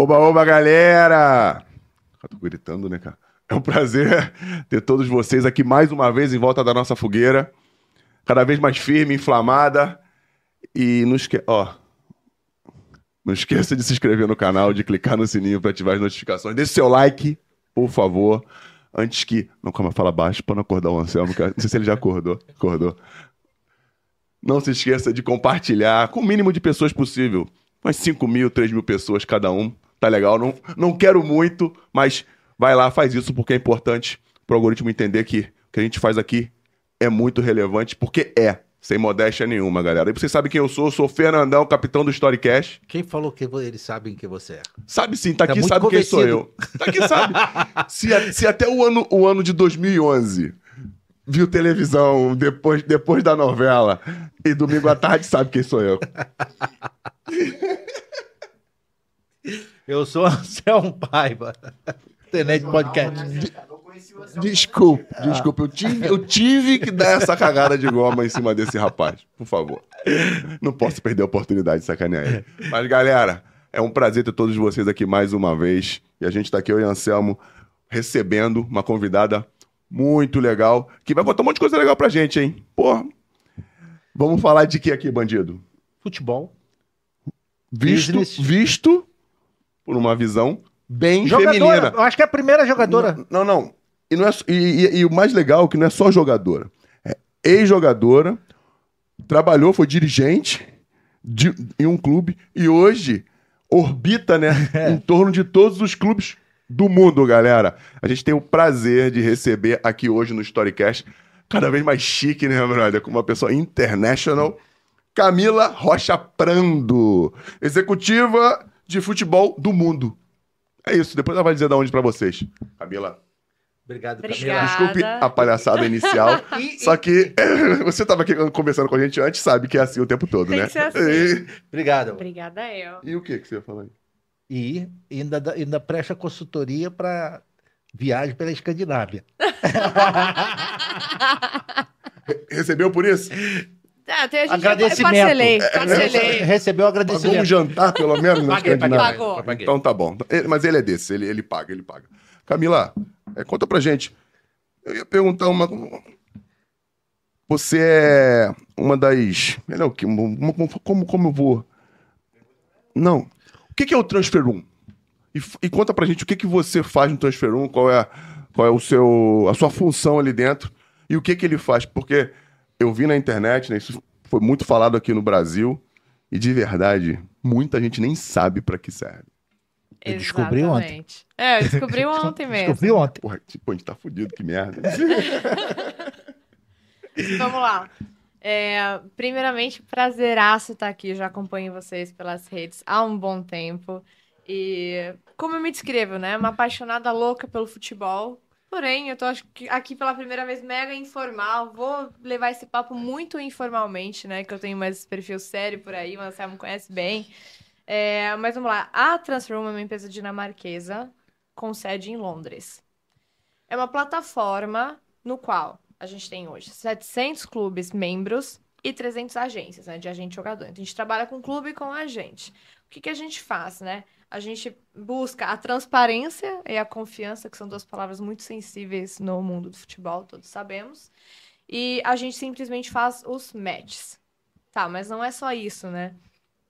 Oba, oba, galera! Eu tô gritando, né, cara? É um prazer ter todos vocês aqui mais uma vez em volta da nossa fogueira. Cada vez mais firme, inflamada. E não, esque... Ó, não esqueça de se inscrever no canal, de clicar no sininho para ativar as notificações. Deixe seu like, por favor. Antes que. Não, calma, fala baixo para não acordar o Anselmo. Não sei se ele já acordou. Acordou. Não se esqueça de compartilhar com o mínimo de pessoas possível. Umas 5 mil, 3 mil pessoas cada um. Tá legal. Não, não quero muito, mas vai lá, faz isso porque é importante para o algoritmo entender que o que a gente faz aqui é muito relevante, porque é. Sem modéstia nenhuma, galera. E vocês sabem quem eu sou? Eu sou o Fernandão, capitão do Storycast. Quem falou que eles sabem quem você é? Sabe sim, tá, tá aqui, sabe quem sou eu. Tá aqui, sabe. se, se até o ano, o ano de 2011 viu televisão depois, depois da novela e domingo à tarde sabe quem sou eu. Eu sou Anselmo Paiva. Tenente Podcast. Desculpe, desculpe. Eu tive, eu tive que dar essa cagada de goma em cima desse rapaz. Por favor. Não posso perder a oportunidade de sacanear ele. Mas, galera, é um prazer ter todos vocês aqui mais uma vez. E a gente tá aqui, eu e Anselmo, recebendo uma convidada muito legal, que vai botar um monte de coisa legal pra gente, hein? Porra. Vamos falar de que aqui, bandido? Futebol. Visto, Business. visto por uma visão bem jogadora. feminina. Eu acho que é a primeira jogadora. Não, não. não. E, não é, e, e, e, o mais legal é que não é só jogadora. É ex-jogadora, trabalhou, foi dirigente de, em um clube e hoje orbita, né, em torno de todos os clubes do mundo, galera. A gente tem o prazer de receber aqui hoje no Storycast, cada vez mais chique, né, brother? Com uma pessoa international, Camila Rocha Prando, executiva de futebol do mundo. É isso, depois ela vai dizer de onde para vocês. Camila. Obrigado, Camila. Desculpe a palhaçada inicial. e, só que você estava aqui conversando com a gente antes, sabe que é assim o tempo todo, Tem né? Que ser assim. E... Obrigado. Obrigada eu. E o que, que você ia falar aí? e ainda, ainda presta consultoria para viagem pela Escandinávia. Recebeu por isso? Ah, tem, a gente agradecimento. Já, parcelei, parcelei. Recebeu agradecimento. Pagou um jantar, pelo menos, na paguei, Escandinávia. Pagou. Então tá bom. Mas ele é desse, ele, ele paga, ele paga. Camila, é, conta pra gente. Eu ia perguntar uma... Você é uma das... Ele é o quê? Como, como eu vou... Não que, que é o Transfer Room? E, e, conta pra gente o que, que você faz no Transfer Room, qual é, qual é o seu, a sua função ali dentro e o que, que ele faz. Porque eu vi na internet, né, isso foi muito falado aqui no Brasil, e de verdade, muita gente nem sabe para que serve. Eu descobri ontem. É, eu descobri ontem mesmo. Descobri ontem. Porra, tipo, a gente tá fudido, que merda. Vamos lá. É, primeiramente, prazeraço estar aqui. Eu já acompanho vocês pelas redes há um bom tempo. E como eu me descrevo, né? Uma apaixonada louca pelo futebol. Porém, eu tô aqui pela primeira vez mega informal. Vou levar esse papo muito informalmente, né? Que eu tenho mais perfil sério por aí. O Anselmo conhece bem. É, mas vamos lá. A Transform é uma empresa dinamarquesa com sede em Londres. É uma plataforma no qual a gente tem hoje 700 clubes membros e 300 agências, né, de agente jogador. Então, a gente trabalha com clube e com agente. O que, que a gente faz, né? A gente busca a transparência e a confiança, que são duas palavras muito sensíveis no mundo do futebol, todos sabemos. E a gente simplesmente faz os matches. Tá, mas não é só isso, né?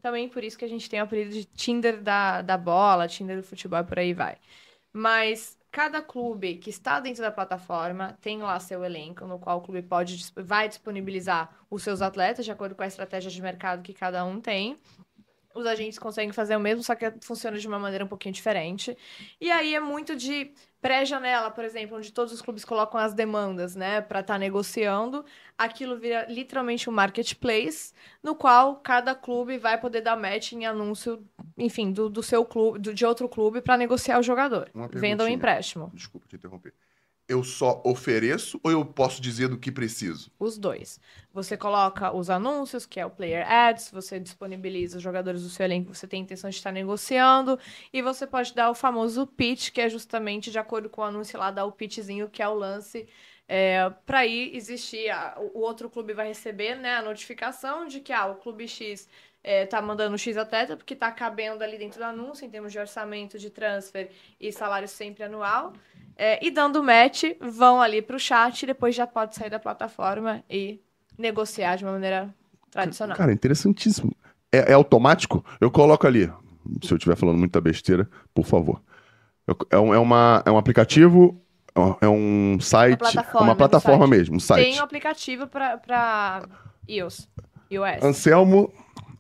Também por isso que a gente tem o apelido de Tinder da, da bola, Tinder do futebol e por aí vai. Mas cada clube que está dentro da plataforma tem lá seu elenco, no qual o clube pode vai disponibilizar os seus atletas de acordo com a estratégia de mercado que cada um tem. Os agentes conseguem fazer o mesmo, só que funciona de uma maneira um pouquinho diferente. E aí é muito de pré-janela, por exemplo, onde todos os clubes colocam as demandas, né, para estar tá negociando. Aquilo vira literalmente um marketplace, no qual cada clube vai poder dar match em anúncio, enfim, do, do seu clube, do, de outro clube para negociar o jogador. Venda ou empréstimo. Desculpa te interromper eu só ofereço ou eu posso dizer do que preciso? Os dois. Você coloca os anúncios, que é o Player Ads, você disponibiliza os jogadores do seu elenco que você tem intenção de estar negociando, e você pode dar o famoso pitch, que é justamente de acordo com o anúncio lá, dar o pitchzinho, que é o lance. É, para aí existir, a, o outro clube vai receber né, a notificação de que ah, o clube X é, tá mandando X atleta, porque tá cabendo ali dentro do anúncio, em termos de orçamento de transfer e salário sempre anual. É, e dando match, vão ali pro chat e depois já pode sair da plataforma e negociar de uma maneira tradicional. Cara, interessantíssimo. É, é automático? Eu coloco ali. Se eu estiver falando muita besteira, por favor. É, um, é, uma, é um aplicativo, é um- é um site, plataforma, é uma um plataforma mesmo, um site. Tem um aplicativo pra iOS. iOS. Anselmo,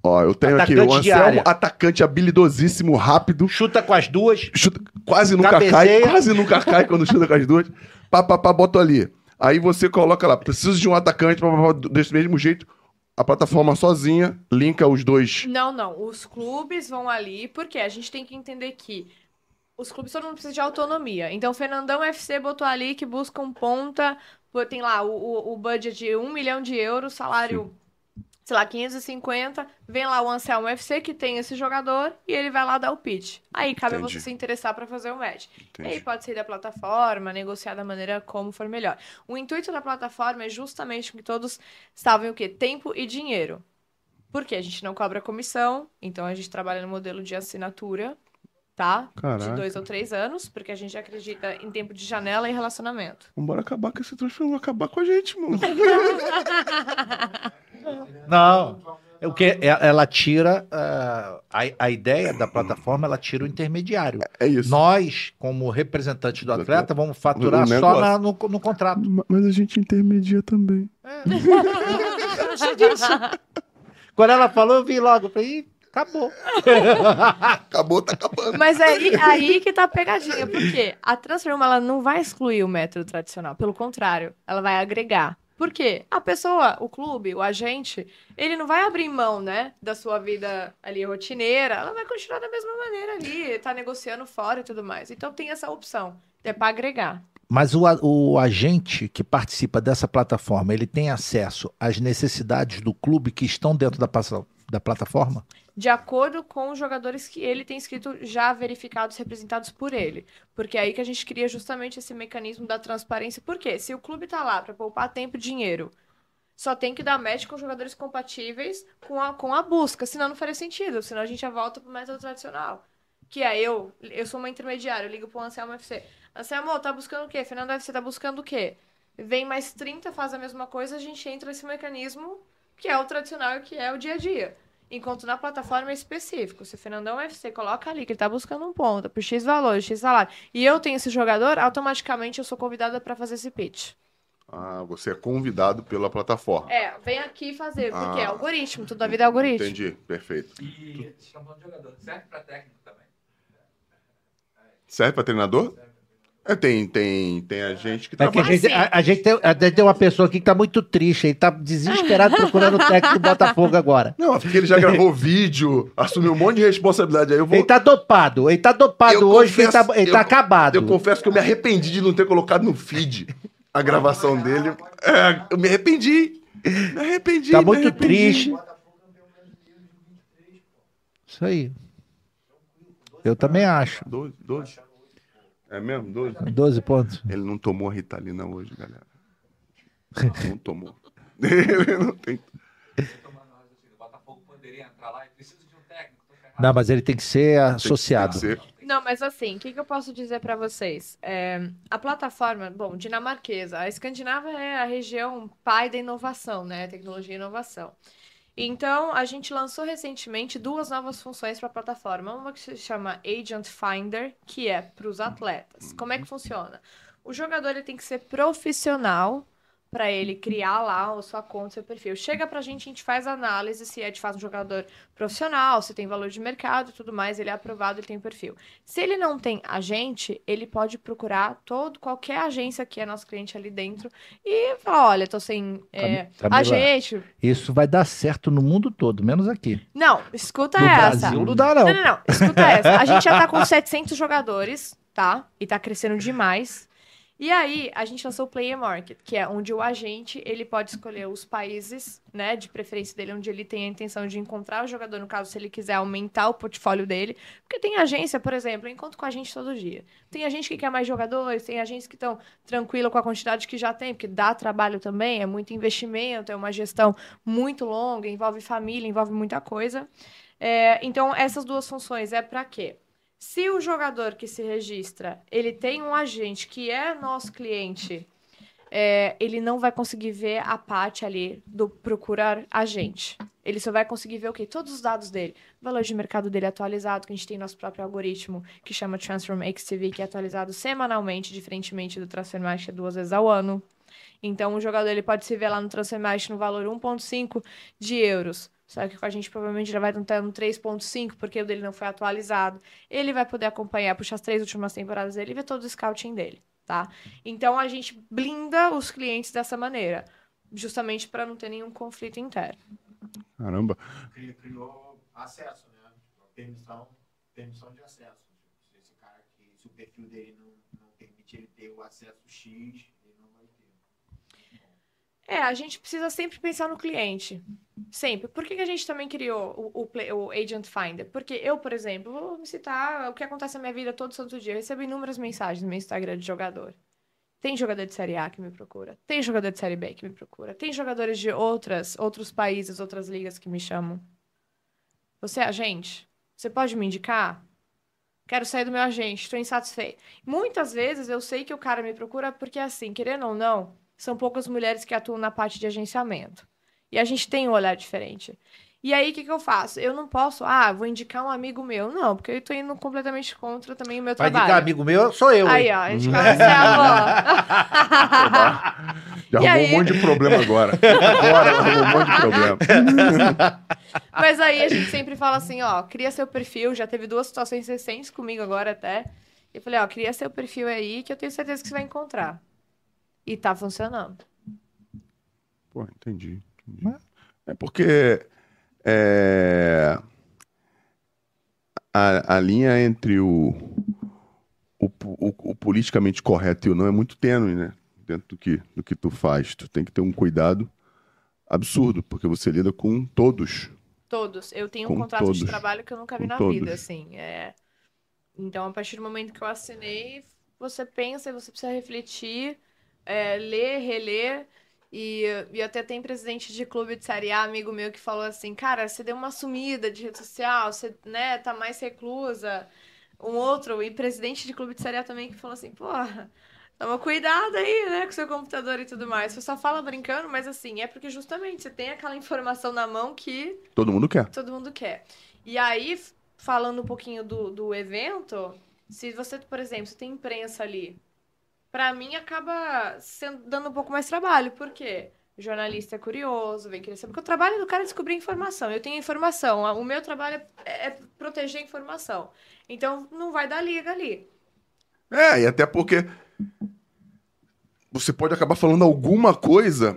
ó, eu tenho aqui Atacante o de Anselmo, atacante habilidosíssimo, rápido, Chuta com as duas. chuta- quase nunca cai, Cabeceia. quase nunca cai quando chuta com as duas. Pá, pá, pá, bota ali. Aí você coloca lá, preciso de um atacante, pá, pá, pá, desse mesmo jeito, a plataforma sozinha linka os dois. Não, não. Os clubes vão ali, porque a gente tem que entender que os clubes todo mundo precisa de autonomia. Então, o Fernandão FC botou ali que busca um ponta, tem lá o, o, o budget de 1 milhão de euros, salário, sei lá, 550. Vem lá o Anselmo FC que tem esse jogador e ele vai lá dar o pitch. Aí cabe Entendi. você se interessar para fazer o match. E Entendi. aí pode sair da plataforma, negociar da maneira como for melhor. O intuito da plataforma é justamente que todos salvem o quê? Tempo e dinheiro. Porque a gente não cobra comissão, então a gente trabalha no modelo de assinatura, tá? De Caraca. dois ou três anos, porque a gente acredita em tempo de janela e relacionamento. Vambora acabar com esse transfer, acabar com a gente, mano. Não. O que é- ela tira ah, a, a ideia da plataforma, ela tira o intermediário. É isso. Nós, como representantes do atleta, vamos faturar só na- no, no contrato. Ma- Mas a gente intermedia também. Quando ela falou, eu vi logo. Eu falei, "Ih, acabou. Acabou, tá acabando. Mas é aí, aí que tá a pegadinha, porque a Transforma ela não vai excluir o método tradicional, pelo contrário, ela vai agregar. Por quê? A pessoa, o clube, o agente, ele não vai abrir mão, né, da sua vida ali rotineira, ela vai continuar da mesma maneira ali, tá negociando fora e tudo mais. Então tem essa opção, é pra agregar. Mas o, o agente que participa dessa plataforma, ele tem acesso às necessidades do clube que estão dentro da, da plataforma? De acordo com os jogadores que ele tem escrito já verificados, representados por ele. Porque é aí que a gente cria justamente esse mecanismo da transparência. Por quê? Se o clube tá lá para poupar tempo e dinheiro, só tem que dar match com jogadores compatíveis com a, com a busca, senão não faria sentido, senão a gente já volta pro método tradicional. Que é eu, eu sou uma intermediária, eu ligo pro Anselmo FC. Anselmo, tá buscando o quê? Fernando FC tá buscando o quê? Vem mais 30, faz a mesma coisa, a gente entra nesse mecanismo que é o tradicional que é o dia a dia. Enquanto na plataforma é específico. Se o Fernandão FC coloca ali que ele tá buscando um ponto, por X valor, X salário, e eu tenho esse jogador, automaticamente eu sou convidada para fazer esse pitch. Ah, você é convidado pela plataforma. É, vem aqui fazer, porque é Ah. algoritmo, tudo a vida é algoritmo. Entendi, perfeito. E vocês estão falando de jogador, serve para técnico também. Serve pra treinador? É, tem, tem, tem a gente que É que a gente, Assim. a, a gente tem, a gente tem uma pessoa aqui que tá muito triste, ele tá desesperado procurando o técnico do Botafogo agora. Não, porque ele já gravou vídeo, assumiu um monte de responsabilidade. Aí eu vou. Ele tá dopado, ele tá dopado Eu hoje, porque ele tá, confesso- ele eu- tá acabado. Eu confesso que eu me arrependi de não ter colocado no feed a gravação dele. É, eu me arrependi. Me arrependi. Tá muito arrependi. triste. Isso aí. Eu também acho. 12, 12. É mesmo? 12? 12 pontos. Ele não tomou a Ritalina hoje, galera. Não tomou. Ele não tem. Tomando uma raciocínio, o Botafogo poderia entrar lá e precisa de um técnico. tô ferrado. Não, mas ele tem que ser tem que- associado. tem que ser. Não, mas assim, o que, que eu posso dizer pra vocês? É, a plataforma, bom, dinamarquesa, a Escandinávia é a região pai da inovação, né? Tecnologia e inovação. Então, a gente lançou recentemente duas novas funções para a plataforma. Uma que se chama Agent Finder, que é para os atletas. Como é que funciona? O jogador ele tem que ser profissional para ele criar lá a sua conta, seu perfil. Chega pra gente, a gente faz análise se é de fato um jogador profissional, se tem valor de mercado e tudo mais, ele é aprovado, ele tem um perfil. Se ele não tem agente, ele pode procurar todo qualquer agência que é nosso cliente ali dentro e falar, olha, tô sem é, Camila, agente. Isso vai dar certo no mundo todo, menos aqui. Não, escuta No essa. Brasil não dá, não. Não, não, não. Escuta essa. A gente já tá com 700 jogadores, tá? E tá crescendo demais. E aí, a gente lançou o Player Market, que é onde o agente, ele pode escolher os países, né, de preferência dele, onde ele tem a intenção de encontrar o jogador, no caso, se ele quiser aumentar o portfólio dele. Porque tem agência, por exemplo, eu encontro com a gente todo dia. Tem agente que quer mais jogadores, tem agentes que estão tranquila com a quantidade que já tem, porque dá trabalho também, é muito investimento, é uma gestão muito longa, envolve família, envolve muita coisa. É, então, essas duas funções é para quê? Se o jogador que se registra, ele tem um agente que é nosso cliente, é, ele não vai conseguir ver a parte ali do procurar agente. Ele só vai conseguir ver o quê? Todos os dados dele. O valor de mercado dele atualizado, que a gente tem nosso próprio algoritmo, que chama Transform XTV, que é atualizado semanalmente, diferentemente do Transfermarkt, que é duas vezes ao ano. Então, o jogador ele pode se ver lá no Transfermarkt no valor 1,5 de euros. Só que com a gente provavelmente já vai estar no 3.5, porque o dele não foi atualizado. Ele vai poder acompanhar, puxar as três últimas temporadas dele e ver todo o scouting dele, tá? Então a gente blinda os clientes dessa maneira, justamente para não ter nenhum conflito interno. Caramba. Criou, criou acesso, né? Permissão, permissão de acesso. Se esse cara aqui, se o perfil dele não, não permite ele ter o acesso X, ele não vai ter. É, a gente precisa sempre pensar no cliente. Sempre. Por que, que a gente também criou o, o, o Agent Finder? Porque eu, por exemplo, vou me citar o que acontece na minha vida todo santo dia. Eu recebo inúmeras mensagens no meu Instagram de jogador. Tem jogador de Série A que me procura. Tem jogador de Série B que me procura. Tem jogadores de outras, outros países, outras ligas que me chamam. Você é agente? Você pode me indicar? Quero sair do meu agente, estou insatisfeito. Muitas vezes eu sei que o cara me procura porque, assim, querendo ou não, são poucas mulheres que atuam na parte de agenciamento. E a gente tem um olhar diferente. E aí, o que, que eu faço? Eu não posso, ah, vou indicar um amigo meu. Não, porque eu tô indo completamente contra também o meu Vai trabalho. indicar amigo meu, sou eu. Aí, hein? ó, indicar você é a Já arrumou aí? um monte de problema agora. Agora arrumou um monte de problema. Mas aí a gente sempre fala assim, ó, cria seu perfil. Já teve duas situações recentes comigo agora até. Eu falei, ó, cria seu perfil aí que eu tenho certeza que você vai encontrar. E tá funcionando. Pô, entendi. entendi. É porque é, a, a linha entre o, o, o- o politicamente correto e o não é muito tênue, né? Dentro do que, do que tu faz. Tu tem que ter um cuidado absurdo, porque você lida com todos. Todos. Eu tenho um Com contrato de todos. trabalho que eu nunca vi Com na todos. vida, assim. É... Então, a partir do momento que eu assinei, você pensa e você precisa refletir, é, ler, reler. E, e até tem presidente de clube de Série A, amigo meu, que falou assim, cara, você deu uma sumida de rede social, você, né, tá mais reclusa. Um outro, e presidente de clube de Série A também, que falou assim, porra, toma cuidado aí, né, com seu computador e tudo mais. Você só fala brincando, mas assim, é porque justamente você tem aquela informação na mão que Todo mundo quer. todo mundo quer. E aí, falando um pouquinho do, do evento, se você, por exemplo, você tem imprensa ali, pra mim acaba sendo, dando um pouco mais trabalho. Por quê? O jornalista é curioso, vem querer saber. Porque o trabalho do cara é descobrir informação. Eu tenho informação. O meu trabalho é, é proteger a informação. Então, não vai dar liga ali. É, e até porque você pode acabar falando alguma coisa,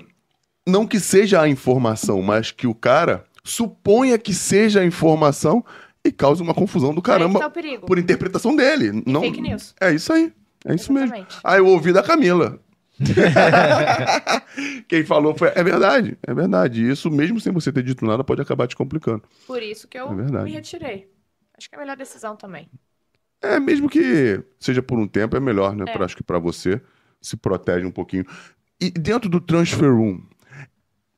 não que seja a informação, mas que o cara suponha que seja a informação e cause uma confusão do tá caramba perigo. por interpretação dele. Não, fake news. É isso aí. É isso mesmo. Exatamente. Ah, eu ouvi da Camila. Quem falou foi. É verdade, é verdade. Isso, mesmo sem você ter dito nada, pode acabar te complicando. Por isso que eu É me retirei. Acho que é a melhor decisão também. É, mesmo que seja por um tempo, é melhor, né? É. Pra, acho que pra você se protege um pouquinho. E dentro do Transfer Room,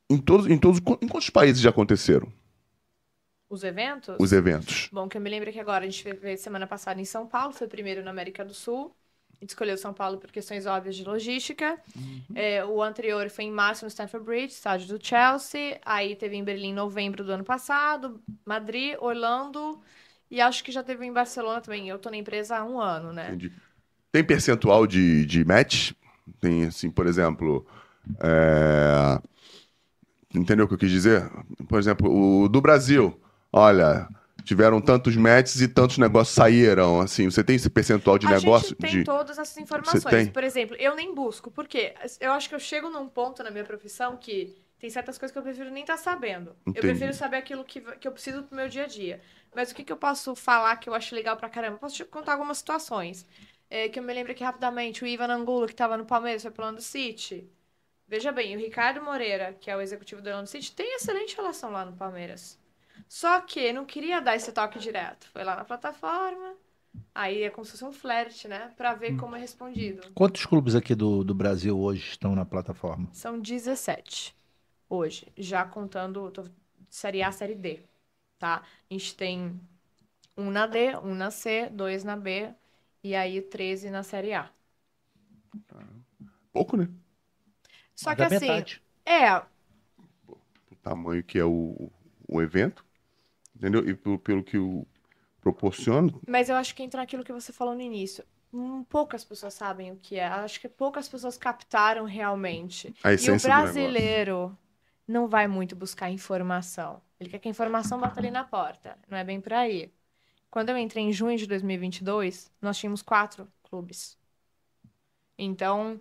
em todos, em todos, em quantos países já aconteceram Os eventos? os eventos? Bom, que eu me lembro que agora a gente fez semana passada em São Paulo, foi o primeiro na América do Sul. Escolheu São Paulo por questões óbvias de logística. É, o anterior foi em março no Stamford Bridge, estádio do Chelsea. Aí teve em Berlim em novembro do ano passado, Madrid, Orlando e acho que já teve em Barcelona também. Eu tô na empresa há um ano, né? Entendi. Tem percentual de, de match? Tem, assim, por exemplo. é, Entendeu o que eu quis dizer? Por exemplo, o do Brasil. Olha, tiveram tantos matches e tantos negócios saíram. Assim, você tem esse percentual de a negócio? gente tem de... todas essas informações. tem? Por exemplo, eu nem busco, porque eu acho que eu chego num ponto na minha profissão que tem certas coisas que eu prefiro nem estar sabendo. Entendi. Eu prefiro saber aquilo que, que eu preciso pro meu dia a dia. Mas o que, que eu posso falar que eu acho legal pra caramba? Eu posso te contar algumas situações. É, que eu me lembro aqui rapidamente, o Ivan Angulo, que estava no Palmeiras, foi pro Orlando City. Veja bem, o Ricardo Moreira, que é o executivo do Orlando City, tem excelente relação lá no Palmeiras. Só que não queria dar esse toque direto. Foi lá na plataforma, aí é como se fosse um flerte, né? Pra ver como é respondido. Quantos clubes aqui do, do Brasil hoje estão na plataforma? São 17 hoje, já contando tô, Série A, Série D, tá? A gente tem um na D, um na C, dois na B e aí 13 na Série A. Pouco, né? Só Mais que da assim, metade. é, O tamanho que é o, o evento, entendeu? E pelo, pelo que o proporciona, mas eu acho que entra naquilo que você falou no início. Hum, poucas pessoas sabem o que é. Acho que poucas pessoas captaram realmente. a E o brasileiro não vai muito buscar informação. Ele quer que a informação bata ali na porta. Não é bem por aí. Quando eu entrei em junho de 2022, nós tínhamos quatro clubes. Então,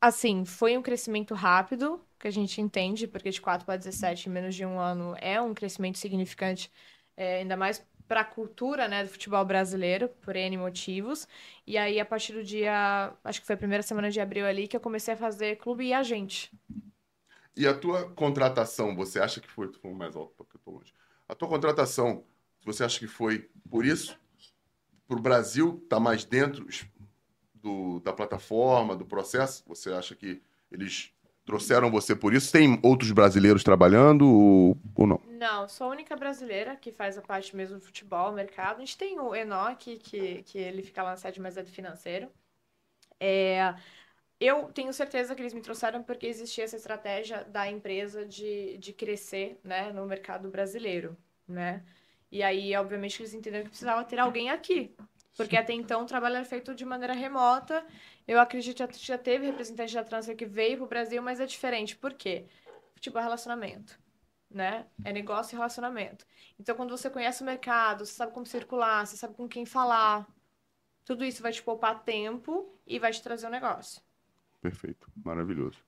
assim, foi um crescimento rápido, que a gente entende, porque de 4 para 17 em menos de um ano é um crescimento significante, é, ainda mais para a cultura, né, do futebol brasileiro, por N motivos. E aí, a partir do dia, acho que foi a primeira semana de abril ali, que eu comecei a fazer clube e agente. E a tua contratação, você acha que foi. Falou mais alto porque eu tô longe. A tua contratação, você acha que foi por isso? Pro Brasil estar mais dentro do, da plataforma, do processo? Você acha que eles trouxeram você por isso? Tem outros brasileiros trabalhando ou, ou não? Não, sou a única brasileira que faz a parte mesmo do futebol, mercado. A gente tem o Enoch, que, que ele fica lá na sede, mas é do financeiro. É, eu tenho certeza que eles me trouxeram porque existia essa estratégia da empresa de, de crescer, né, no mercado brasileiro, né? E aí, obviamente, eles entenderam que precisava ter alguém aqui. Porque até então o trabalho era feito de maneira remota. Eu acredito que já teve representante da Transfer que veio para o Brasil, mas é diferente. Por quê? Futebol é relacionamento né? É negócio e relacionamento. Então, quando você conhece o mercado, você sabe como circular, você sabe com quem falar, tudo isso vai te poupar tempo e vai te trazer um negócio. Perfeito, maravilhoso.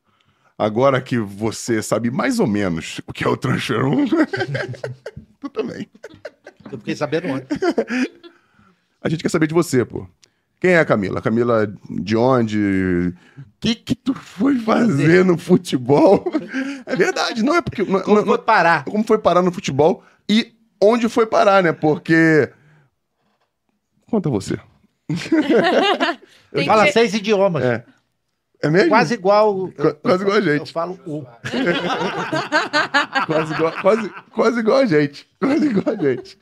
Agora que você sabe mais ou menos o que é o Transfer 1, tu também. Eu fiquei sabendo ontem. A gente quer saber de você, pô. Quem é a Camila? Camila de onde? O que que tu foi fazer no futebol? É verdade, não é porque... Não, Como não- foi parar? como foi parar no futebol e onde foi parar, né? Porque... Conta você. Tem Fala que- seis idiomas. É. É mesmo? Quase igual. Qua- quase igual a gente. Eu falo o. Quase igual, quase, quase igual a gente. Quase igual a gente.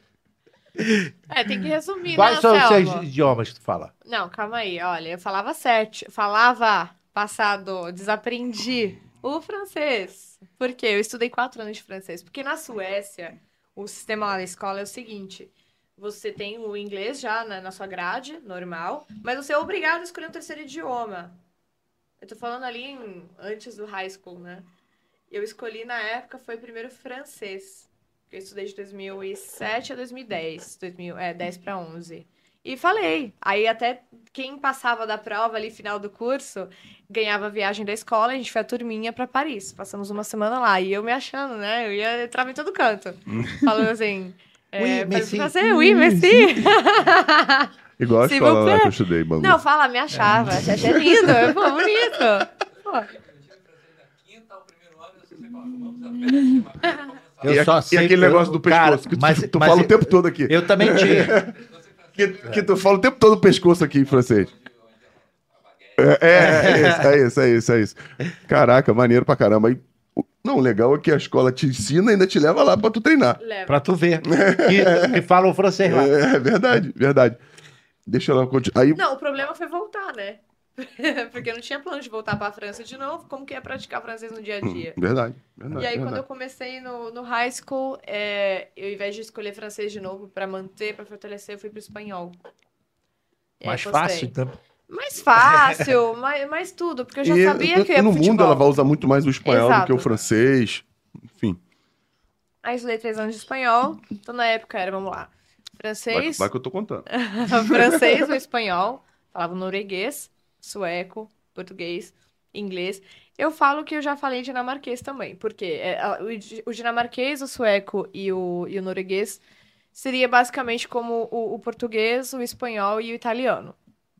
É, tem que resumir, Quais né, são os seis idiomas que tu fala? Não, calma aí, olha, eu falava certo, falava passado, desaprendi o francês. Por quê? Eu estudei quatro anos de francês. Porque na Suécia, o sistema lá da escola é o seguinte: você tem o inglês já na, na sua grade, normal, mas você é obrigado a escolher um terceiro idioma. Eu tô falando ali em- antes do high school, né? Eu escolhi na época, foi primeiro francês. Eu estudei de 2007 a 2010, 2000, é, 10 para 11. E falei. Aí até quem passava da prova ali, final do curso, ganhava a viagem da escola, a gente foi a turminha pra Paris. Passamos uma semana lá. E eu me achando, né? Eu ia entrar em todo canto. Falando assim. É, Oui, merci. pra você, oui, merci. Igual a escola você- lá que eu estudei, Bangu. Não, fala, me achava. Você acha lindo, pô, bonito. Pô. Eu da quinta ao primeiro ano, eu só sei falar, vamos a pé, Eu e, só sei e aquele que eu- negócio do pescoço cara, que tu, mas- tu mas fala eu- o tempo todo aqui. Eu também tinha. Que, que tu fala o tempo todo o pescoço aqui em francês. É, é, é isso, é isso, é isso, é isso. Caraca, maneiro pra caramba. E, o- não, o legal é que a escola te ensina e ainda te leva lá pra tu treinar. Leva. Pra tu ver. Que, que falam francês lá. É, é verdade, verdade. Deixa ela continuar. Aí, Não, o problema foi voltar, né? Porque eu não tinha plano de voltar pra França de novo. Como que é praticar francês no dia a dia? verdade, verdade. E aí, quando verdade. eu comecei no, no high school, é, eu, ao invés de escolher francês de novo pra manter, pra fortalecer, eu fui pro espanhol. E Mais fácil, então. Mais fácil, mais, mais tudo, porque eu já E, sabia que ia no mundo ela vai usar muito mais o espanhol do Exato. que o francês. Enfim, Aí estudei três anos de espanhol, então na época era, vamos lá, vai, francês, vai que eu tô contando. francês ou espanhol, falava norueguês, sueco, português, inglês. Eu falo que eu já falei dinamarquês também, porque é, o, o dinamarquês, o sueco e o, e o norueguês seria basicamente como o, o português, o espanhol e o italiano.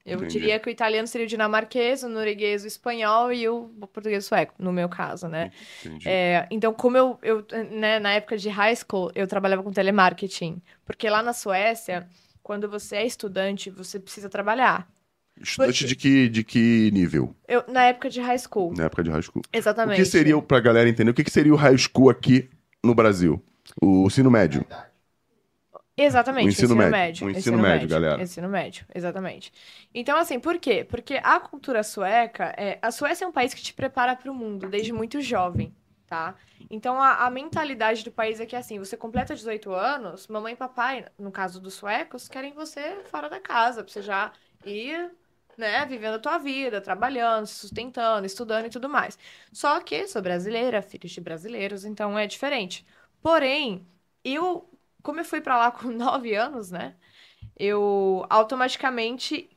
Eu Entendi. diria que o italiano seria o dinamarquês, o norueguês o espanhol e o português o sueco, no meu caso, né? É, então, como eu, eu né, na época de high school, eu trabalhava com telemarketing. Porque lá na Suécia, quando você é estudante, você precisa trabalhar. Estudante de que, de que nível? Eu, na época de high school. Na época de high school. Exatamente. O que seria, pra galera entender, o que, que seria o high school aqui no Brasil? O ensino médio. Exatamente, O ensino ensino, médio. médio. O ensino médio, galera. Ensino médio, exatamente. Então, assim, por quê? Porque a cultura sueca, é, a Suécia é um país que te prepara para o mundo desde muito jovem, tá? Então, a, a mentalidade do país é que, assim, você completa 18 anos, mamãe e papai, no caso dos suecos, querem você fora da casa, pra você já ir, né, vivendo a tua vida, trabalhando, se sustentando, estudando e tudo mais. Só que sou brasileira, filhos de brasileiros, então é diferente. Porém, eu como eu fui pra lá com nove anos, né? Eu automaticamente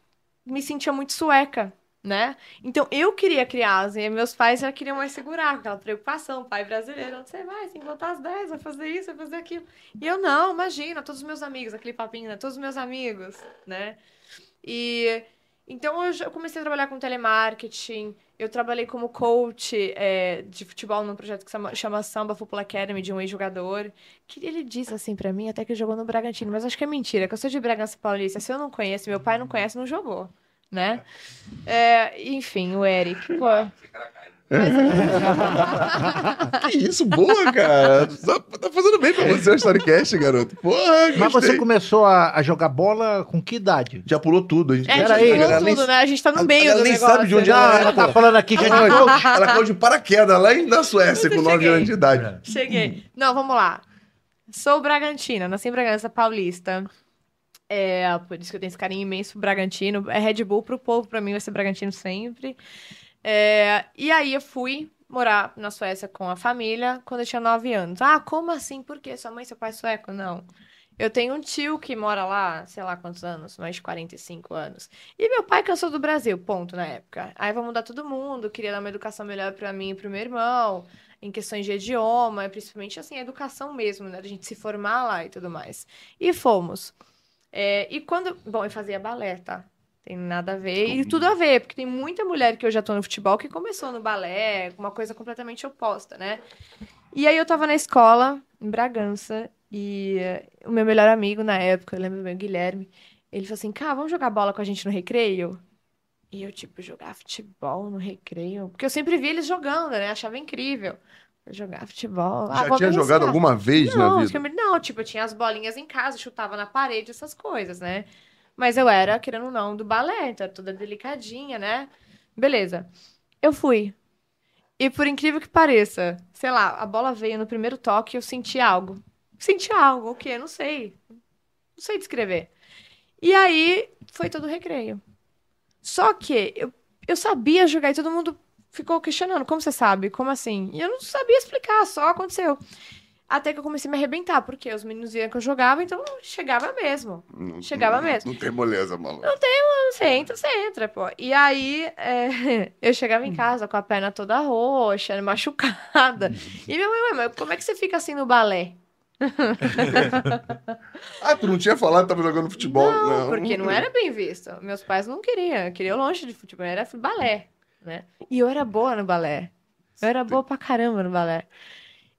me sentia muito sueca, né? Então eu queria criar, assim, meus pais já queriam mais segurar, aquela preocupação, pai brasileiro, onde você vai, tem que voltar às 10, vai fazer isso, vai fazer aquilo. E eu não, imagina, todos os meus amigos, aquele papinho, né? Todos os meus amigos, né? E então eu comecei a trabalhar com telemarketing, eu trabalhei como coach é, de futebol num projeto que chama, chama Samba Football Academy, de um ex-jogador. Que ele disse assim pra mim, até que jogou no Bragantino, mas acho que é mentira, que eu sou de Bragança Paulista. Se eu não conheço, meu pai não conhece, não jogou, né? É, enfim, o Eric. Pô, Que isso, boa, cara. Tá, tá fazendo bem pra você o Storycast, garoto. Porra, Mas gostei. você começou a, a jogar bola com que idade? Já pulou tudo. A gente, é, a Pera gente aí, galera nem- tudo, né? A gente tá no meio do nem negócio. sabe de onde né? ela Não, ela tá falando aqui de coach. Ela caiu de paraquedas lá na Suécia, com 9 cheguei. anos de idade. Cheguei. Não, vamos lá. Sou Bragantina, nasci em Bragança Paulista. É, por isso que eu tenho esse carinho imenso pro Bragantino. É Red Bull pro povo, pra mim vai ser Bragantino sempre. É, e aí eu fui morar na Suécia com a família quando eu tinha 9 anos. Ah, como assim? Por quê? Sua mãe seu pai é sueco? Não. Eu tenho um tio que mora lá, sei lá quantos anos, mais de 45 anos. E meu pai cansou do Brasil, ponto, na época. Aí vai mudar todo mundo, queria dar uma educação melhor pra mim e pro meu irmão, em questões de idioma, principalmente assim, a educação mesmo, né? A gente se formar lá e tudo mais. E fomos. É, e quando. Bom, eu fazia balé, tá? Tem nada a ver. E tudo a ver, porque tem muita mulher que eu já tô no futebol que começou no balé, uma coisa completamente oposta, né? E aí eu tava na escola, em Bragança, e eh, o meu melhor amigo na época, eu lembro meu Guilherme, ele falou assim: Cá, vamos jogar bola com a gente no recreio? E eu, tipo, jogar futebol no recreio. Porque eu sempre vi eles jogando, né? Achava incrível. Jogar futebol. Ah, Já vou tinha jogado alguma vez Não, na vida? eu não, tipo, eu tinha as bolinhas em casa, chutava na parede, essas coisas, né? Mas eu era, querendo ou não, do balé, então toda delicadinha, né? Beleza. Eu fui. E por incrível que pareça, sei lá, a bola veio no primeiro toque e eu senti algo. Senti algo, o quê? Não sei. Não sei descrever. E aí foi todo o recreio. Só que eu, eu sabia jogar e todo mundo ficou questionando. Como você sabe? Como assim? E eu não sabia explicar, só aconteceu. Até que eu comecei a me arrebentar, porque os meninos viam que eu jogava, então chegava mesmo. Não- Chegava não- mesmo. Não tem moleza, maluco. Você entra, você entra, pô. E aí, é, eu chegava em casa com a perna toda roxa, machucada. E minha mãe, "Ué, mas como é que você fica assim no balé? Ah, tu não tinha falado que tava jogando futebol? Não, porque não era bem visto. Meus pais não queriam, queriam longe de futebol, era balé, né? E eu era boa no balé. Eu era boa pra caramba no balé.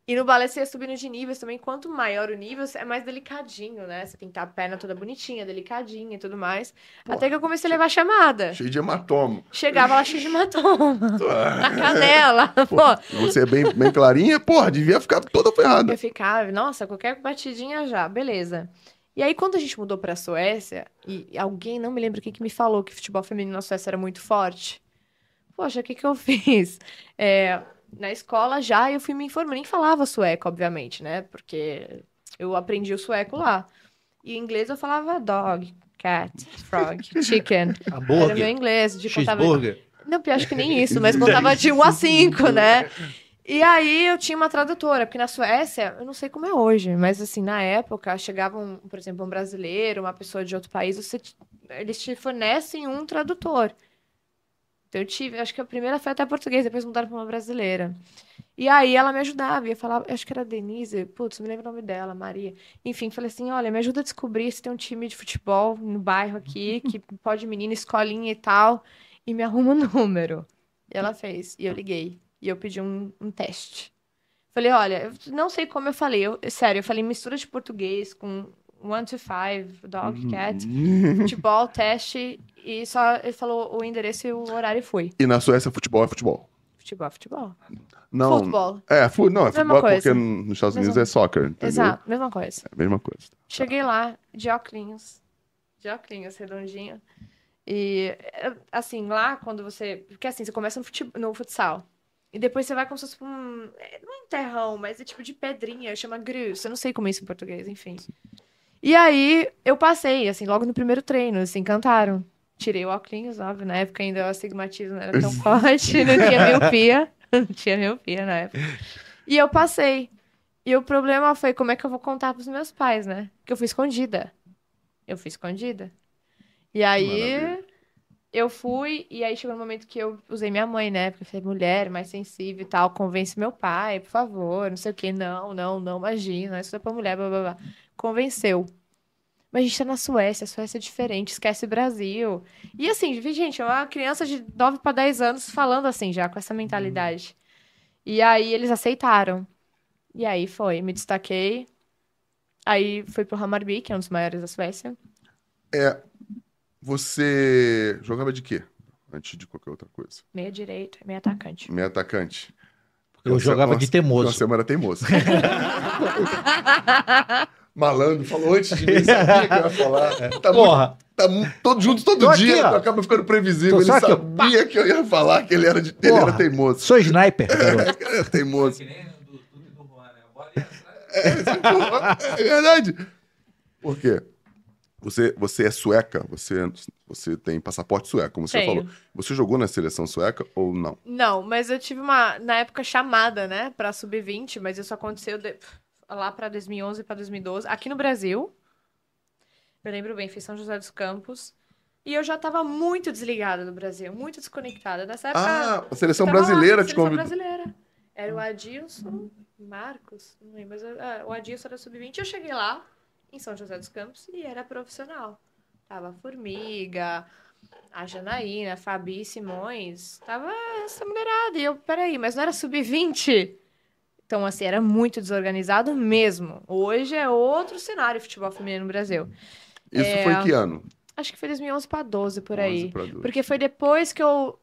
E no balé você ia subindo de níveis também. Quanto maior o nível, é mais delicadinho, né? Você tem que estar a perna toda bonitinha, delicadinha e tudo mais. Até que eu comecei a levar chamada. Cheio de hematoma. Chegava lá cheio de hematoma. Na Ah, canela. Pô, Você é bem, bem clarinha, porra, devia ficar toda ferrada. Eu ficava, nossa, qualquer batidinha já, beleza. E aí, quando a gente mudou pra Suécia, e alguém, não me lembro quem que me falou que futebol feminino na Suécia era muito forte. Poxa, o que que eu fiz? É, na escola já eu fui me informando, nem falava sueco, obviamente, né? Porque eu aprendi o sueco lá. E em inglês eu falava dog, cat, frog, chicken. Era meu Hambúrguer, inglês, de cheeseburger. Não, pior, acho que nem isso, mas contava de 1 a 5, né? E aí eu tinha uma tradutora, porque na Suécia, eu não sei como é hoje, mas assim, na época, chegava, um, por exemplo, um brasileiro, uma pessoa de outro país, você, eles te fornecem um tradutor. Então eu tive, acho que a primeira foi até português, depois mudaram para uma brasileira. E aí ela me ajudava, ia falar, acho que era Denise, putz, me lembro o nome dela, Maria. Enfim, falei assim, olha, me ajuda a descobrir se tem um time de futebol no bairro aqui, que pode menina, escolinha e tal, e me arruma um número. E ela fez, e eu liguei, e eu pedi um, um teste. Falei, olha, eu não sei como eu falei, eu, sério, eu falei mistura de português com one to five, dog, cat, futebol, teste, e só ele falou o endereço e o horário e fui. E na Suécia, futebol é futebol. Futebol, futebol. Não. Futebol. É, fu não, é Mesma futebol coisa. porque nos Estados Unidos Mesma- é soccer, entendeu? Exato, mesma coisa. É mesma coisa. Cheguei lá, de óculos. De óculos, redondinho. E, é, assim, lá, quando você... Porque, assim, você começa no, fute- no futsal. E depois você vai como se fosse um... é, Não é um terrão, mas é tipo de pedrinha. Chama grus. Eu não sei como é isso em português, enfim. E aí, eu passei, assim, logo no primeiro treino. Assim, cantaram. Tirei o óculos, óbvio. Na época ainda o astigmatismo não era tão forte. Não tinha miopia. Não tinha miopia na época. E eu passei. E o problema foi como é que eu vou contar pros meus pais, né? Que eu fui escondida. Eu fui escondida. E aí Maravilha. Eu fui, e aí chegou no momento que eu usei minha mãe, né? Porque eu falei, mulher, mais sensível e tal, convence meu pai, por favor, não sei o quê. Não, não, não, imagina, isso é pra mulher, blá blá blá. Convenceu. Mas a gente tá na Suécia, a Suécia é diferente, esquece o Brasil. E assim, gente, é uma criança de 9 para 10 anos falando assim já, com essa mentalidade. E aí eles aceitaram. E aí foi, me destaquei. Aí fui pro Hammarby, que é um dos maiores da Suécia. Você jogava de quê? Antes de qualquer outra coisa. Meia direita, meia atacante. Meio atacante. Porque Eu você- jogava nossa, de teimoso. Você era teimoso. Malandro, falou antes de mim, sabia que eu ia falar. Tá, muito, Porra, tá mu- todos juntos todo Tô aqui, dia, ó. acaba ficando previsível. Tô Ele aqui, sabia que eu ia falar que ele era, de, ele era teimoso. sou sniper, garoto. Ele era teimoso. Que nem do Duque do Juan, né? A bola ia entrar. É verdade. Por quê? Você, você é sueca, você, você tem passaporte sueco, como você Tenho. falou. Você jogou na seleção sueca ou não? Não, mas eu tive uma, na época, chamada, né, pra sub-20, mas isso aconteceu de- lá pra 2011 pra 2012, aqui no Brasil. Eu lembro bem, foi São José dos Campos. E eu já tava muito desligada do Brasil, muito desconectada. Nessa época. Ah, a seleção tava lá, brasileira te seleção convidou. brasileira. Era o Adilson, Marcos, não lembro, mas ah, o Adilson era sub-20. Eu cheguei lá, em São José dos Campos, e era profissional. Tava a Formiga, a Janaína, a Fabi Simões, tava essa mulherada. E eu, peraí, mas não era sub-20? Então, assim, era muito desorganizado mesmo. Hoje é outro cenário futebol feminino no Brasil. Isso É. foi que ano? Acho que foi 2011 para 12, por 11 aí. pra 12. Porque foi depois que eu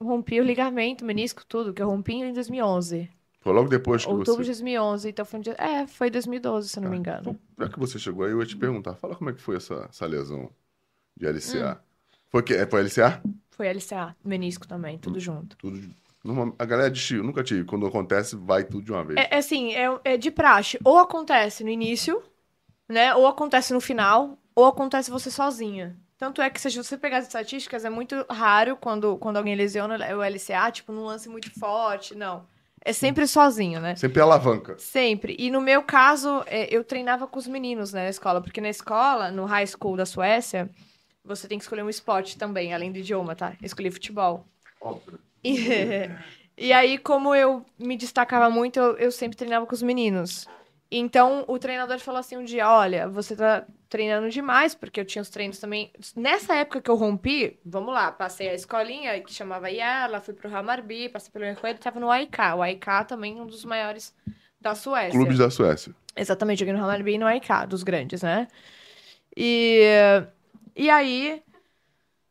rompi o ligamento, menisco, tudo, que eu rompi em 2011. Foi logo depois que Outubro de você... 2011, então foi um dia... É, foi 2012, se eu não me engano. Então, já que você chegou aí, eu ia te perguntar. Fala como é que foi essa, essa lesão de LCA. Hum. Foi que, é, foi LCA? Foi LCA, menisco também, Hum. tudo junto. Tudo... norma- A galera de eu nunca tive. Quando acontece, vai tudo de uma vez. É, é assim, é, é de praxe. Ou acontece no início, né? Ou acontece no final, ou acontece você sozinha. Tanto é que se você pegar as estatísticas, é muito raro quando, quando alguém lesiona o LCA, tipo, num lance muito forte, não. É sempre sozinho, né? Sempre alavanca. Sempre. E no meu caso, é, eu treinava com os meninos né, na escola, porque na escola, no high school da Suécia, você tem que escolher um esporte também, além do idioma, tá? Eu escolhi futebol. Óbvio. E, e aí, como eu me destacava muito, eu, eu sempre treinava com os meninos. Então, o treinador falou assim um dia, olha, você tá treinando demais, porque eu tinha os treinos também. Nessa época que eu rompi, vamos lá, passei a escolinha que chamava Yala, fui pro Hammarby, passei pelo Ercoelho, tava no AIK. O AIK também é um dos maiores da Suécia. Clubes da Suécia. Exatamente, joguei no Hammarby e no AIK, dos grandes, né? E, e aí,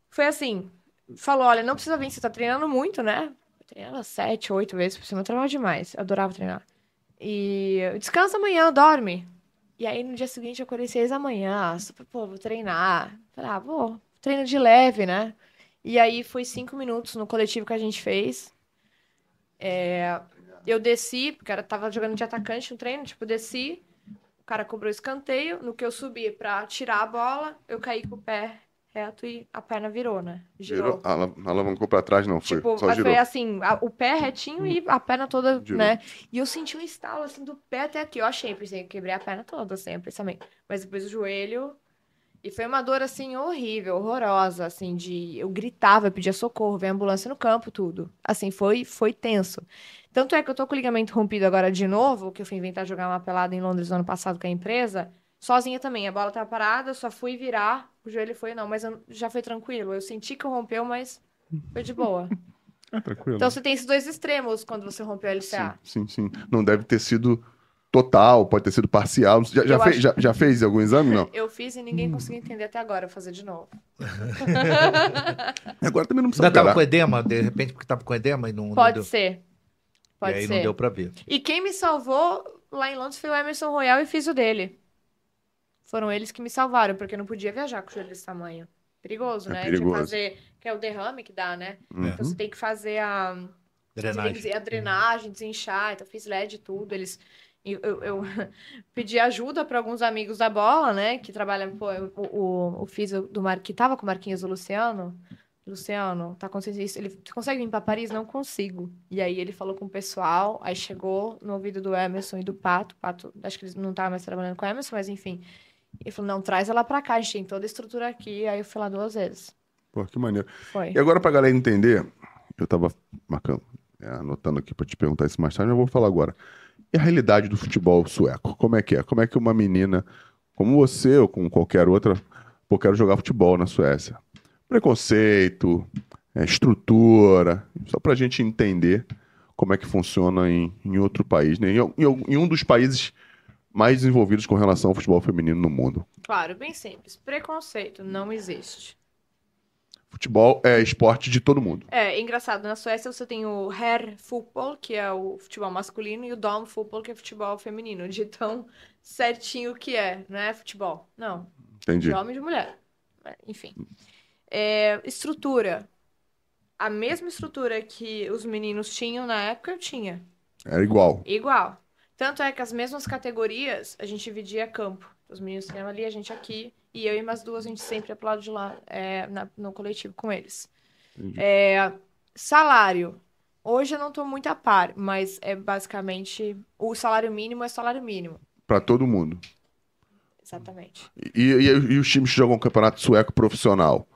foi assim, falou, olha, não precisa vir, você tá treinando muito, né? Eu treinava sete, oito vezes por semana, eu treinava demais, eu adorava treinar. E descansa amanhã, dorme. E aí, no dia seguinte, eu acordei seis da manhã, super, pô, vou treinar. Falei, ah, vou, treino de leve, né? E aí, foi cinco minutos no coletivo que a gente fez. É, eu desci, porque eu tava jogando de atacante no treino, tipo, desci, o cara cobrou escanteio, no que eu subi pra tirar a bola, eu caí com o pé reto e a perna virou, né? Girou. Girou, ala- alavancou pra trás, não foi? Tipo, Só girou. foi assim, a- o pé retinho e a perna toda, Girou. né? E eu senti um estalo, assim, do pé até aqui. Eu achei, pensei que quebrei a perna toda, assim, eu também. Mas depois o joelho... E foi uma dor, assim, horrível, horrorosa, assim, de... Eu gritava, pedia socorro, veio ambulância no campo, tudo. Assim, foi, foi tenso. Tanto é que eu tô com o ligamento rompido agora de novo, que eu fui inventar jogar uma pelada em Londres no ano passado com a empresa, sozinha também. A bola tava parada, eu só fui virar, o joelho foi, não, mas eu- já foi tranquilo. Eu senti que rompeu, mas foi de boa. É tranquilo. Então você tem esses dois extremos quando você rompeu a LCA. Sim, sim, sim. Não deve ter sido total, pode ter sido parcial. Já, já, fez, acho- já, já fez algum exame? Não. Eu fiz e ninguém conseguiu entender até agora, vou fazer de novo. Agora também não precisa Ainda tava com edema, de repente, porque tava com edema e não, não Pode deu. ser. Pode e aí ser. não deu pra ver. E quem me salvou lá em Londres foi o Emerson Royal e fiz o dele. Foram eles que me salvaram, porque eu não podia viajar com o joelho desse tamanho. Perigoso, É né? perigoso. Tinha que fazer, que é o derrame que dá, né? Uhum. Então você tem que fazer a, que Drenagem. fazer a drenagem, desinchar. Então eu fiz LED e tudo. Eles, eu, eu, eu pedi ajuda para alguns amigos da bola, né? Que trabalham, pô, eu- o, o, do Mar, que tava com o Marquinhos, o Luciano. Luciano, tá acontecendo isso? Ele "Você consegue vir pra Paris? Não consigo. E aí ele falou com o pessoal, aí chegou no ouvido do Emerson e do Pato. Pato, acho que eles não estavam mais trabalhando com o Emerson, mas enfim. Ele falou: não, traz ela pra cá, a gente tem toda a estrutura aqui. Aí eu fui lá duas vezes. Pô, que maneiro. Foi. E agora, pra galera entender, eu tava marcando, é, anotando aqui pra te perguntar isso mais tarde, mas eu vou falar agora. E a realidade do futebol sueco? Como é que é? Como é que uma menina como você ou como qualquer outra, pô, quero jogar futebol na Suécia? Preconceito, é, estrutura, só pra gente entender como é que funciona em, em outro país, né? Em, em- em um dos países mais desenvolvidos com relação ao futebol feminino no mundo. Claro, bem simples. Preconceito não existe. Futebol é esporte de todo mundo. É, engraçado, na Suécia você tem o herrfotboll, que é o futebol masculino, e o damfotboll, que é futebol feminino. De tão certinho que é, não é futebol. Não, Entendi. de homem e de mulher. Enfim. É, estrutura. A mesma estrutura que os meninos tinham na época, eu tinha. Era igual. Igual. Tanto é que as mesmas categorias, a gente dividia campo. Os meninos treinavam ali, a gente aqui. E eu e mais duas, a gente sempre ia pro lado de lá, é, na- no coletivo com eles. É, salário. Hoje eu não tô muito a par, mas é basicamente... O salário mínimo é salário mínimo. Pra todo mundo. Exatamente. E, e- e os times que jogam campeonato sueco profissional,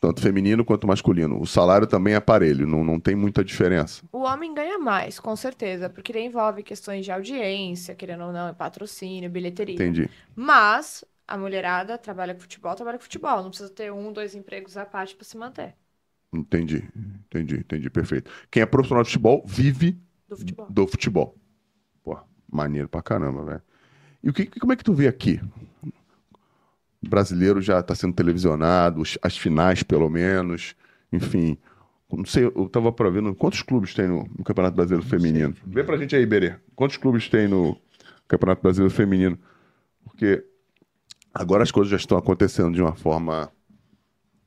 tanto feminino quanto masculino, o salário também é parelho, não, não tem muita diferença. O homem ganha mais, com certeza, porque ele envolve questões de audiência, querendo ou não, é patrocínio, bilheteria. Entendi. Mas a mulherada trabalha com futebol, trabalha com futebol. Não precisa ter um, dois empregos à parte para se manter Entendi. Entendi, entendi, perfeito. Quem é profissional de futebol vive do futebol. do futebol. Pô, maneiro pra caramba, velho. E o que, como é que tu vê aqui? O brasileiro já tá sendo televisionado, as finais pelo menos, enfim. Não sei, eu tava pra ver quantos clubes tem no, no Campeonato Brasileiro Feminino. Vê pra gente aí, Berê. Quantos clubes tem no Campeonato Brasileiro Feminino? Porque agora as coisas já estão acontecendo de uma forma,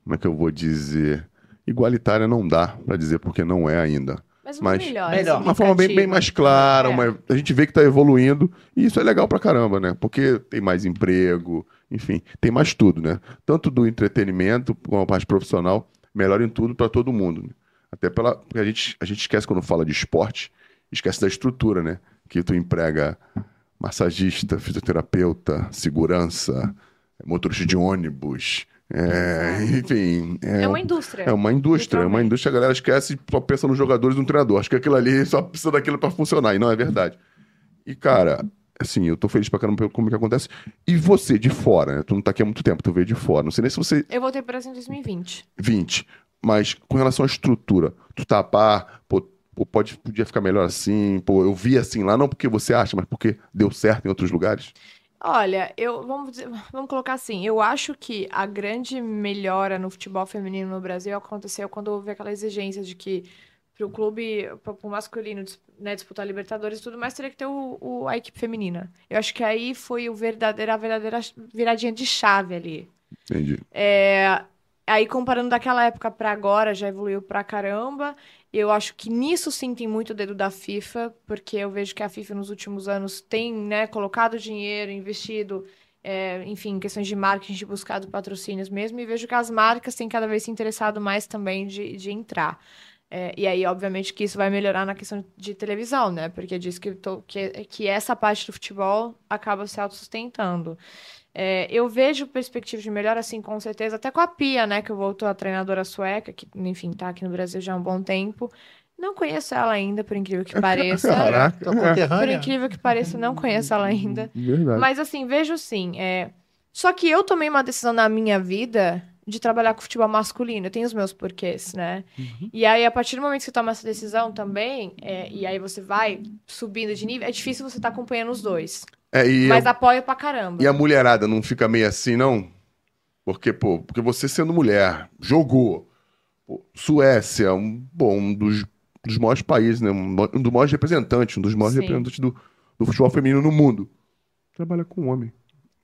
como é que eu vou dizer? Igualitária não dá pra dizer porque não é ainda. Mas, Mas- melhor, Melhor. Uma forma bem, bem mais clara, É. uma- a gente vê que tá evoluindo, e isso é legal pra caramba, né? Porque tem mais emprego, enfim, tem mais tudo, né? Tanto do entretenimento como a parte profissional, melhor em tudo pra todo mundo. né? Até pela. Porque a gente, a gente esquece quando fala de esporte, esquece da estrutura, né? Que tu emprega massagista, fisioterapeuta, segurança, motorista de ônibus, é, enfim. É uma indústria. É uma indústria, é uma indústria, a galera esquece e só pensa nos jogadores e no treinador. Acho que aquilo ali só precisa daquilo pra funcionar, e não é verdade. E, cara, assim, eu tô feliz pra caramba pelo como que acontece. E você, de fora, né? Tu não tá aqui há muito tempo, tu veio de fora. Não sei nem se você. Eu voltei para em 2020. 20. Mas com relação à estrutura, tu tá a par, pô, pô, pode, podia ficar melhor assim, pô, eu vi assim lá, não porque você acha, mas porque deu certo em outros lugares. Olha, eu vamos dizer- vamos colocar assim, eu acho que a grande melhora no futebol feminino no Brasil aconteceu quando houve aquela exigência de que o clube, para o masculino né, disputar Libertadores e tudo mais, teria que ter o, o- a equipe feminina. Eu acho que aí foi o verdadeira, a verdadeira viradinha de chave ali. Entendi. É, aí comparando daquela época pra agora, já evoluiu pra caramba. Eu acho que nisso sim tem muito o dedo da FIFA, porque eu vejo que a FIFA nos últimos anos tem, né, colocado dinheiro, investido, é, enfim, questões de marketing, buscado patrocínios mesmo, e vejo que as marcas têm cada vez se interessado mais também de, de entrar. É, e aí, obviamente, que isso vai melhorar na questão de televisão, né? Porque diz que, to- que, que essa parte do futebol acaba se autossustentando. É, eu vejo perspectiva de melhor, assim, com certeza, até com a Pia, né, que voltou a treinadora sueca, que, enfim, tá aqui no Brasil já há um bom tempo. Não conheço ela ainda, por incrível que pareça. Caraca, Por incrível que pareça, não conheço ela ainda. Verdade. Mas assim, vejo sim. É... Só que eu tomei uma decisão na minha vida de trabalhar com futebol masculino. Eu tenho os meus porquês, né? E aí, a partir do momento que você toma essa decisão também, é, e aí você vai subindo de nível, é difícil você estar acompanhando os dois. É, e, Mas a, apoia pra caramba. e a mulherada não fica meio assim, não? Porque, pô, porque você sendo mulher, jogou. Pô, Suécia, um, bom, um dos, dos maiores países, né? Um, um dos maiores representantes, um dos maiores Sim. representantes do, do futebol feminino no mundo. Trabalha com homem.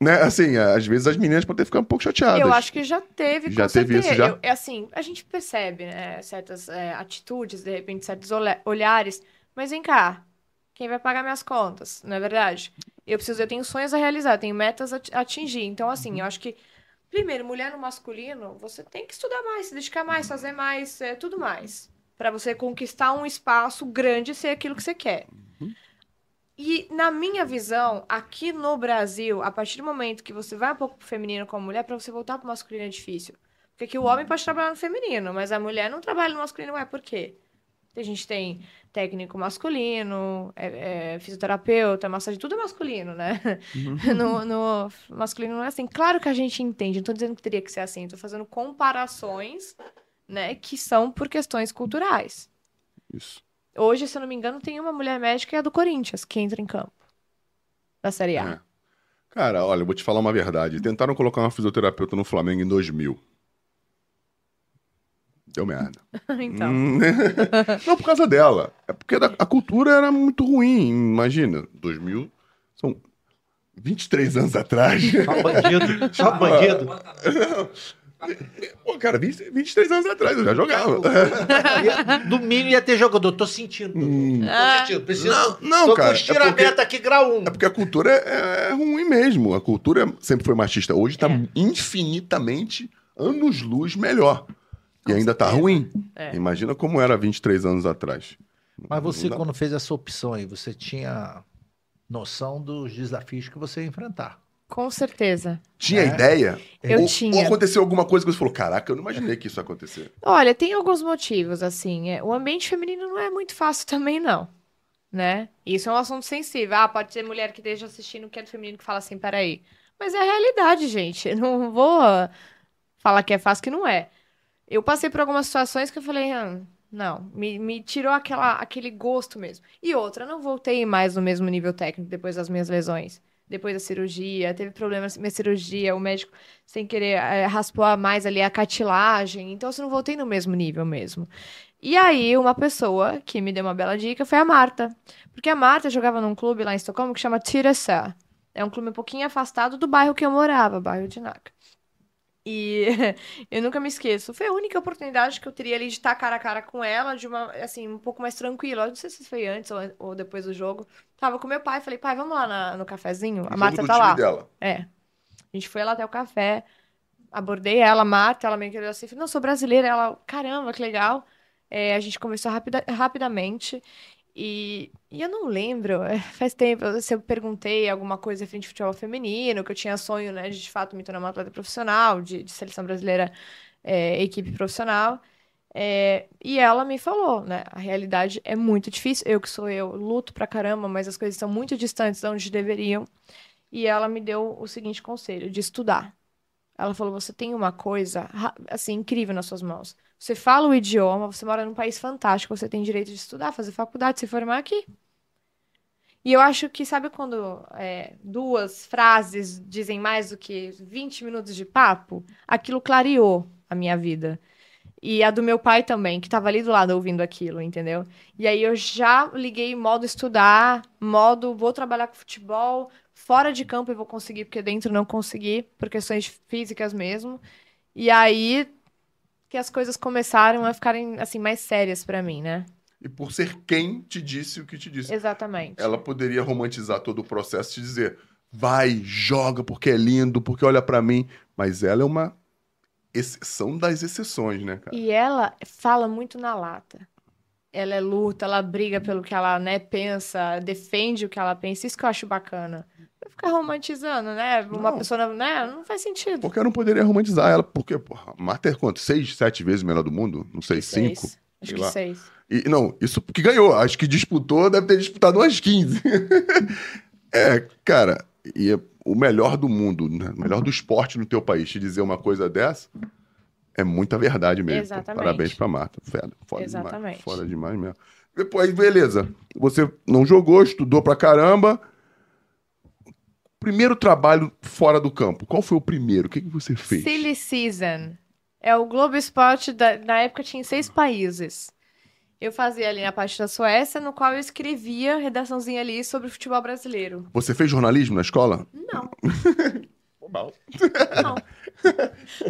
Né? Assim, às vezes as meninas podem ficar um pouco chateadas. Eu acho que já teve, Já teve certeza. isso, já? É assim, a gente percebe, né, certas é, atitudes, de repente, certos olha- olhares. Mas vem cá, quem vai pagar minhas contas, não é verdade? Eu preciso, eu tenho sonhos a realizar, tenho metas a ati- a atingir. Então, assim, eu acho que, primeiro, mulher no masculino, você tem que estudar mais, se dedicar mais, fazer mais, é, tudo mais. Pra você conquistar um espaço grande e ser aquilo que você quer. E na minha visão, aqui no Brasil, a partir do momento que você vai um pouco pro feminino como mulher, pra você voltar pro masculino é difícil. Porque aqui o homem pode trabalhar no feminino, mas a mulher não trabalha no masculino, ué, por quê? A gente tem técnico masculino, é, é, fisioterapeuta, massagem, tudo é masculino, né? No, no masculino não é assim. Claro que a gente entende, não tô dizendo que teria que ser assim, tô fazendo comparações, né, que são por questões culturais. Isso. Hoje, se eu não me engano, tem uma mulher médica, é a do Corinthians, que entra em campo. Da Série A. É. Cara, olha, eu vou te falar uma verdade. Tentaram colocar uma fisioterapeuta no Flamengo em 2000. Deu merda. então. Hum, Não por causa dela. É porque a cultura era muito ruim. Imagina, 2000 são 23 anos atrás. Só bandido. Só bandido. Pô, cara, 20, 23 anos atrás eu já jogava. No mínimo ia ter jogador. Tô sentindo. Hum. Tô sentindo. Preciso. Não, não, tô cara, com é porque- aqui, grau 1. É porque a cultura é, é ruim mesmo. A cultura sempre foi machista. Hoje tá É. infinitamente anos-luz melhor. E ainda tá ruim. É. Imagina como era 23 anos atrás. Mas você, quando fez essa opção aí, você tinha noção dos desafios que você ia enfrentar. Com certeza. Tinha É. ideia? Eu ou, tinha. Ou aconteceu alguma coisa que você falou, caraca, eu não imaginei que isso ia acontecer. Olha, tem alguns motivos, assim. é, o ambiente feminino não é muito fácil também, não. Né? Isso é um assunto sensível. Ah, pode ser mulher que esteja assistindo que é do feminino que fala assim, peraí. Mas é a realidade, gente. Eu não vou falar que é fácil, que não é. Eu passei por algumas situações que eu falei, ah, não, me, me tirou aquela, aquele gosto mesmo. E outra, eu não voltei mais no mesmo nível técnico depois das minhas lesões. Depois da cirurgia, teve problemas na minha cirurgia, o médico, sem querer, eh, raspou mais ali a cartilagem. Então, assim, eu não voltei no mesmo nível mesmo. E aí, uma pessoa que me deu uma bela dica foi a Marta. Porque a Marta jogava num clube lá em Estocolmo que chama Tyresö. É um clube um pouquinho afastado do bairro que eu morava, bairro de Nacka. E eu nunca me esqueço. Foi a única oportunidade que eu teria ali de estar cara a cara com ela, de uma, assim, um pouco mais tranquila. Não sei se foi antes ou depois do jogo. Tava com meu pai, falei, pai, vamos lá na- no cafezinho? A Marta tá lá. dela. É. A gente foi lá até o café, abordei ela, a Marta, ela meio que olhou assim, falei, não, sou brasileira. Ela, caramba, que legal. É, a gente conversou rapida- rapidamente. E, e eu não lembro, é, faz tempo, se eu perguntei alguma coisa frente de futebol feminino, que eu tinha sonho, né, de de fato me tornar uma atleta profissional, de, de seleção brasileira, é, equipe profissional. É, e ela me falou, né? A realidade é muito difícil. Eu que sou eu, luto pra caramba, mas as coisas estão muito distantes de onde deveriam. E ela me deu o seguinte conselho, de estudar. Ela falou: você tem uma coisa assim incrível nas suas mãos. Você fala o idioma, você mora num país fantástico, você tem direito de estudar, fazer faculdade, se formar aqui. E eu acho que, sabe quando é, duas frases dizem mais do que 20 minutos de papo? Aquilo clareou a minha vida. E a do meu pai também, que estava ali do lado ouvindo aquilo, entendeu? E aí eu já liguei modo estudar, modo vou trabalhar com futebol, fora de campo eu vou conseguir, porque dentro não consegui, por questões físicas mesmo. E aí que as coisas começaram a ficarem assim mais sérias pra mim, né? E por ser quem te disse o que te disse. Exatamente. Ela poderia romantizar todo o processo e te dizer, vai, joga porque é lindo, porque olha pra mim. Mas ela é uma exceção das exceções, né, cara? E ela fala muito na lata. Ela é luta, ela briga pelo que ela, né, pensa, defende o que ela pensa. Isso que eu acho bacana. ficar romantizando, né? Uma Não. pessoa, né? Não faz sentido. Porque eu não poderia romantizar ela, porque, porra, Marta é quanto? Seis, sete vezes melhor do mundo? Não sei, cinco? Seis. Acho sei que lá. seis. E, não, isso porque ganhou. Acho que disputou, deve ter disputado umas 15. é, cara, e é o melhor do mundo, né? o melhor do esporte no teu país, te dizer uma coisa dessa, é muita verdade mesmo. pô. Exatamente. Parabéns pra Marta. Foda, foda demais. Exatamente. Foda demais mesmo. Depois, beleza. Você não jogou, estudou pra caramba. Primeiro trabalho fora do campo. Qual foi o primeiro? O que, que você fez? Silly Season. É o Globo Esporte, da- na época tinha seis países. Eu fazia ali na parte da Suécia, no qual eu escrevia redaçãozinha ali sobre o futebol brasileiro. Você fez jornalismo na escola? Não. Não.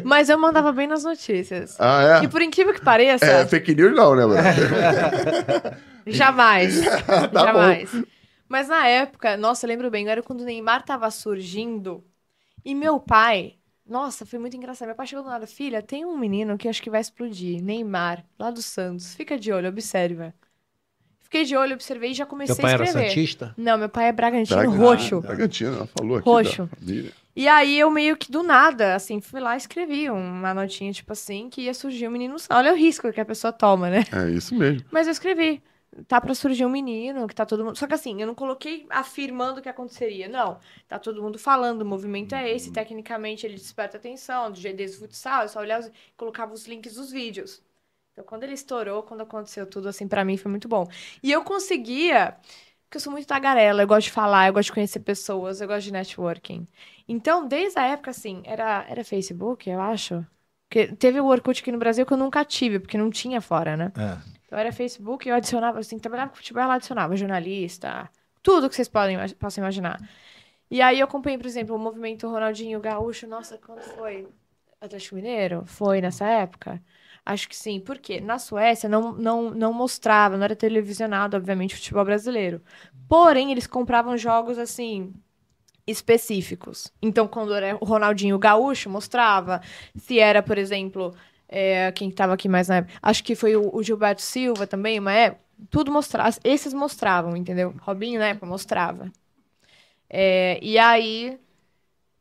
Mas eu mandava bem nas notícias. Ah, E é? por incrível que pareça, É, fake news não, né, mano? jamais. Tá jamais. Mas na época, nossa, eu lembro bem, era quando o Neymar tava surgindo. E meu pai, nossa, foi muito engraçado. Meu pai chegou do nada, filha, tem um menino que acho que vai explodir. Neymar, lá do Santos. Fica de olho, observa. Fiquei de olho, observei e já comecei Teu pai a era escrever. Santista? Não, meu pai é Bragantino Braga- roxo. Bragantino, ela falou aqui. Roxo. E aí eu meio que do nada, assim, fui lá e escrevi uma notinha, tipo assim, que ia surgir um menino. Olha o risco que a pessoa toma, né? É isso mesmo. Mas eu escrevi. Tá pra surgir um menino, que tá todo mundo. Só que assim, eu não coloquei afirmando o que aconteceria. Não. Tá todo mundo falando, o movimento é esse, tecnicamente ele desperta atenção, do jeito desse futsal, eu só olhava os... colocava os links dos vídeos. Então, quando ele estourou, quando aconteceu tudo, assim, pra mim foi muito bom. E eu conseguia. Porque eu sou muito tagarela, eu gosto de falar, eu gosto de conhecer pessoas, eu gosto de networking. Então, desde a época, assim, era, era Facebook, eu acho. Porque teve o Orkut aqui no Brasil que eu nunca tive, porque não tinha fora, né? É. Então era Facebook, eu adicionava, assim, trabalhava com futebol, ela adicionava jornalista, tudo que vocês podem, possam imaginar. E aí eu acompanhei, por exemplo, o movimento Ronaldinho Gaúcho, nossa, quando foi? Atlético Mineiro? Foi nessa época? Acho que sim, porque na Suécia não, não, não mostrava, não era televisionado, obviamente, futebol brasileiro. Porém, eles compravam jogos, assim, específicos. Então, quando era o Ronaldinho Gaúcho, mostrava. Se era, por exemplo, é, quem estava aqui mais na época. Acho que foi o, Gilberto Silva também, uma época. Tudo mostrava. Esses mostravam, entendeu? Robinho, na época, mostrava. É, e aí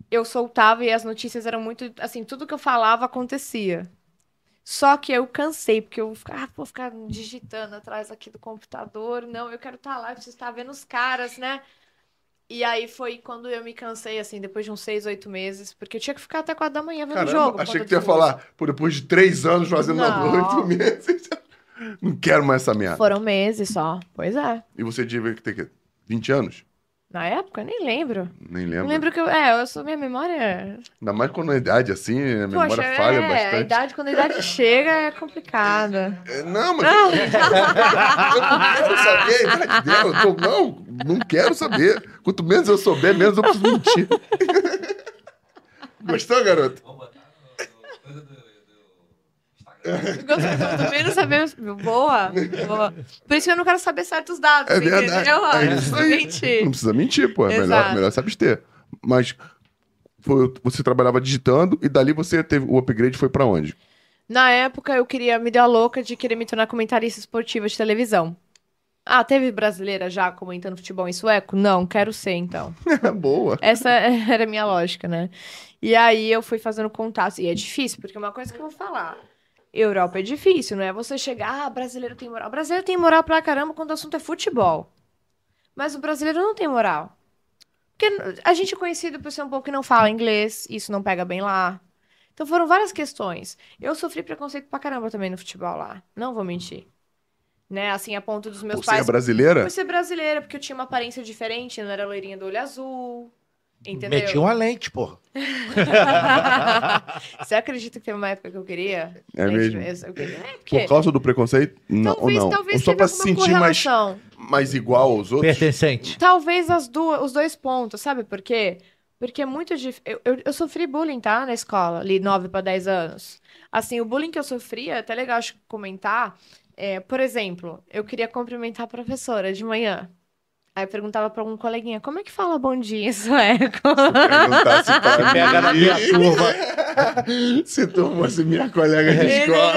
eu soltava e as notícias eram muito. Assim, tudo que eu falava acontecia. Só que eu cansei, porque eu ficava, ah, vou ficar digitando atrás aqui do computador. Não, eu quero estar lá, eu preciso estar vendo os caras, né? E aí foi quando eu me cansei, assim, depois de uns seis, oito meses, porque eu tinha que ficar até quatro da manhã vendo o Caramba, jogo. achei que tu ia eu falar, pô, depois de três anos fazendo Não. oito meses. Não quero mais essa merda. Foram meses só. Pois é. E você devia ter que 20 anos? Na época, eu nem lembro. Nem Não lembro. lembro que eu. É, eu sou minha memória. Ainda mais quando a idade assim, a memória Poxa, falha é, a bastante. idade, quando a idade chega, é complicada. É, Não, mas eu não quero saber a idade dela. Tô- não, não quero saber. Quanto menos eu souber, menos eu preciso mentir. Gostou, garoto? Vamos botar no, no coisa do, também não sabemos. Boa, boa. Por isso que eu não quero saber certos dados, É verdade. entendeu? É isso aí. Mentir. Não precisa mentir, pô. É melhor, melhor se abster. Mas foi- você trabalhava digitando e dali você teve o upgrade foi pra onde? Na época, eu queria me dar louca de querer me tornar comentarista esportiva de televisão. Ah, teve brasileira já comentando futebol em sueco? Não, quero ser, então. Boa. Essa era a minha lógica, né? E aí eu fui fazendo contatos. E é difícil, porque uma coisa que eu vou falar. Europa é difícil, não é você chegar, ah, brasileiro tem moral. O brasileiro tem moral pra caramba quando o assunto é futebol. Mas o brasileiro não tem moral. Porque a gente é conhecido por ser um povo que não fala inglês, isso não pega bem lá. Então foram várias questões. Eu sofri preconceito pra caramba também no futebol lá. Não vou mentir. Né? Assim, a ponto dos meus Você pais. é brasileira? Por ser brasileira, porque eu tinha uma aparência diferente, não era loirinha do olho azul. Entendeu? Meti uma lente, porra. Você acredita que teve uma época que eu queria? É mesmo? Eu queria. É, porque... Por causa do preconceito? Não, ou talvez, não? talvez ou só pra se sentir mais, correlação. mais igual aos outros? Pertencente. Talvez as duas, os dois pontos, sabe por quê? Porque é muito difícil. Eu, eu, eu sofri bullying, tá? Na escola, ali, 9 para 10 anos. Assim, o bullying que eu sofria, é até legal acho, comentar. É, por exemplo, eu queria cumprimentar a professora de manhã. Aí eu perguntava pra um coleguinha, como é que fala bom dia em sueco? Perguntasse pra Pega na minha turma. Se tu fosse minha colega de escola.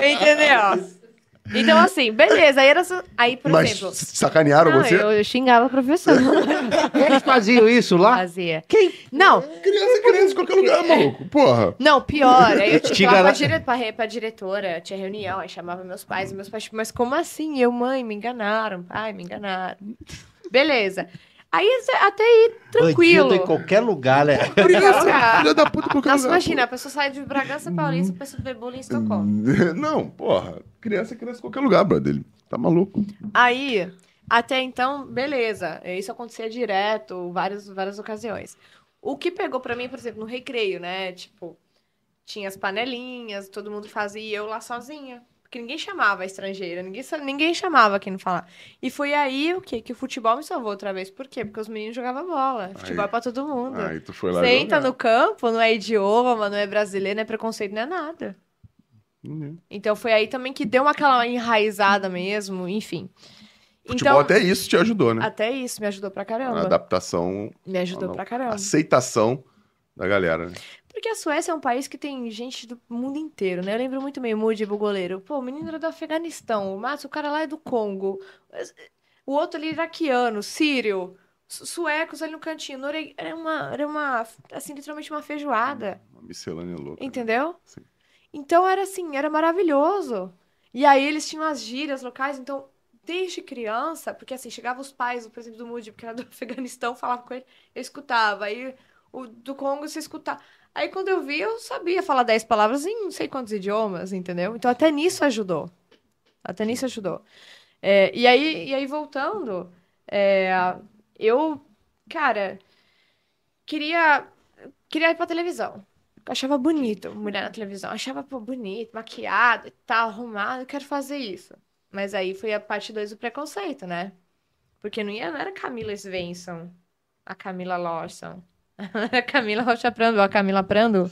Entendeu? Entendeu? Então, assim, beleza. Aí, era, só- aí por Mas exemplo. sacanearam Não, você? eu, eu xingava a professora. Eles faziam isso lá? Fazia. Não, Criança é criança em qualquer lugar, maluco. Porra. Não, pior. Aí eu tinha que ir pra, dire... pra diretora, tinha reunião, aí chamava meus pais, e meus pais, tipo, mas como assim? Eu, mãe, me enganaram, pai, me enganaram. Beleza. Aí até aí, tranquilo. Bandido em qualquer lugar, né? Criança, lugar. filha da puta qualquer Nossa, lugar. imagina, a pessoa sai de Bragança Paulista, a pessoa vê bullying em Estocolmo. Não, porra. Criança é criança em qualquer lugar, brother. Tá maluco. Aí, até então, beleza. Isso acontecia direto, várias, várias ocasiões. O que pegou pra mim, por exemplo, no recreio, né? Tipo, tinha as panelinhas, todo mundo fazia e eu lá sozinha. Porque ninguém chamava a estrangeira, ninguém, ninguém chamava quem não falar. E foi aí o quê? Que o futebol me salvou outra vez. Por quê? Porque os meninos jogavam bola. Futebol é pra todo mundo. Aí tu foi lá Você entra no campo, não é idioma, não é brasileiro, não é preconceito, não é nada. Uhum. Então foi aí também que deu aquela enraizada mesmo, enfim. Futebol Então, até isso te ajudou, né? até isso me ajudou pra A caramba. adaptação, Me ajudou não. pra caramba. aceitação da galera. né? Porque a Suécia é um país que tem gente do mundo inteiro, né? Eu lembro muito bem o Mudibo, o goleiro. Pô, o menino era do Afeganistão, o Márcio, o cara lá é do Congo. O outro ali iraquiano, sírio, su- suecos ali no cantinho. Era uma, era uma, assim, literalmente uma feijoada. Uma miscelânea louca. né? Entendeu? Sim. Então era assim, era maravilhoso. E aí eles tinham as gírias locais, então desde criança, porque assim, chegavam os pais, por exemplo, do Moody, que era do Afeganistão, falava com ele, eu escutava. Aí o do Congo você escutava. Aí quando eu vi, eu sabia falar 10 palavras em não sei quantos idiomas, entendeu? Então até nisso ajudou. Até nisso ajudou. É, e, aí, e aí, voltando, é, eu, cara, queria, queria ir pra televisão. Eu achava bonito mulher na televisão. Achava, pô, bonito, maquiado e tal, arrumado. Eu quero fazer isso. Mas aí foi a parte 2 do preconceito, né? Porque não, ia, não era Camila Svensson, a Camila Lawson. Camila Rocha Prando, a Camila Prando.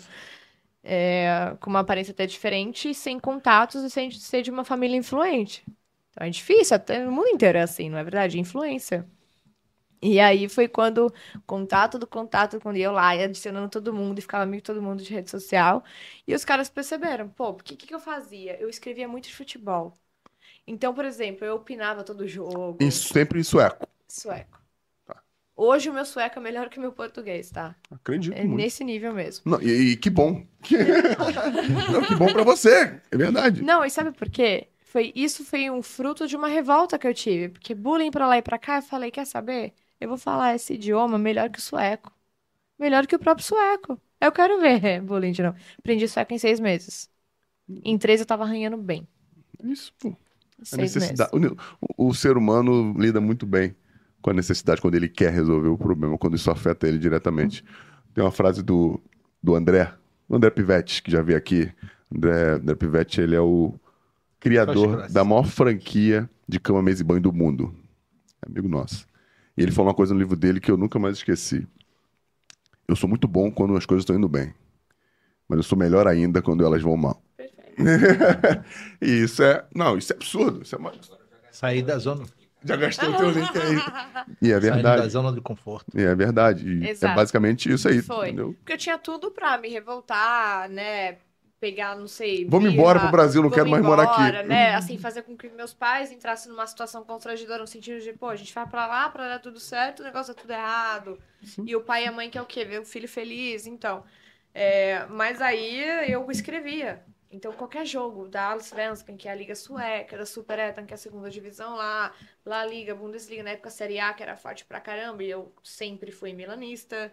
é, com uma aparência até diferente, sem contatos e sem ser de uma família influente. Então é difícil, até no mundo inteiro é assim, não é verdade? Influência. E aí foi quando contato do contato, quando eu lá, ia adicionando todo mundo e ficava amigo de todo mundo de rede social. E os caras perceberam, pô, o que, que eu fazia? Eu escrevia muito de futebol. Então, por exemplo, eu opinava todo jogo. Em- sempre em sueco. Sueco. Hoje o meu sueco é melhor que o meu português, tá? Acredito É muito. nesse nível mesmo. Não, e, e que bom. Não, que bom pra você. É verdade. Não, e sabe por quê? Foi, isso foi um fruto de uma revolta que eu tive. Porque bullying pra lá e pra cá, eu falei, quer saber? Eu vou falar esse idioma melhor que o sueco. Melhor que o próprio sueco. Eu quero ver bullying de novo. Aprendi sueco em seis meses. Em três eu tava arranhando bem. Isso, pô. A Seis necessidade. meses. O, o ser humano lida muito bem com a necessidade quando ele quer resolver o problema, quando isso afeta ele diretamente. Tem uma frase do, do André, do André Pivetti, que já veio aqui. André, André Pivetti, ele é o criador da maior franquia de cama, mesa e banho do mundo. É amigo nosso. E ele falou uma coisa no livro dele que eu nunca mais esqueci. Eu sou muito bom quando as coisas estão indo bem. Mas eu sou melhor ainda quando elas vão mal. Perfeito. E isso é. Não, isso é absurdo. Isso é uma... Sair da zona, Já gastou o teu link aí. E é sair da verdade. zona de conforto. E é verdade. E é basicamente isso aí. Foi. Entendeu? Porque eu tinha tudo pra me revoltar, né? Pegar, não sei. Vamos birra, embora pro Brasil, não quero mais morar embora, aqui. Né? Assim, fazer com que meus pais entrassem numa situação constrangedora no sentido de, pô, a gente vai pra lá pra dar tudo certo, o negócio é tudo errado. E o pai e a mãe quer o quê? Ver o filho feliz, então. É, mas aí eu escrevia. Então, qualquer jogo da Allsvenskan, que é a liga sueca, da Superettan, que é a segunda divisão lá, La Liga, Bundesliga, na época Série A, que era forte pra caramba, e eu sempre fui milanista,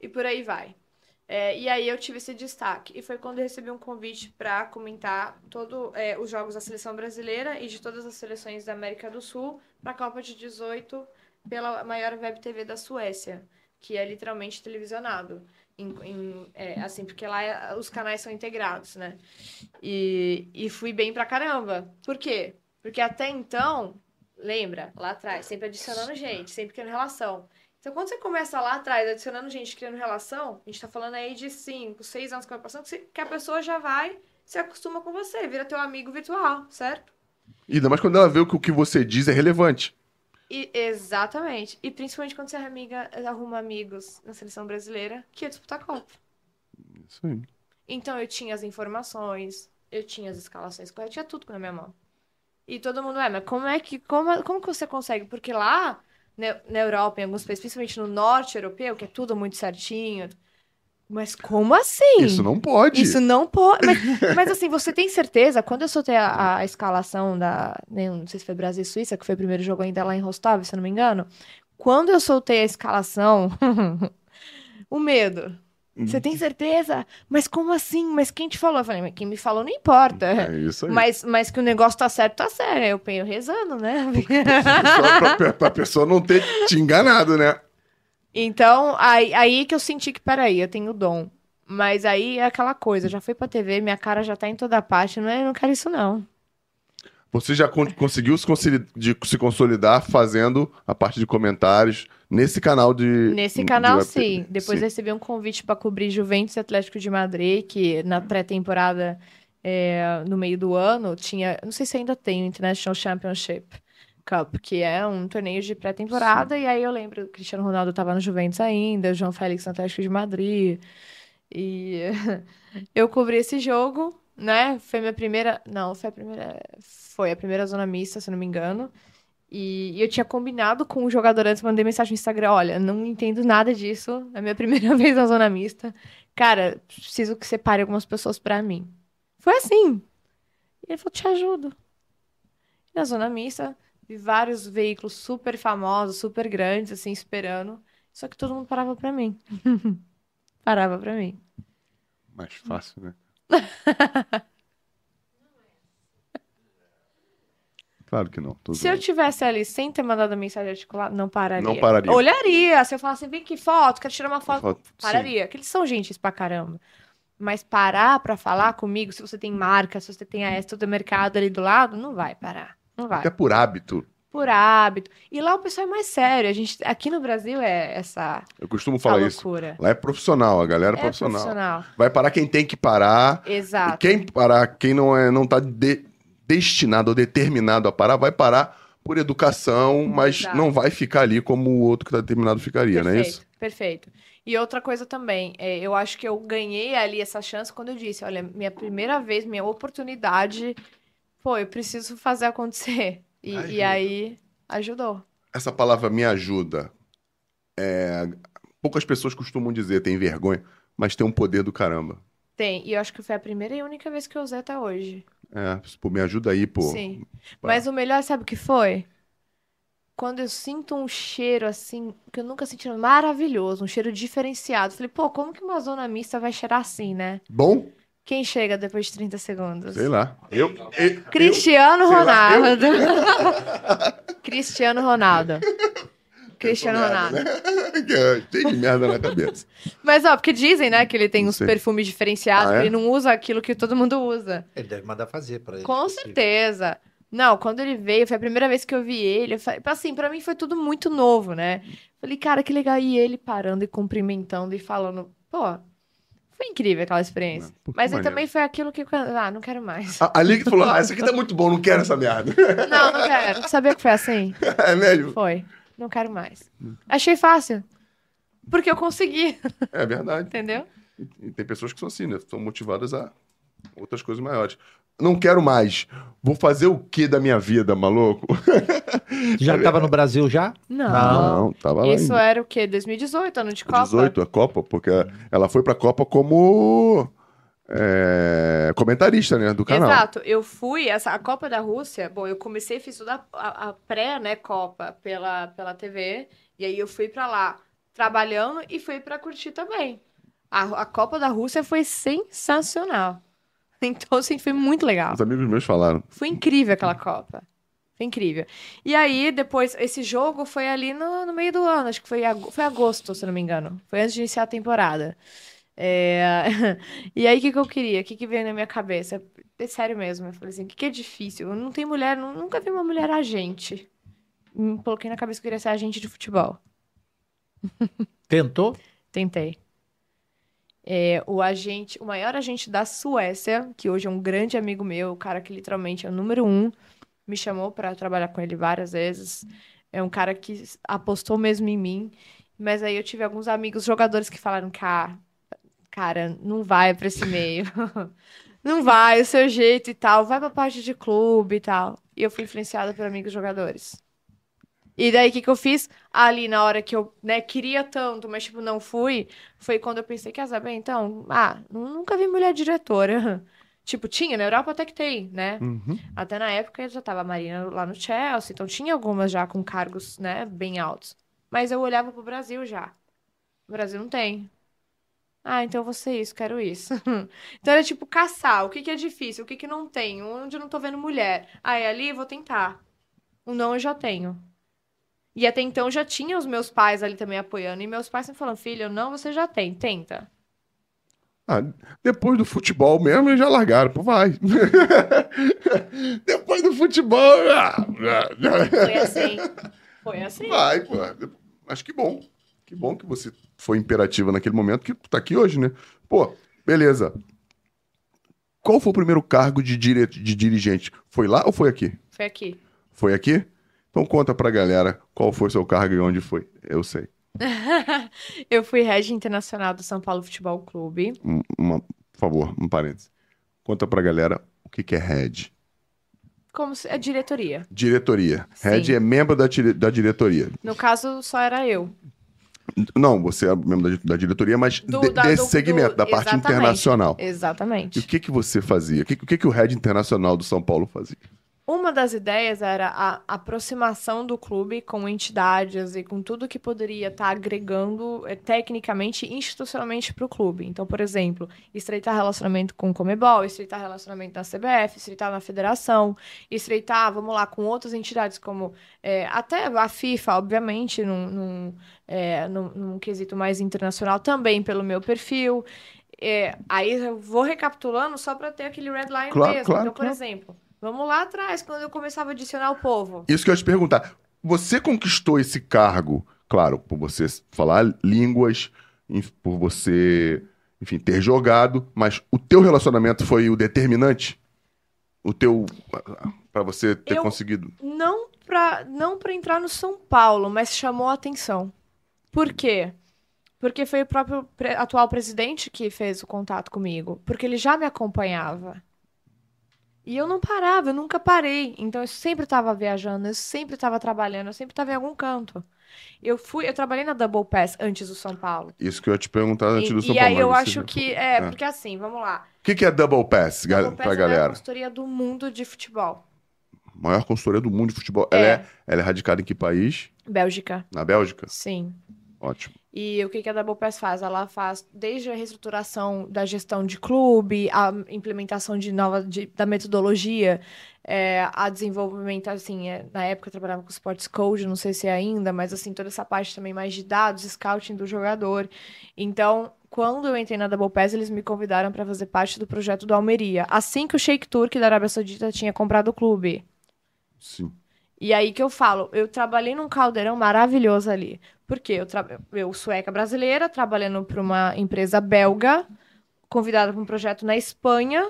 e por aí vai. É, e aí eu tive esse destaque. E foi quando eu recebi um convite para comentar todos os jogos da seleção brasileira e de todas as seleções da América do Sul para a Copa de 18 pela maior web TV da Suécia, que é literalmente televisionado. Em- em- é, assim, porque lá é- os canais são integrados, né? E, e fui bem pra caramba. Por quê? Porque até então, lembra, lá atrás, sempre adicionando gente, sempre criando relação. Então, quando você começa lá atrás, adicionando gente, criando relação, a gente tá falando aí de 5, 6 anos que vai passando, que a pessoa já vai se acostuma com você, vira teu amigo virtual, certo? E ainda mais quando ela vê que o que você diz é relevante. E, exatamente. E principalmente quando você é amiga, arruma amigos na seleção brasileira que ia disputar a Copa. Isso aí. Então eu tinha as informações, eu tinha as escalações corretas, tinha tudo na minha mão. E todo mundo, é, mas como é que, como, como que você consegue? Porque lá, na, na Europa, em alguns países, principalmente no norte europeu, que é tudo muito certinho. Mas como assim? Isso não pode. Isso não pode. Mas, mas, assim, você tem certeza? Quando eu soltei a, a escalação da. né, Não sei se foi Brasil e Suíça, que foi o primeiro jogo ainda lá em Rostov, se eu não me engano. Quando eu soltei a escalação, o medo. Você tem certeza? Mas como assim? Mas quem te falou? Eu falei, mas quem me falou não importa. É isso aí. Mas, mas que o negócio tá certo, tá certo. Aí Eu penho rezando, né? Só pra, pra pessoa não ter te enganado, né? Então, aí, aí que eu senti que, peraí, eu tenho dom. Mas aí é aquela coisa, já fui pra TV, minha cara já tá em toda parte, não, é, não quero isso não. Você já con- conseguiu se, de- se consolidar fazendo a parte de comentários nesse canal de. Nesse de canal, web- sim. Depois Sim. recebi um convite pra cobrir Juventus Atlético de Madrid, que na pré-temporada, é, no meio do ano, tinha, não sei se ainda tem, o International Championship Cup, que é um torneio de pré-temporada, e aí eu lembro, o Cristiano Ronaldo tava no Juventus ainda, o João Félix no Atlético de Madrid, e eu cobri esse jogo, né? Foi minha primeira, não, foi a primeira, foi a primeira zona mista, se eu não me engano. E eu tinha combinado com o jogador antes, mandei mensagem no Instagram, olha, não entendo nada disso, é a minha primeira vez na zona mista. Cara, preciso que separe algumas pessoas pra mim. Foi assim. E ele falou, te ajudo. E na zona mista, vi vários veículos super famosos, super grandes, assim, esperando. Só que todo mundo parava pra mim. parava pra mim. Mais fácil, né? claro que não. Se eu zoando. tivesse ali sem ter mandado mensagem articulada, não pararia. Não pararia. Olharia. Se eu falasse, vem que foto, quero tirar uma foto. Foto, sim. Pararia. Porque eles são gentis pra caramba. Mas parar pra falar comigo, se você tem marca, se você tem a Extra do mercado ali do lado, não vai parar. Não vai. Até por hábito. Por hábito. E lá o pessoal é mais sério. A gente, aqui no Brasil é essa, Eu costumo falar isso. Lá é profissional, a galera é, É profissional. profissional. Vai parar quem tem que parar. E Exato. quem parar, quem não é, não tá de- destinado ou determinado a parar, vai parar por educação, mas Exato. não vai ficar ali como o outro que tá determinado ficaria, não é isso? Perfeito. E outra coisa também, é, eu acho que eu ganhei ali essa chance quando eu disse, olha, minha primeira vez, minha oportunidade, pô, eu preciso fazer acontecer. E, e aí ajudou. Essa palavra me ajuda. É, poucas pessoas costumam dizer, tem vergonha, mas tem um poder do caramba. Tem, e eu acho que foi a primeira e única vez que eu usei até hoje. É, pô, me ajuda aí, pô. Sim. Mas o melhor, sabe o que foi? Quando eu sinto um cheiro assim, que eu nunca senti, maravilhoso, um cheiro diferenciado. Falei, pô, como que uma zona mista vai cheirar assim, né? Bom, Quem chega depois de 30 segundos? sei lá. Eu, eu- Cristiano sei lá, eu- Ronaldo. Cristiano Ronaldo. Cristiano Ronaldo. Né? Tem de merda na cabeça. Mas, ó, porque dizem, né, que ele tem Não uns sei. perfumes diferenciados, Ah, é? ele não usa aquilo que todo mundo usa. Ele deve mandar fazer pra ele. Com certeza. Não, quando ele veio, foi a primeira vez que eu vi ele. Eu falei, assim, pra mim foi tudo muito novo, né? Falei, cara, que legal. E ele parando e cumprimentando e falando, pô, foi incrível aquela experiência. Que Mas aí também foi aquilo que ah, não quero mais. A- Ali que tu falou, ah, isso aqui tá muito bom, não quero essa merda. Não, não quero. Sabia que foi assim? É mesmo? Foi. Não quero mais. Achei fácil. Porque eu consegui, É verdade. entendeu? E tem pessoas que são assim, né? São motivadas a outras coisas maiores. Não quero mais. Vou fazer o que da minha vida, maluco? Já tava no Brasil já? Não. Não, tava lá Isso em era o quê? 2018, ano de Copa? 18, a Copa, porque ela foi pra Copa como é, comentarista, né, do canal. Exato. Eu fui, essa, a Copa da Rússia, bom, eu comecei, fiz toda a, a- a pré, né, Copa pela, pela TV, e aí eu fui pra lá trabalhando e fui pra curtir também. A, a Copa da Rússia foi sensacional. Então, assim, foi muito legal. Os amigos meus falaram. Foi incrível aquela Copa. Foi incrível. E aí, depois, esse jogo foi ali no, no meio do ano, acho que foi, ag- foi agosto, se eu não me engano. Foi antes de iniciar a temporada. É, E aí, o que, que eu queria? O que, que veio na minha cabeça? É sério mesmo. Eu falei assim: o que, que é difícil? Eu não tenho mulher, nu- nunca vi uma mulher agente. Me coloquei na cabeça que eu queria ser agente de futebol. Tentou? Tentei. É, o agente, o maior agente da Suécia, que hoje é um grande amigo meu, o cara que literalmente é o número um, me chamou para trabalhar com ele várias vezes. É um cara que apostou mesmo em mim. Mas aí eu tive alguns amigos jogadores que falaram ah, cara, não vai pra esse meio. não vai, o seu jeito e tal. Vai pra parte de clube e tal. E eu fui influenciada por amigos jogadores. E daí, o que, que eu fiz? Ali, na hora que eu né, queria tanto, mas, tipo, não fui, foi quando eu pensei, quer saber, então, ah, nu- nunca vi mulher diretora. Tipo, tinha, na Europa até que tem, né? Uhum. Até na época já tava a Marina lá no Chelsea, então tinha algumas já com cargos, né, bem altos. Mas eu olhava pro Brasil já. O Brasil não tem. Ah, então eu vou ser isso, quero isso. Então era tipo caçar, o que que é difícil, o que que não tem, onde eu não tô vendo mulher. Ah, é ali, vou tentar. O não eu já tenho. E até então já tinha os meus pais ali também apoiando. E meus pais sempre falando, filho, não, você já tem, tenta. Ah, depois do futebol mesmo, eles já largaram, pô, vai. depois do futebol, ah, Foi assim. Foi assim. vai, pô. Mas que bom. Que bom que você foi imperativa naquele momento, que tu tá aqui hoje, né? Pô, beleza. Qual foi o primeiro cargo de, dire... de dirigente? Foi lá ou foi aqui? Foi aqui. Foi aqui? Então conta pra galera qual foi seu cargo e onde foi. Eu sei. Eu fui head internacional do São Paulo Futebol Clube. Um- Uma, por favor, um parênteses. Conta pra galera o que, que é head. Como se... é diretoria. Diretoria. Head é membro da, da diretoria. No caso, só era eu. Não, você é membro da, da diretoria, mas Do- de- da- desse do- segmento, do- da parte exatamente. internacional. E Exatamente. o que, que você fazia? O que, o que, que o head internacional do São Paulo fazia? Uma das ideias era a aproximação do clube com entidades e com tudo que poderia estar agregando eh, tecnicamente e institucionalmente para o clube. Então, por exemplo, estreitar relacionamento com o Comebol, estreitar relacionamento na CBF, estreitar na federação, estreitar, vamos lá, com outras entidades como eh, até a FIFA, obviamente, num, num, eh, num- num quesito mais internacional também pelo meu perfil. É, aí eu vou recapitulando só para ter aquele red line Claro, mesmo. claro, então, por claro. exemplo, vamos lá atrás, quando eu começava a adicionar o povo. Isso que eu ia te perguntar. Você conquistou esse cargo, claro, por você falar línguas, por você, enfim, ter jogado, mas o teu relacionamento foi o determinante? O teu. Pra você ter Eu- conseguido. Não para não para entrar no São Paulo, mas chamou a atenção. Por quê? Porque foi o próprio atual presidente que fez o contato comigo, porque ele já me acompanhava. E eu não parava, eu nunca parei. Então eu sempre estava viajando, eu sempre estava trabalhando, eu sempre estava em algum canto. Eu fui, eu trabalhei na Double Pass antes do São Paulo. Isso que eu ia te perguntar antes E, do São e Paulo. aí eu acho que é, É. porque assim, vamos lá. O que, que é Double Pass, Double Pass pra é a maior galera? consultoria do mundo de futebol. Maior consultoria do mundo de futebol. É. Ela, é, ela é radicada em que país? Bélgica, Na Bélgica? sim. Ótimo. E o que a Double Pass faz? Ela faz desde a reestruturação da gestão de clube, a implementação de nova de- da metodologia, é, a desenvolvimento, assim, é, na época eu trabalhava com Sports Code, não sei se é ainda, mas assim, toda essa parte também mais de dados, scouting do jogador. Então, quando eu entrei na Double Pass, eles me convidaram para fazer parte do projeto do Almeria, assim que o Sheikh Turk da Arábia Saudita tinha comprado o clube. Sim. E aí que eu falo, eu trabalhei num caldeirão maravilhoso ali. Porque eu, eu sueca brasileira, trabalhando para uma empresa belga, convidada para um projeto na Espanha,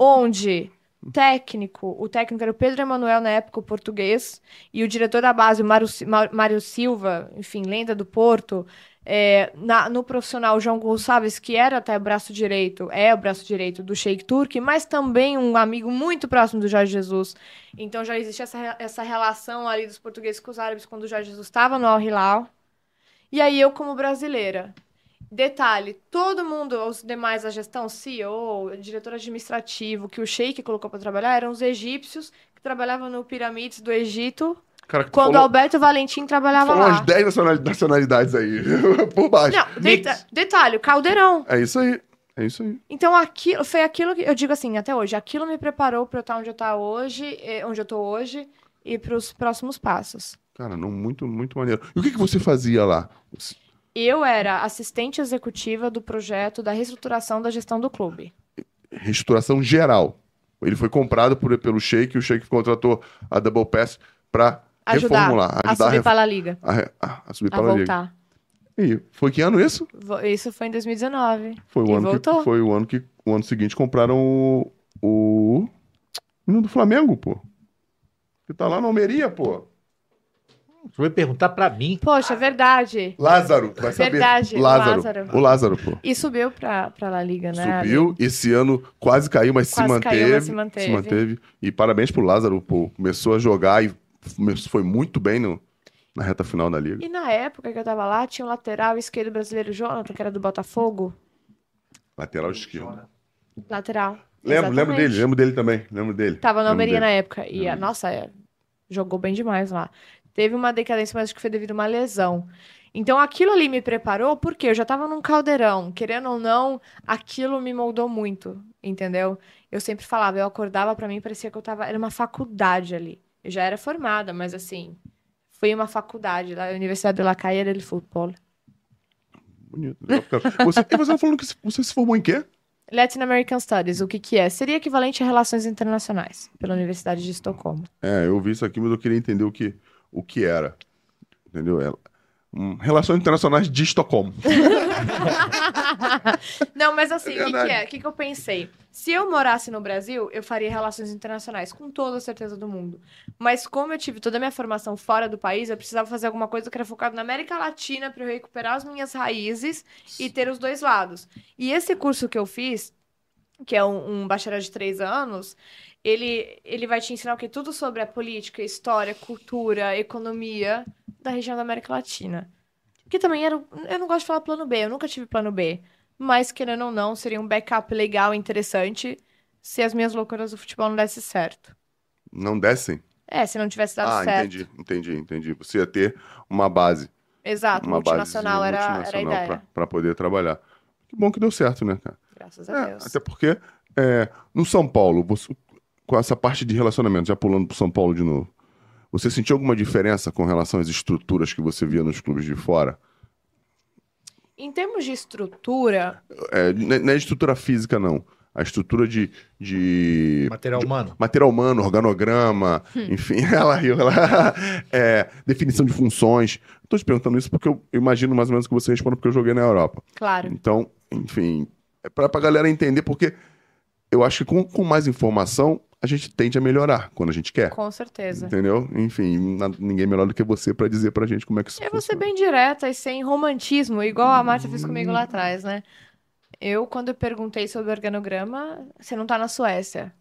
onde técnico, o técnico era o Pedro Emanuel, na época, o português, e o diretor da base, o Mário Silva, enfim, lenda do Porto, é, na- no profissional João Gonçalves, que era até braço direito, é o braço direito do Sheik Turk, mas também um amigo muito próximo do Jorge Jesus. Então já existia essa, essa relação ali dos portugueses com os árabes quando o Jorge Jesus estava no Al Hilal. E aí eu como brasileira. Detalhe, todo mundo, os demais da gestão, CEO, diretor administrativo, que o Sheik colocou para trabalhar, eram os egípcios que trabalhavam no Piramides do Egito, Cara, quando falou, Alberto Valentim trabalhava falou lá. umas 10 nacionali- nacionalidades aí, por baixo. Não, deta- detalhe, caldeirão. É isso aí. É isso aí. Então, aquilo foi aquilo que eu digo assim, até hoje, aquilo me preparou para eu estar onde eu estar hoje, eh, onde eu tô hoje e para os próximos passos. Cara, não, muito, muito maneiro. E o que, que você fazia lá? Eu era assistente executiva do projeto da reestruturação da gestão do clube. Restauração geral. Ele foi comprado por, pelo Sheik o Sheik contratou a Double Pass pra Ajudar reformular. Ajudar a, subir para a liga, a a- a subir para a liga. voltar. E foi que ano isso? Isso foi em 2019. Foi o E ano voltou. que foi o ano que o ano seguinte compraram o o menino do Flamengo, pô. Que tá lá na Almeria, pô. Você vai perguntar pra mim. Poxa, verdade. Lázaro, vai saber. Verdade, o Lázaro. Lázaro. O Lázaro, pô. E subiu pra, pra La Liga, né? Subiu, esse ano quase caiu, mas se Quase manteve. caiu, mas se manteve. se manteve. E parabéns pro Lázaro, pô. Começou a jogar e foi muito bem no, na reta final da liga. E na época que eu tava lá, tinha um lateral esquerdo brasileiro, Jonathan, que era do Botafogo. Lateral esquerdo. Lateral. Lembro, lembro dele, lembro dele também. Lembro dele. Tava na Almeria na época. E, a, nossa, é, jogou bem demais lá. Teve uma decadência, mas acho que foi devido a uma lesão. Então aquilo ali me preparou, porque eu já tava num caldeirão. Querendo ou não, aquilo me moldou muito, entendeu? Eu sempre falava, eu acordava, pra mim parecia que eu tava. Era uma faculdade ali. Eu já era formada, mas assim. Foi uma faculdade, lá, a Universidade de La Calle de Futebol. Bonito. legal, cara. Você, e você tá falando que você se formou em quê? Latin American Studies, o que que é? Seria equivalente a Relações Internacionais, pela Universidade de Estocolmo. É, eu vi isso aqui, mas eu queria entender o que, o que era. Entendeu? É, hum, Relações Internacionais de Estocolmo. Não, mas assim, É o que, que é? O que, que eu pensei? Se eu morasse no Brasil, eu faria relações internacionais, com toda a certeza do mundo. Mas como eu tive toda a minha formação fora do país, eu precisava fazer alguma coisa que era focada na América Latina para eu recuperar as minhas raízes e ter os dois lados. E esse curso que eu fiz, que é um, um bacharel de três anos, ele, ele vai te ensinar o quê? Tudo sobre a política, história, cultura, economia da região da América Latina. Que também era. Eu não gosto de falar plano B, eu nunca tive plano B. Mas, querendo ou não, seria um backup legal e interessante se as minhas loucuras do futebol não dessem certo. Não descem? É, se não tivesse dado ah, certo. entendi, entendi, entendi. Você ia ter uma base. Exato, uma multinacional basezinha era, era a multinacional ideia. pra poder trabalhar. Que bom que deu certo, né, cara? Graças a É, Deus. até porque é, no São Paulo, você- com essa parte de relacionamento, já pulando pro São Paulo de novo, você sentiu alguma diferença com relação às estruturas que você via nos clubes de fora? Em termos de estrutura, É, não é- não é estrutura física, não. A estrutura de, de Material humano. material humano, organograma, Hum. enfim, ela riu, ela, é, definição de funções. Estou te perguntando isso porque eu imagino mais ou menos que você responda porque eu joguei na Europa. claro. Então, enfim, é para a galera entender, porque eu acho que com, com mais informação a gente tende a melhorar quando a gente quer. Com certeza. Entendeu? Enfim, ninguém melhor do que você para dizer pra gente como é que isso Eu vou ser funciona. bem direta e sem romantismo, igual a Marta fez comigo lá atrás, né? Eu, quando eu perguntei sobre organograma, você não tá na Suécia.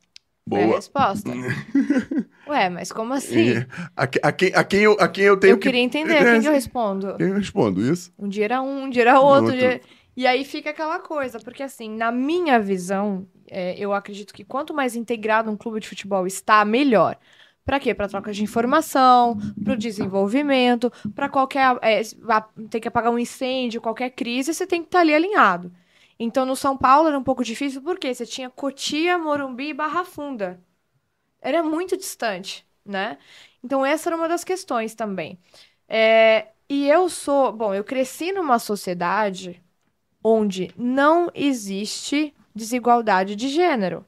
Foi a Boa. resposta. Ué, mas como assim? A, que- a quem, a, quem eu, a quem eu tenho Eu queria entender, a quem que eu respondo? Eu respondo isso. Um dia era um, um dia era outro. Outro. dia- E aí fica aquela coisa, porque assim, na minha visão, é, eu acredito que quanto mais integrado um clube de futebol está, melhor. Pra quê? Pra troca de informação, pro desenvolvimento, pra qualquer. É, ter que apagar um incêndio, qualquer crise, você tem que estar ali alinhado. Então no São Paulo era um pouco difícil, porque você tinha Cotia, Morumbi e Barra Funda. Era muito distante, né? Então essa era uma das questões também. É, e eu sou, bom, eu cresci numa sociedade onde não existe desigualdade de gênero.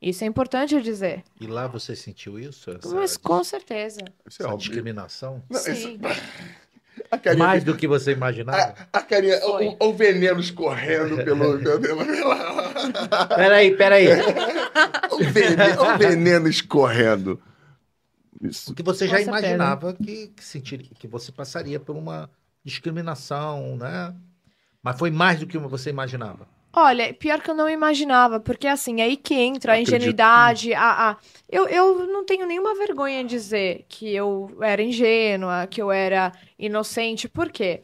Isso é importante eu dizer. E lá você sentiu isso? Essa, Mas com certeza. Isso é discriminação? Não, isso- Sim. A carinha, Mais do que você imaginava? a, a carinha o, o veneno escorrendo pelo. Peraí, peraí. o, veneno, o veneno escorrendo. Isso. Porque você já certeza. imaginava que, que, sentiria, que você passaria por uma discriminação, né? Mas foi mais do que você imaginava. Olha, pior que eu não imaginava, porque assim, aí que entra a ingenuidade, a, a... Eu, eu não tenho nenhuma vergonha em dizer que eu era ingênua, que eu era inocente, por quê?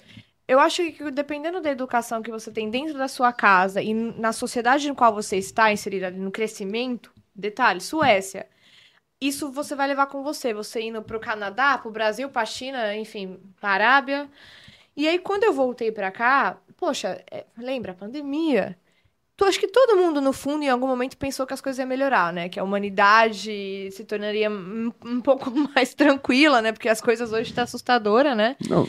Eu acho que dependendo da educação que você tem dentro da sua casa e na sociedade no qual você está inserida no crescimento, detalhe, Suécia, isso você vai levar com você, você indo pro Canadá, pro Brasil, pra China, enfim, pra Arábia. E aí, quando eu voltei pra cá, poxa, é, lembra a pandemia? Tu acho que todo mundo, no fundo, em algum momento, pensou que as coisas iam melhorar, né? Que a humanidade se tornaria um, um pouco mais tranquila, né? Porque as coisas hoje estão assustadoras, né? Não,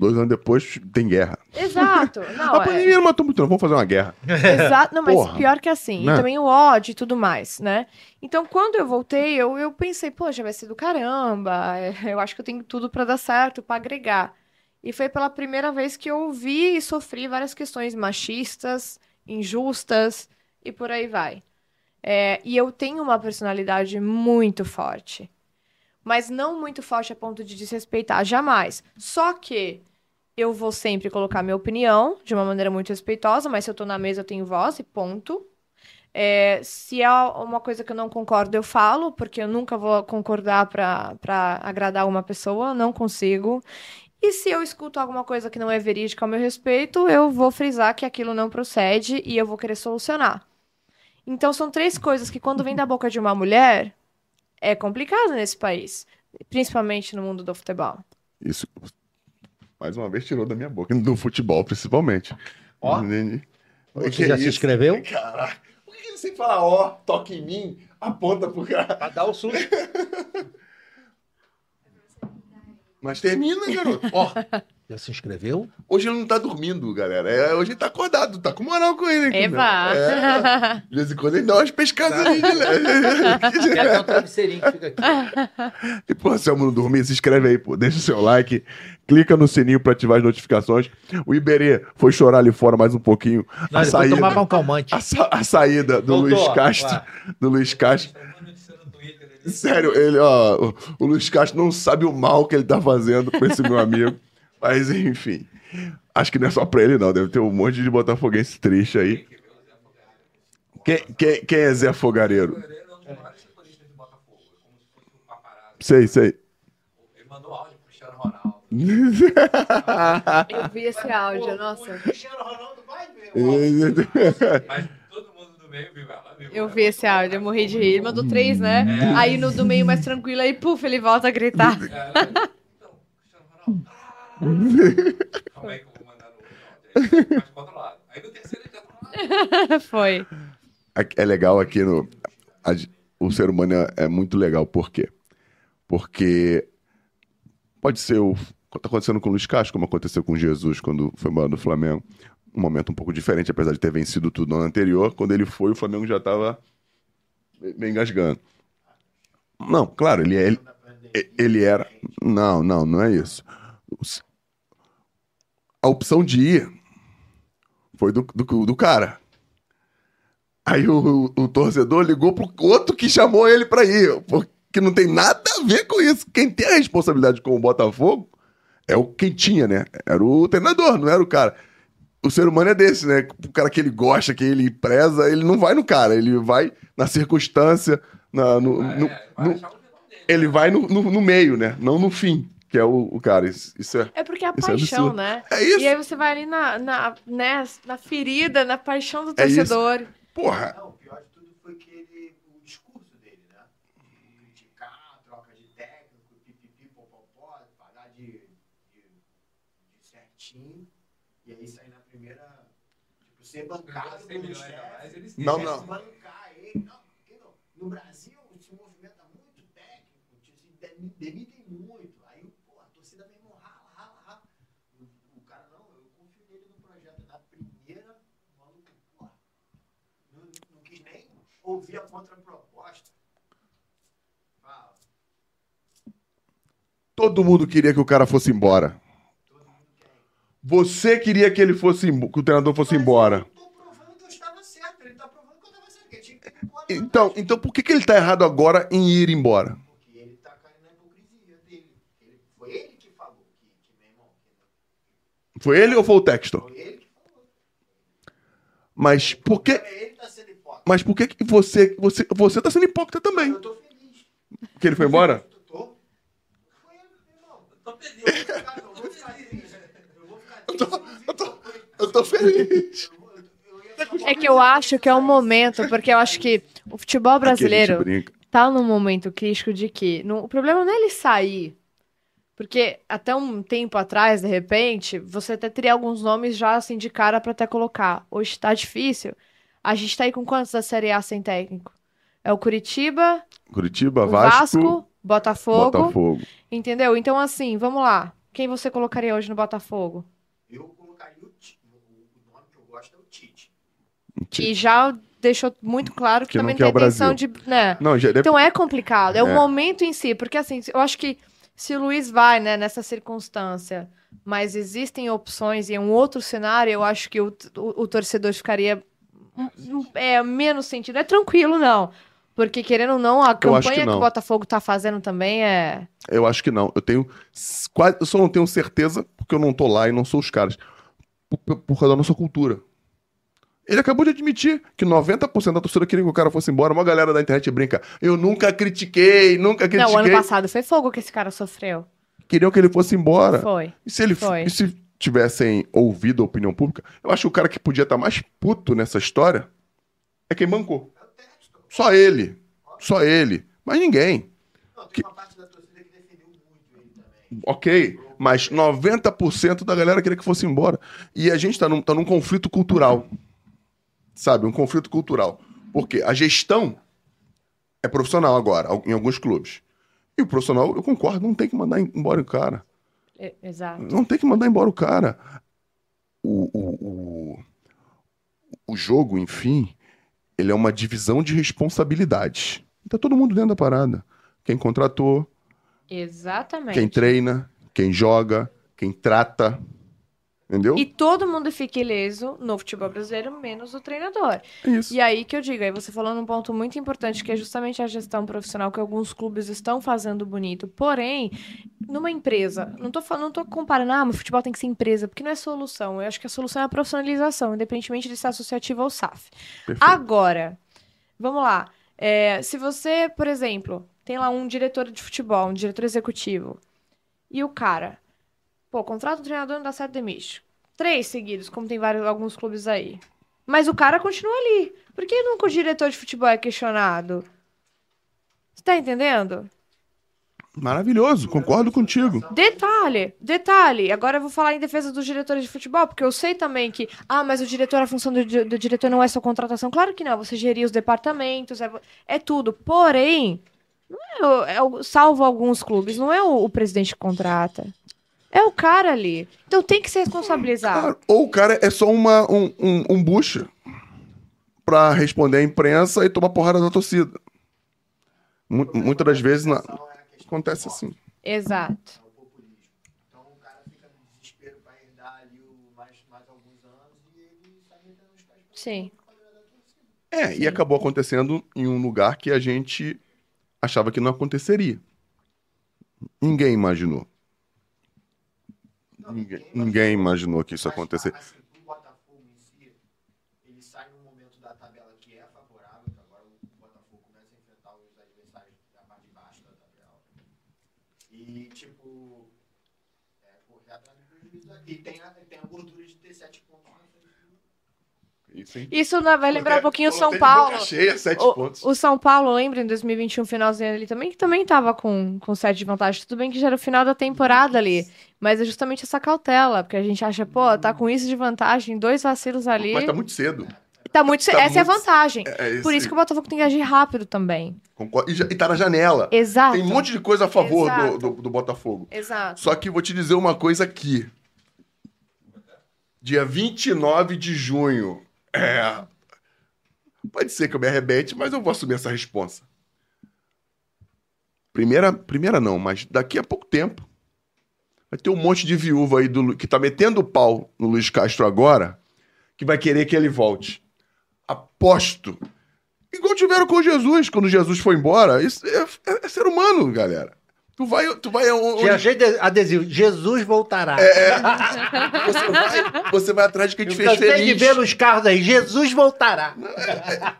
dois anos depois tem guerra. Exato. Não, a é, pandemia não matou muito, não. Vamos fazer uma guerra. Exato, não, mas Porra. pior que assim. Né? E também o ódio e tudo mais, né? Então, quando eu voltei, eu, eu pensei, poxa, vai ser do caramba. é, Eu acho que eu tenho tudo pra dar certo, pra agregar. E foi pela primeira vez que eu vi e sofri várias questões machistas, injustas e por aí vai. É, e eu tenho uma personalidade muito forte. mas não muito forte a ponto de desrespeitar, jamais. Só que eu vou sempre colocar minha opinião de uma maneira muito respeitosa, mas se eu tô na mesa eu tenho voz e ponto. É, se é uma coisa que eu não concordo, eu falo, porque eu nunca vou concordar pra agradar uma pessoa, não consigo. E se eu escuto alguma coisa que não é verídica ao meu respeito, eu vou frisar que aquilo não procede e eu vou querer solucionar. Então são três coisas que quando vem da boca de uma mulher é complicado nesse país, principalmente no mundo do futebol. Isso, mais uma vez, tirou da minha boca. Do futebol, principalmente. Ó. Você Que já se isso? inscreveu? Caraca. Por que ele sempre fala, ó, toca em mim, aponta pro cara? Pra dar o susto. Mas termina, garoto. Ó, Já se inscreveu? hoje ele não tá dormindo, galera. É, hoje ele tá acordado, tá com moral com ele. entendeu? Eba! É, de vez em quando ele dá umas pescadas ali de leve. Quer dar um travesseirinho que fica aqui. E, pô, se não dormir, se inscreve aí, pô. Deixa o seu like, clica no sininho pra ativar as notificações. O Iberê foi chorar ali fora mais um pouquinho. Não, a, saída, tomar um calmante. a, sa- a saída do Voltou, Luiz Castro. vai. Do Luiz Castro. Tá uma notícia no Twitter ali. Sério, ele, ó, o, o Luiz Castro não sabe o mal que ele tá fazendo com esse meu amigo. Mas, enfim. Acho que não é só pra ele, não. Deve ter um monte de botafoguense triste aí. Quem, quem, quem é Zé Fogareiro? É um. É um. Sei, sei. Ele mandou áudio pro Cristiano Ronaldo. Eu vi esse áudio, nossa. Cristiano Ronaldo vai ver. Mas todo mundo do meio viu ela. Eu vi esse áudio, eu morri de rir. Ele mandou três, né? Aí no do meio mais tranquilo, aí puf, ele volta a gritar. É, Cristiano Ronaldo. Calma aí que eu vou mandar no outro áudio. Aí mais controlado. Aí no terceiro ele já tá. Foi. Aqui- É legal aqui no. o ser humano é, é muito legal. Por quê? Porque pode ser o. Tá acontecendo com o Luiz Castro, como aconteceu com Jesus quando foi embora do Flamengo. Um momento um pouco diferente, apesar de ter vencido tudo no ano anterior. Quando ele foi, o Flamengo já tava meio engasgando. Não, claro, ele, é- ele, ele era. Não, não, não é isso. A opção de ir foi do, do, do cara. Aí o, o- o torcedor ligou pro outro que chamou ele pra ir, porque não tem nada a ver com isso. Quem tem a responsabilidade com o Botafogo é o quem tinha, né? Era o treinador, não era o cara. O ser humano é desse, né? O cara que ele gosta, que ele preza, ele não vai no cara, ele vai na circunstância, na, no, no- É, vai no- achar o vilão dele. ele vai no, no- no meio, né? Não no fim, que é o, o cara. Isso, isso é. É porque é a é paixão, absurdo. né? É isso. E aí você vai ali na, na, né, na ferida, na paixão do É torcedor. Porra, Não, o pior de tudo foi que ele, o discurso dele, né? De criticar, troca de técnico, pipipi, popopó, pagar de, de, de certinho. E aí sair na primeira, tipo, ser bancado 100 pelo chefe. Não, não. bancar ele. Não, porque não. No Brasil se movimenta muito técnico, se demi- demitem muito. Aí, pô, a torcida mesmo rala, rala, rala. O, o cara, não, eu confio nele no projeto. Na primeira, o maluco, pô, não, não quis nem ouvir a contraproposta. Fala, todo mundo queria que o cara fosse embora. Você queria que ele fosse, que o treinador fosse Mas embora. Eu tô provando que eu estava certo. Ele tá provando que eu estava certo. Que ele tinha que ir embora. Então, então por que, que ele tá errado agora em ir embora? Porque ele tá caindo na hipocrisia dele. Ele, foi ele que falou que, que meu irmão, que Foi ele ou foi o Textor? foi ele que falou. Mas por que, É ele que tá sendo hipócrita. mas por que, que você, você, você tá sendo hipócrita também? Eu tô feliz. Que ele foi embora? Eu tô. Foi ele, meu irmão. Tô feliz. Cara, eu vou ficar triste. Eu tô- eu tô- Eu tô feliz. É que eu acho que é um momento, porque eu acho que o futebol brasileiro tá num momento crítico de que o problema não é ele sair. Porque até um tempo atrás, de repente, você até teria alguns nomes já assim de cara pra até colocar. Hoje tá difícil. A gente tá aí com quantos da Série A sem técnico? É o Curitiba, Curitiba, o Vasco, Vasco, Botafogo, Botafogo. entendeu? Então assim, vamos lá. Quem você colocaria hoje no Botafogo? Eu colocaria o. O o nome que eu gosto é o Tite. E já deixou muito claro que, Que também tem o intenção de, né? Não, já. Então é complicado, é o É. momento em si, porque assim, eu acho que se o Luiz vai, né, nessa circunstância, mas existem opções e é um outro cenário, eu acho que o, o, o torcedor ficaria um- um- é, menos sentido. É tranquilo, não. Porque, querendo ou não, a campanha que que, não. o Botafogo tá fazendo também é. Eu acho que não. Eu tenho. Quase, eu só não tenho certeza porque eu não tô lá e não sou os caras. Por, causa da nossa cultura. Ele acabou de admitir que 90% da torcida queria que o cara fosse embora. Uma galera da internet brinca. Eu nunca critiquei, nunca critiquei. Não, o ano passado foi fogo que esse cara sofreu. Queriam que ele fosse embora. Foi. E se ele Foi. e se tivessem ouvido a opinião pública, eu acho que o cara que podia estar mais puto nessa história é quem bancou. Só ele. Só ele. Mas ninguém. Não, tem uma parte da torcida que defendeu muito ele também. Ok. Mas 90% da galera queria que fosse embora. E a gente tá num, tá num conflito cultural. Sabe? Um conflito cultural. Porque a gestão é profissional agora, em alguns clubes. E o profissional, eu concordo, não tem que mandar embora o cara. E- Exato. Não tem que mandar embora o cara. O, o, o, o jogo, enfim, ele é uma divisão de responsabilidades. Tá todo mundo dentro da parada. Quem contratou, Exatamente. quem treina, quem joga, quem trata. Entendeu? E todo mundo fica ileso no futebol brasileiro, menos o treinador. Isso. E aí que eu digo, aí você falou num ponto muito importante, que é justamente a gestão profissional que alguns clubes estão fazendo bonito. Porém, numa empresa, não tô falando, não tô comparando, ah, mas futebol tem que ser empresa, porque não é solução. Eu acho que a solução é a profissionalização, independentemente de ser associativo ou SAF. Perfeito. Agora, vamos lá. É, se você, por exemplo, tem lá um diretor de futebol, um diretor executivo, e o cara, pô, contrata um treinador não dá certo, demite. Três seguidos, como tem vários, alguns clubes aí. Mas o cara continua ali. Por que nunca o diretor de futebol é questionado? Você tá entendendo? Maravilhoso, concordo contigo. Detalhe, detalhe. Agora eu vou falar em defesa dos diretores de futebol, porque eu sei também que, ah, mas o diretor, a função do, do diretor não é só contratação. Claro que não, você gerir os departamentos, é, é tudo. Porém, não é, é salvo alguns clubes, não é o, o presidente que contrata. É o cara ali. Então tem que se responsabilizar. Cara, ou o cara é só uma, um, um, um bucha pra responder à imprensa e tomar porrada da torcida. Mu- Muitas das vezes na- acontece assim. Exato. É o populismo. Então o cara fica no desespero para herdar ali o mais, mais alguns anos e ele sai metendo os pés pra Sim. É, e acabou acontecendo em um lugar que a gente achava que não aconteceria. Ninguém imaginou. Ninguém, ninguém imaginou que isso Mas, aconteceria. Assim, o Botafogo em si, ele sai num momento da tabela que é favorável, que agora o Botafogo começa a enfrentar os adversários da parte de baixo da tabela. E, tipo, é, correr atrás do prejuízo. E tem a, tem a gordura de ter sete pontos na frente. Isso, hein? Isso vai lembrar um pouquinho o São Paulo. Cheia, sete O, pontos. o São Paulo, lembra, em 2021, finalzinho ali também, que também tava com, com sete de vantagem. Tudo bem que já era o final da temporada ali. Mas é justamente essa cautela, porque a gente acha, pô, tá com isso de vantagem, dois vacilos ali. Mas tá muito cedo. Tá muito. tá essa é a muito- vantagem. É, é Por isso que o Botafogo tem que agir rápido também. Concordo. E, já- e tá na janela. Exato. Tem um monte de coisa a favor do, do, do Botafogo. Exato. Só que vou te dizer uma coisa aqui. Dia 29 de junho. É. Pode ser que eu me arrebente, mas eu vou assumir essa responsa. Primeira, primeira não, mas daqui a pouco tempo. Vai ter um monte de viúva aí do, que tá metendo o pau no Luiz Castro agora, que vai querer que ele volte. Aposto. Igual tiveram com Jesus, quando Jesus foi embora. Isso é, é- é ser humano, galera. Tu vai, tu vai onde- Tinha cheio de adesivo. Jesus voltará. Você vai, você vai atrás de quem te fez cansei de feliz. ver nos carros aí. Jesus voltará.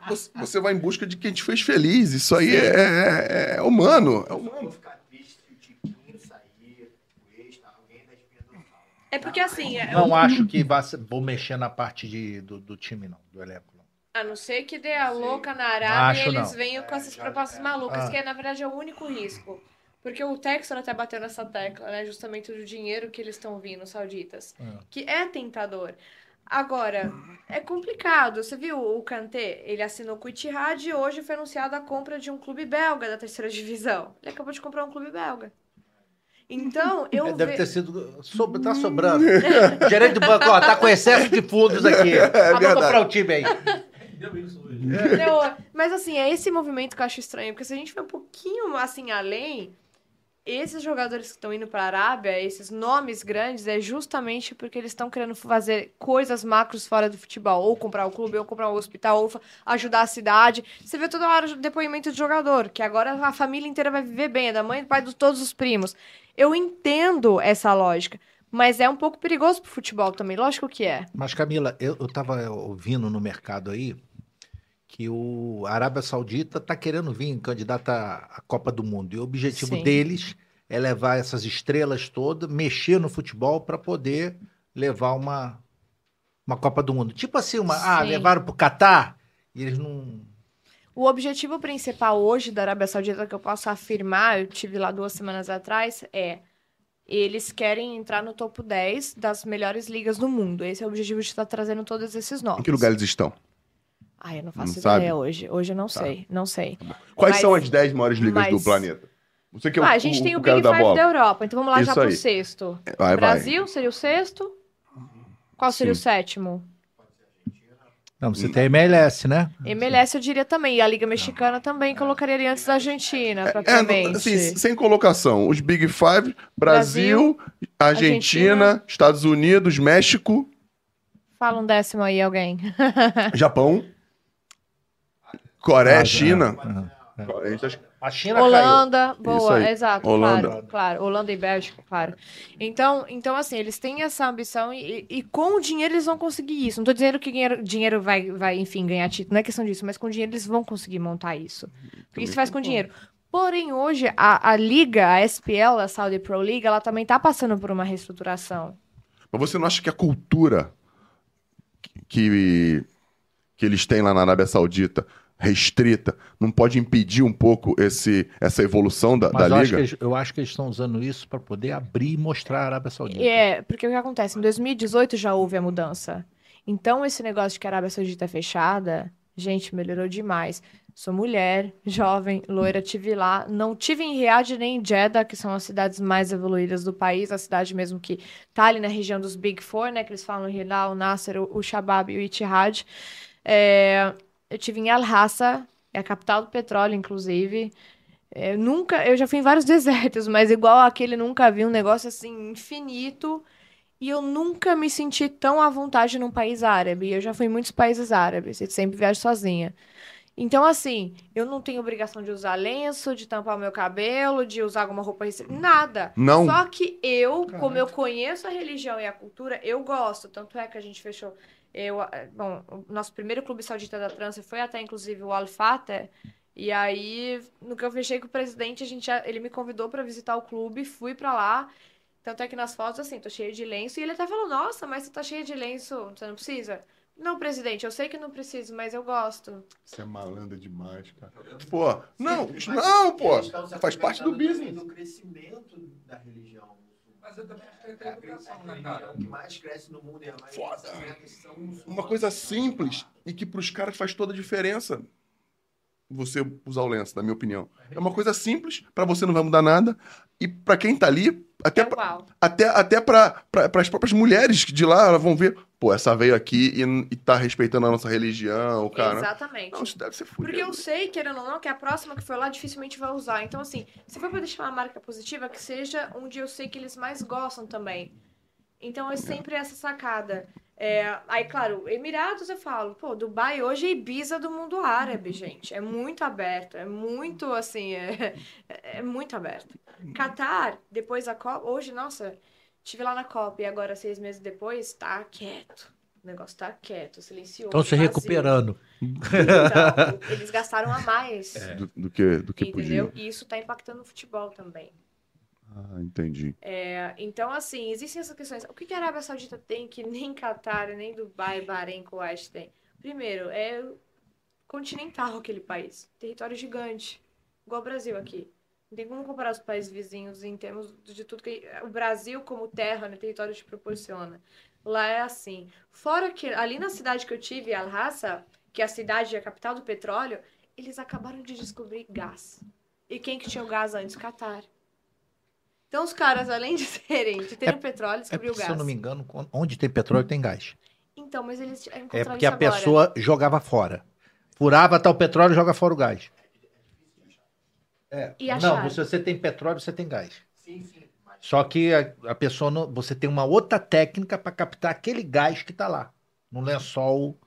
Você, você vai em busca de quem te fez feliz. Isso aí é, é- é humano. É humano. vou ficar triste se o Tiquinho sair, o Extra, alguém da espinha dorsal. É porque assim, é- Não acho que vá, vou mexer na parte de, do, do time, não. Do elenco, não. a não ser que dê a louca na Arábia e eles venham com essas propostas malucas, Ah. que na verdade é o único risco. Porque o Textor até bateu nessa tecla, né? Justamente do dinheiro que eles estão vindo, os sauditas. Ah. Que é tentador. Agora, é complicado. Você viu o Kanté? Ele assinou com o Itihad e hoje foi anunciada a compra de um clube belga da terceira divisão. Ele acabou de comprar um clube belga. Então, eu É, Deve ve- ter sido. Sobre, tá sobrando. Gerente do banco, ó, tá com excesso de fundos aqui. É Vamos verdade. comprar o time aí. Deu isso hoje. Mas assim, é esse movimento que eu acho estranho, porque se a gente for um pouquinho assim além, esses jogadores que estão indo para a Arábia, esses nomes grandes, é justamente porque eles estão querendo fazer coisas macros fora do futebol. Ou comprar o clube, ou comprar o hospital, ou ajudar a cidade. Você vê toda hora o depoimento de jogador, que agora a família inteira vai viver bem, é da mãe, do pai, de todos os primos. Eu entendo essa lógica, mas é um pouco perigoso pro futebol também, lógico que é. Mas, Camila, eu, eu tava ouvindo no mercado aí que o a Arábia Saudita está querendo vir candidata à Copa do Mundo. E o objetivo Sim. deles é levar essas estrelas todas, mexer no futebol para poder levar uma, uma Copa do Mundo. Tipo assim, uma, ah, levaram pro Catar e eles não. O objetivo principal hoje da Arábia Saudita, que eu posso afirmar, eu tive lá duas semanas atrás, é eles querem entrar no topo 10 das melhores ligas do mundo. Esse é o objetivo de estar trazendo todos esses nomes. Em que lugar eles estão? Ah, eu não faço Não ideia sabe? Tá. hoje. Hoje eu não sei, não sei. Quais Mas- são as 10 maiores ligas do mas- planeta? Você que é o, ah, a gente tem o cara Big da Five bola. da Europa, então vamos lá já Isso pro aí. sexto. Vai, vai. Brasil seria o sexto? Qual seria Sim. o sétimo? Não, você tem a MLS, né? MLS eu diria também, e a Liga Mexicana também colocaria ali antes da Argentina, É, propriamente. assim, sem colocação. Os Big Five, Brasil, Argentina, Argentina. Estados Unidos, México, Fala um décimo aí, alguém. Japão, Coreia, Ah, China. ah, Coreia, A China caiu. Holanda, boa, aí. exato, Holanda. claro, claro. Holanda e Bélgica, claro. Então, então assim, eles têm essa ambição e, e com o dinheiro eles vão conseguir isso. Não tô dizendo que dinheiro, dinheiro vai, vai, enfim, ganhar título, não é questão disso, mas com dinheiro eles vão conseguir montar isso. Porque isso faz com dinheiro. Porém, hoje, a, a liga, a SPL, a Saudi Pro League, ela também tá passando por uma reestruturação. Mas você não acha que a cultura que, que eles têm lá na Arábia Saudita, restrita, não pode impedir um pouco esse, essa evolução da, Mas da eu acho, liga? que eles, eu acho que eles estão usando isso para poder abrir e mostrar a Arábia Saudita. É, porque o que acontece? Em 2018 já houve a mudança. Então, esse negócio de que a Arábia Saudita é fechada, gente, melhorou demais. Sou mulher, jovem, loira, tive lá. Não tive em Riad nem em Jeddah, que são as cidades mais evoluídas do país, a cidade mesmo que tá ali na região dos Big Four, né? Que eles falam Hilal, o Nasser, o, Shabab e o Ittihad. É, eu tive em Al-Hassa, é a capital do petróleo, inclusive. É, nunca, eu já fui em vários desertos, mas igual aquele nunca vi um negócio assim infinito. E eu nunca me senti tão à vontade num país árabe. Eu já fui em muitos países árabes, e sempre viajo sozinha. Então, assim, eu não tenho obrigação de usar lenço, de tampar o meu cabelo, de usar alguma roupa nada. Não. Só que eu, como eu conheço a religião e a cultura, eu gosto. Tanto é que a gente fechou. Eu, eh, bom, o nosso primeiro clube saudita da trança foi até, inclusive, o Al Fateh. E aí, no que eu fechei com o presidente, a gente, ele me convidou para visitar o clube, fui para lá. Tanto é que nas fotos, assim, tô cheia de lenço. E ele até falou: Nossa, mas você tá cheia de lenço, você não precisa? Não, presidente, eu sei que não preciso, mas eu gosto. Você é malandra demais, cara. Pô, não, não, pô. Faz parte do aproveitando business. Do crescimento da religião. Mas eu também acho que É a, educação, né, cara? que mais cresce no mundo é a mais Foda. são Uma coisa simples e que pros caras faz toda a diferença. Você usar o lenço, na minha opinião. É uma coisa simples, pra você não vai mudar nada. E pra quem tá ali, até, É pra, até, até pra, pra, pras próprias mulheres de lá, elas vão ver, pô, essa veio aqui e, e tá respeitando a nossa religião, cara. Exatamente. Não, isso deve ser fudido. Porque eu sei, querendo ou não, que a próxima que for lá dificilmente vai usar. Então, assim, se for pra deixar uma marca positiva, que seja onde eu sei que eles mais gostam também. Então, é sempre essa sacada. É, aí, claro, Emirados eu falo, pô, Dubai hoje é Ibiza do mundo árabe, gente. É muito aberto, é muito, assim, é, é muito aberto. Qatar, depois da Copa, hoje, nossa, estive lá na Copa e agora, seis meses depois, tá quieto. O negócio tá quieto, silencioso. Estão se vazio. recuperando. Então, eles gastaram a mais. Do, do que, do que entendeu? podia. E isso tá impactando o futebol também. Ah, entendi. É, então, assim, existem essas questões. O que que a Arábia Saudita tem que nem Catar, nem Dubai, Bahrein, Kuwait tem? Primeiro, é continental aquele país. Território gigante. Igual o Brasil aqui. Não tem como comparar os países vizinhos em termos de tudo que. O Brasil, como terra, né, território te proporciona. Lá é assim. Fora que ali na cidade que eu tive, Al-Hassa, que é a cidade, a capital do petróleo, eles acabaram de descobrir gás. E quem que tinha o gás antes? Catar. Então os caras, além de serem, de terem petróleo, É descobriu porque, o se gás. eu não me engano, onde tem petróleo tem gás. Então, mas eles encontraram É porque a agora. pessoa jogava fora. Furava tal petróleo e joga fora o gás. É. E Não, se você tem petróleo, você tem gás. Sim, sim. Mas Só que a, a pessoa não, você tem uma outra técnica para captar aquele gás que tá lá no lençol.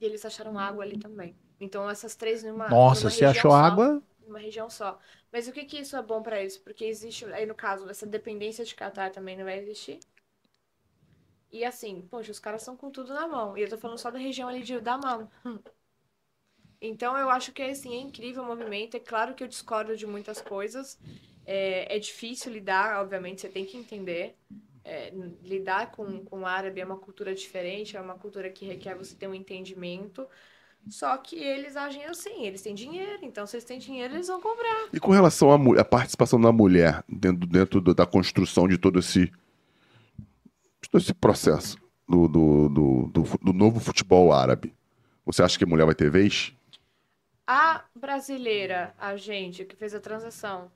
E eles acharam água ali também. Então essas três numa Nossa, numa você achou só, água? Numa região só. Mas o que que isso é bom pra eles? Porque existe, aí no caso, essa dependência de Catar também não vai existir. E assim, poxa, os caras estão com tudo na mão. E eu tô falando só da região ali de Damam. Então eu acho que assim, é incrível o movimento. É claro que eu discordo de muitas coisas. É, é difícil lidar, obviamente, você tem que entender. É, lidar com, com o árabe é uma cultura diferente, é uma cultura que requer você ter um entendimento. Só que eles agem assim, eles têm dinheiro, então se eles têm dinheiro, eles vão comprar. E com relação à participação da mulher dentro, dentro da construção de todo esse, todo esse processo do, do, do, do do novo futebol árabe, você acha que a mulher vai ter vez? A brasileira, a gente que fez a transição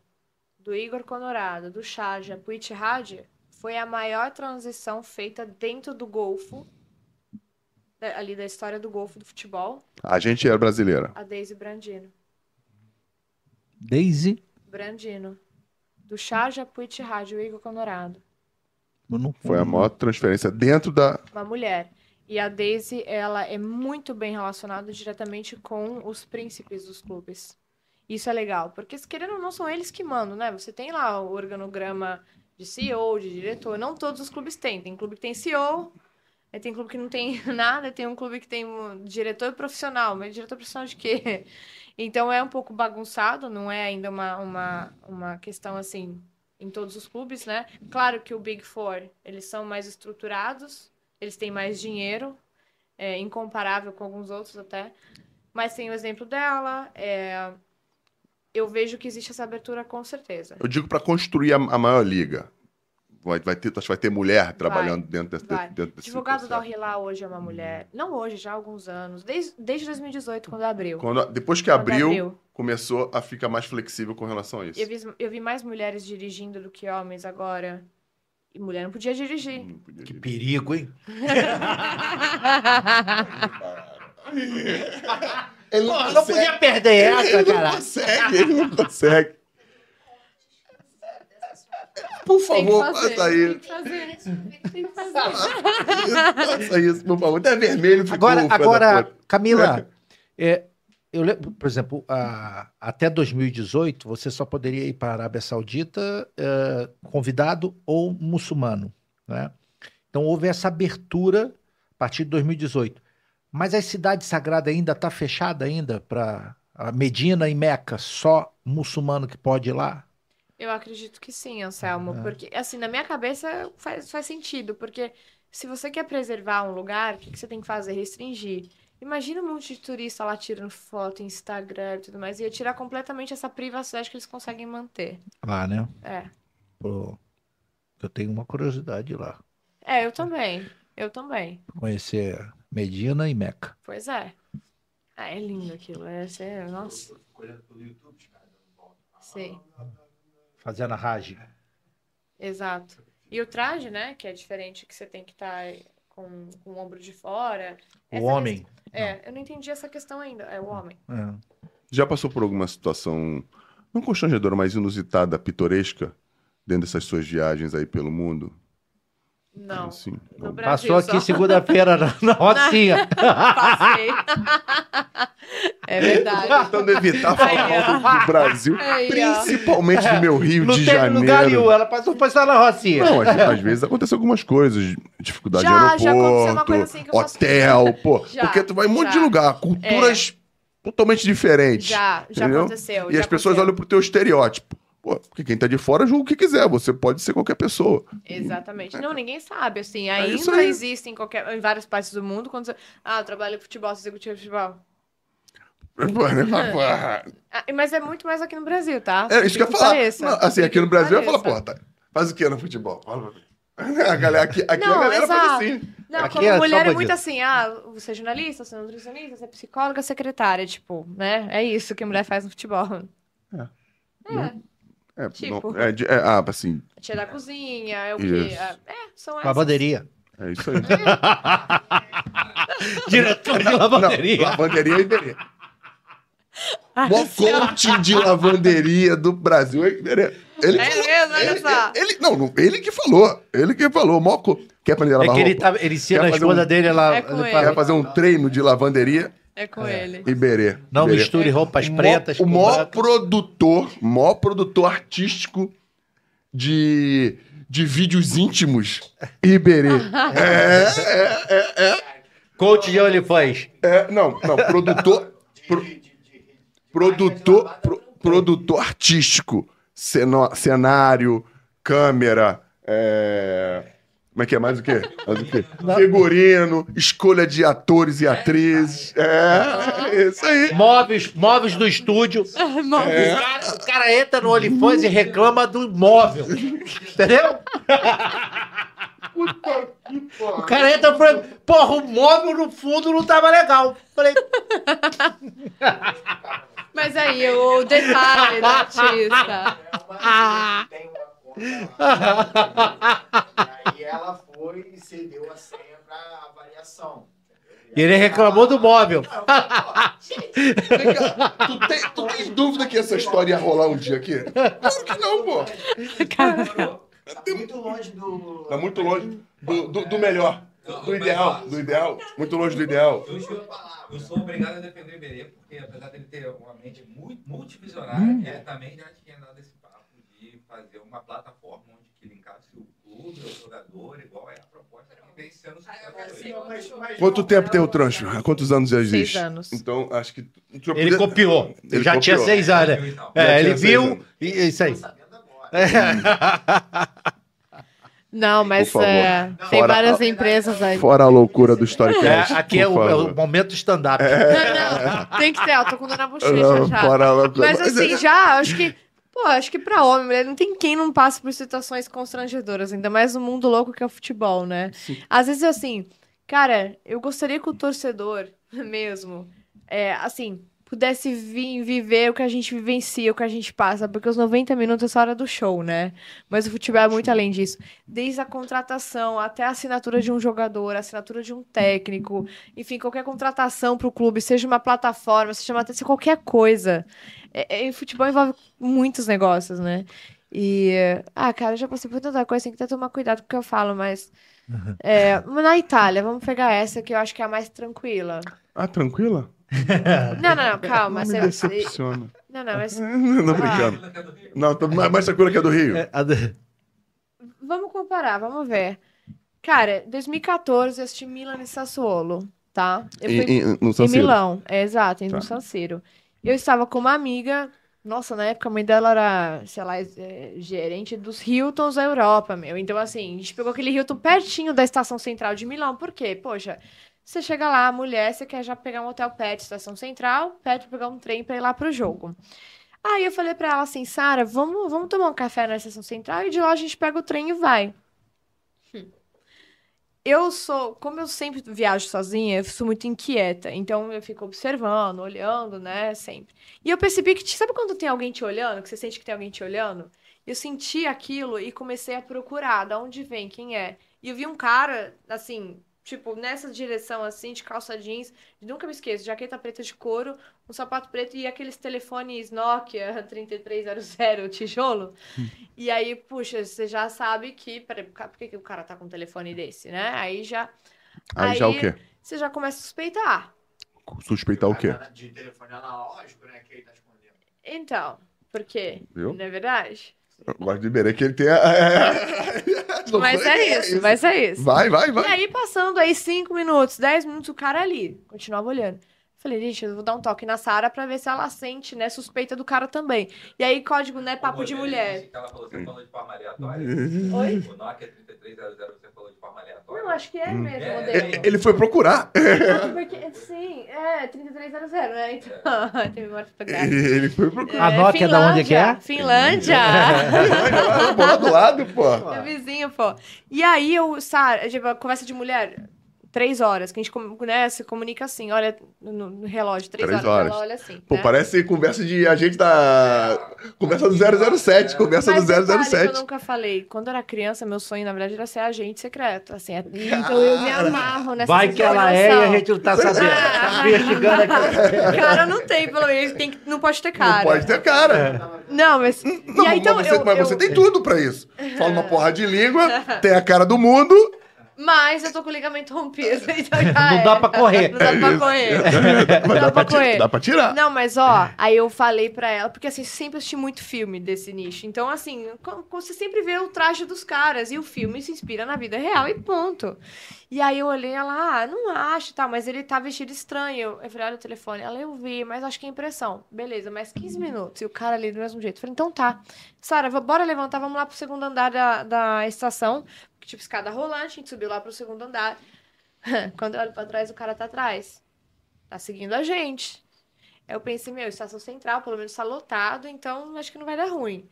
do Igor Conorado, do Shaja pro Ittihad, foi a maior transição feita dentro do Golfo, ali da história do Golfo do futebol, A gente é brasileira. a Daisy Brandino. Daisy. Brandino. Do Shaja pro Ittihad, o Igor Conorado. Foi a maior transferência dentro da. uma mulher. E a Daisy, ela é muito bem relacionada diretamente com os príncipes dos clubes. Isso é legal, porque se querendo ou não, são eles que mandam, né? Você tem lá o organograma de CEO, de diretor. Não todos os clubes têm. Tem clube que tem CEO, tem clube que não tem nada, tem um clube que tem um diretor profissional. Mas diretor profissional de quê? Então é um pouco bagunçado, não é ainda uma, uma, uma questão assim em todos os clubes, né? Claro que o Big Four, eles são mais estruturados, eles têm mais dinheiro, é, incomparável com alguns outros até. Mas tem o exemplo dela. é, eu vejo que existe essa abertura com certeza. Eu digo para construir a, a maior liga. Vai, vai ter, acho que vai ter mulher trabalhando dentro desse, vai. dentro desse advogado da hoje é uma mulher. Não hoje, já há alguns anos. Desde, desde 2018, quando abriu. Quando, depois que Quando abriu, abriu. começou a ficar mais flexível com relação a isso. Eu vi, eu vi mais mulheres dirigindo do que homens agora. E mulher não podia dirigir. Não podia Que dizer. perigo, hein? Ele Pô, não podia perder essa, ele não cara. consegue, ele não consegue. Por Tem que favor, fazer, faça tem isso. que fazer. Tem que fazer. Faça isso, por favor. Até vermelho ficou. Agora, agora. Camila, é, eu lembro, por exemplo, a- até 2018, você só poderia ir para a Arábia Saudita é, convidado ou muçulmano, né? Então houve essa abertura a partir de 2018. Mas a cidade sagrada ainda está fechada ainda para Medina e Meca, só muçulmano que pode ir lá? Eu acredito que sim, Anselmo, porque assim, na minha cabeça faz, faz sentido, porque se você quer preservar um lugar, o que, que você tem que fazer? Restringir. Imagina um monte de turista lá tirando foto, Instagram e tudo mais, ia tirar completamente essa privacidade que eles conseguem manter. Lá, né? É. Pô, eu tenho uma curiosidade lá, É, eu também. Eu também. conhecer Medina e Meca. Pois é. Ah, é lindo aquilo. É, é, nossa. Sim, Fazendo a Raj. exato. E o traje, né, que é diferente, que você tem que estar com, com o ombro de fora. O Essa homem. questão- É, eu não entendi essa questão ainda. É o homem. É. Já passou por alguma situação, não constrangedora, mas inusitada, pitoresca, dentro dessas suas viagens aí pelo mundo? Não. Assim, não. Brasil Passou aqui segunda-feira na, na Rocinha. Passei. é verdade. Tentando evitar falar mal do, do Brasil, ó. principalmente do meu Rio Não de teve Janeiro. lugar nenhum. Ela passou só na Rocinha. Não, às, às vezes aconteceu algumas coisas, dificuldade Já, de já aconteceu uma aeroporto, coisa assim que eu posso hotel, pô. Já, porque tu vai em um monte de já. lugar, culturas totalmente diferentes. Já, já entendeu? aconteceu. E já as pessoas aconteceu. olham pro teu estereótipo. Pô, porque quem tá de fora julga o que quiser, você pode ser qualquer pessoa. Exatamente. Não, ninguém sabe, assim. É isso Ainda aí. existem em, qualquer, em várias partes do mundo. Quando você... Ah, eu trabalho em futebol, você executivo de futebol. Ah, mas é muito mais aqui no Brasil, tá? É isso que eu ia falar. Não, assim, aqui no Brasil eu ia falar, pareça. pô, tá, faz o que no futebol? Fala pra mim. A galera aqui, aqui Não, a galera faz exato. assim. Não, Aqui como é mulher é muito assim, ah, você é jornalista, você é nutricionista, você é psicóloga, secretária, tipo, né? É isso que a mulher faz no futebol. É, Tipo. não, é, de- é, ah, assim, Tia da cozinha, é o quê? Isso. É, é, são essas. Lavanderia. é isso aí. Diretor de Não, lavanderia. lavanderia e entendi. Mó coaching de lavanderia do Brasil. Ele, É falou- mesmo? Olha ele- só. ele- não, não, ele que falou. Ele que falou. Mó co... Quer aprender a É lavar que ele, roupa? tá, ele ensina a esposa um- dele lá. É com ele Quer fazer um treino de lavanderia? É com ele. Iberê. Não Iberê. misture roupas O mó- pretas O com maior produtor, maior produtor artístico de, de vídeos íntimos, Iberê. é, é, é, é, Coach de OnlyFans. é. Não, não, produtor. pro- produtor, pro- produtor artístico. Ceno- cenário, câmera, é... Como é que é? Mais o quê? Mais o quê? Figurino, escolha de atores e atrizes. É, isso aí. Móveis, móveis do estúdio. É. O, cara, o cara entra no OnlyFans e reclama do móvel. Entendeu? O cara entra e fala, porra, o móvel no fundo não tava legal. Falei, Mas aí, o detalhe da artista. Tem uma conta. E aí ela foi e cedeu a senha pra avaliação. e ele reclamou do móvel. Tu, tem, tu tem dúvida que essa história ia rolar um dia aqui? Claro que não, pô. Tá muito longe do. Tá muito longe do, do, do melhor. Do ideal. Do ideal. Muito longe do ideal. Eu sou, obrigado a defender o Iberê, porque apesar dele ter uma mente muito multivisionária, Hum. ele também já tinha dado esse papo de fazer uma plataforma onde que linkasse o clube, o jogador, igual é a proposta que vem sendo sucesso. Quanto tempo tem o Trancho? Há quantos anos já existe? Seis anos. Então, acho que. Ele copiou. Ele já copiou. tinha seis anos. né? É, ele viu. anos. E é isso aí. Tô sabendo agora. Não, mas Por favor. é, tem Fora- várias empresas aí. Fora a loucura do É, Storycast. aqui é o, é o momento stand-up. Não, não, tem que ter, ó, tô com dor na bochecha Não, já. fora a loucura. Mas assim, já, acho que. Pô, acho que pra homem, mulher, não tem quem não passe por situações constrangedoras, ainda mais no mundo louco que é o futebol, né? Às vezes, assim, cara, eu gostaria que o torcedor mesmo, é, assim, pudesse vir viver o que a gente vivencia, o que a gente passa, porque os 90 minutos é só hora do show, né? Mas o futebol é muito além disso. Desde a contratação até a assinatura de um jogador, a assinatura de um técnico, enfim, qualquer contratação para o clube, seja uma plataforma, seja uma seja qualquer coisa. É, é, futebol envolve muitos negócios, né? E, ah, cara, eu já passei por tanta coisa, tem que até tomar cuidado com o que eu falo, mas. É, mas na Itália, vamos pegar essa que eu acho que é a mais tranquila. Ah, tranquila? Não, não, não, calma. Não me decepciona. Não, não, mas Não, brincando. Não, tô mais, tranquila que a do Rio. É, a de- vamos comparar, vamos ver. Cara, 2014 eu assisti Milan e Sassuolo, tá? Eu fui Em, em, no San Em Siro. Milão, é exato, em Tá. no San Siro. Eu estava com uma amiga, nossa, na época a mãe dela era, sei lá, é, gerente dos Hiltons da Europa, meu. Então, assim, a gente pegou aquele Hilton pertinho da estação central de Milão. Por quê? Poxa, você chega lá, mulher, você quer já pegar um hotel perto da estação central, perto de pegar um trem para ir lá pro jogo. Aí eu falei pra ela assim, Sara, vamos, vamos tomar um café na estação central e de lá a gente pega o trem e vai. Hum. Eu sou, como eu sempre viajo sozinha, eu sou muito inquieta. Então eu fico observando, olhando, né, sempre. E eu percebi que, sabe quando tem alguém te olhando, que você sente que tem alguém te olhando? Eu senti aquilo e comecei a procurar, da onde vem, quem é. E eu vi um cara, assim, tipo, nessa direção, assim, de calça jeans, nunca me esqueço, jaqueta preta de couro, um sapato preto e aqueles telefones Nokia 3300 tijolo. E aí, puxa, você já sabe que. Peraí, por que, que o cara tá com um telefone desse, né? Aí já. Aí já o quê? Você já começa a suspeitar. Suspeitar o quê? De telefone analógico, né? Que ele tá escondendo. Então, por quê? Viu? Não é verdade? Eu gosto de Iberê que ele tem. a- Mas é isso, mas é isso. Vai, vai, E vai. aí, passando aí 5 minutos, 10 minutos, o cara ali. Continuava olhando. Falei, gente, eu vou dar um toque na Sara pra ver se ela sente, né? Suspeita do cara também. E aí, código, né? Papo de mulher. Que ela falou, você falou de forma aleatória? Oi? O Nokia 3300 você falou de forma aleatória? Não, acho que é mesmo o É, modelo. Ele foi procurar. Não, porque, sim, é 3300, né? Então, tem memória fotográfica. Ele foi procurar. A Nokia da onde que é? Finlândia. Lá do lado, pô. É vizinho, pô. E aí, eu, Sara, tipo, conversa de mulher, três horas, que a gente né, se comunica assim, olha no, no relógio, três, Três horas, horas. ela olha assim. Pô, né? parece conversa de agente da. Conversa do 007, conversa Mas do detalhe que eu 007. nunca falei. Quando eu era criança, meu sonho, na verdade, era ser agente secreto. Assim, é- então eu me amarro nessa Vai que ela é e a gente não tá sabendo. Ah. Tá investigando aqui. Cara, não tem, pelo menos. Tem, que- não pode ter cara. Não pode ter cara. Não, mas. Não, e aí, então, mas, você, eu, mas eu- você tem tudo pra isso. Fala uma porra de língua, tem a cara do mundo. Mas eu tô com o ligamento rompido. Então já Não é. dá pra correr. Não dá É pra isso. correr. Mas Dá dá, pra pra correr. dá pra tirar. Não, mas ó, aí eu falei pra ela, porque assim, sempre assisti muito filme desse nicho. Então, assim, você sempre vê o traje dos caras e o filme se inspira na vida real e ponto. E aí eu olhei ela, ah, não acho, tá, mas ele tá vestido estranho. Eu falei, olha o telefone. Ela, eu vi, mas acho que é impressão. Beleza, mais 15 minutos. E o cara ali do mesmo jeito. Eu falei, então tá. Sara, bora levantar, vamos lá pro segundo andar da, da estação. Tipo, escada rolante, a gente subiu lá pro segundo andar. Quando eu olho pra trás, o cara tá atrás. Tá seguindo a gente. Aí eu pensei, meu, estação central, pelo menos tá lotado, então acho que não vai dar ruim.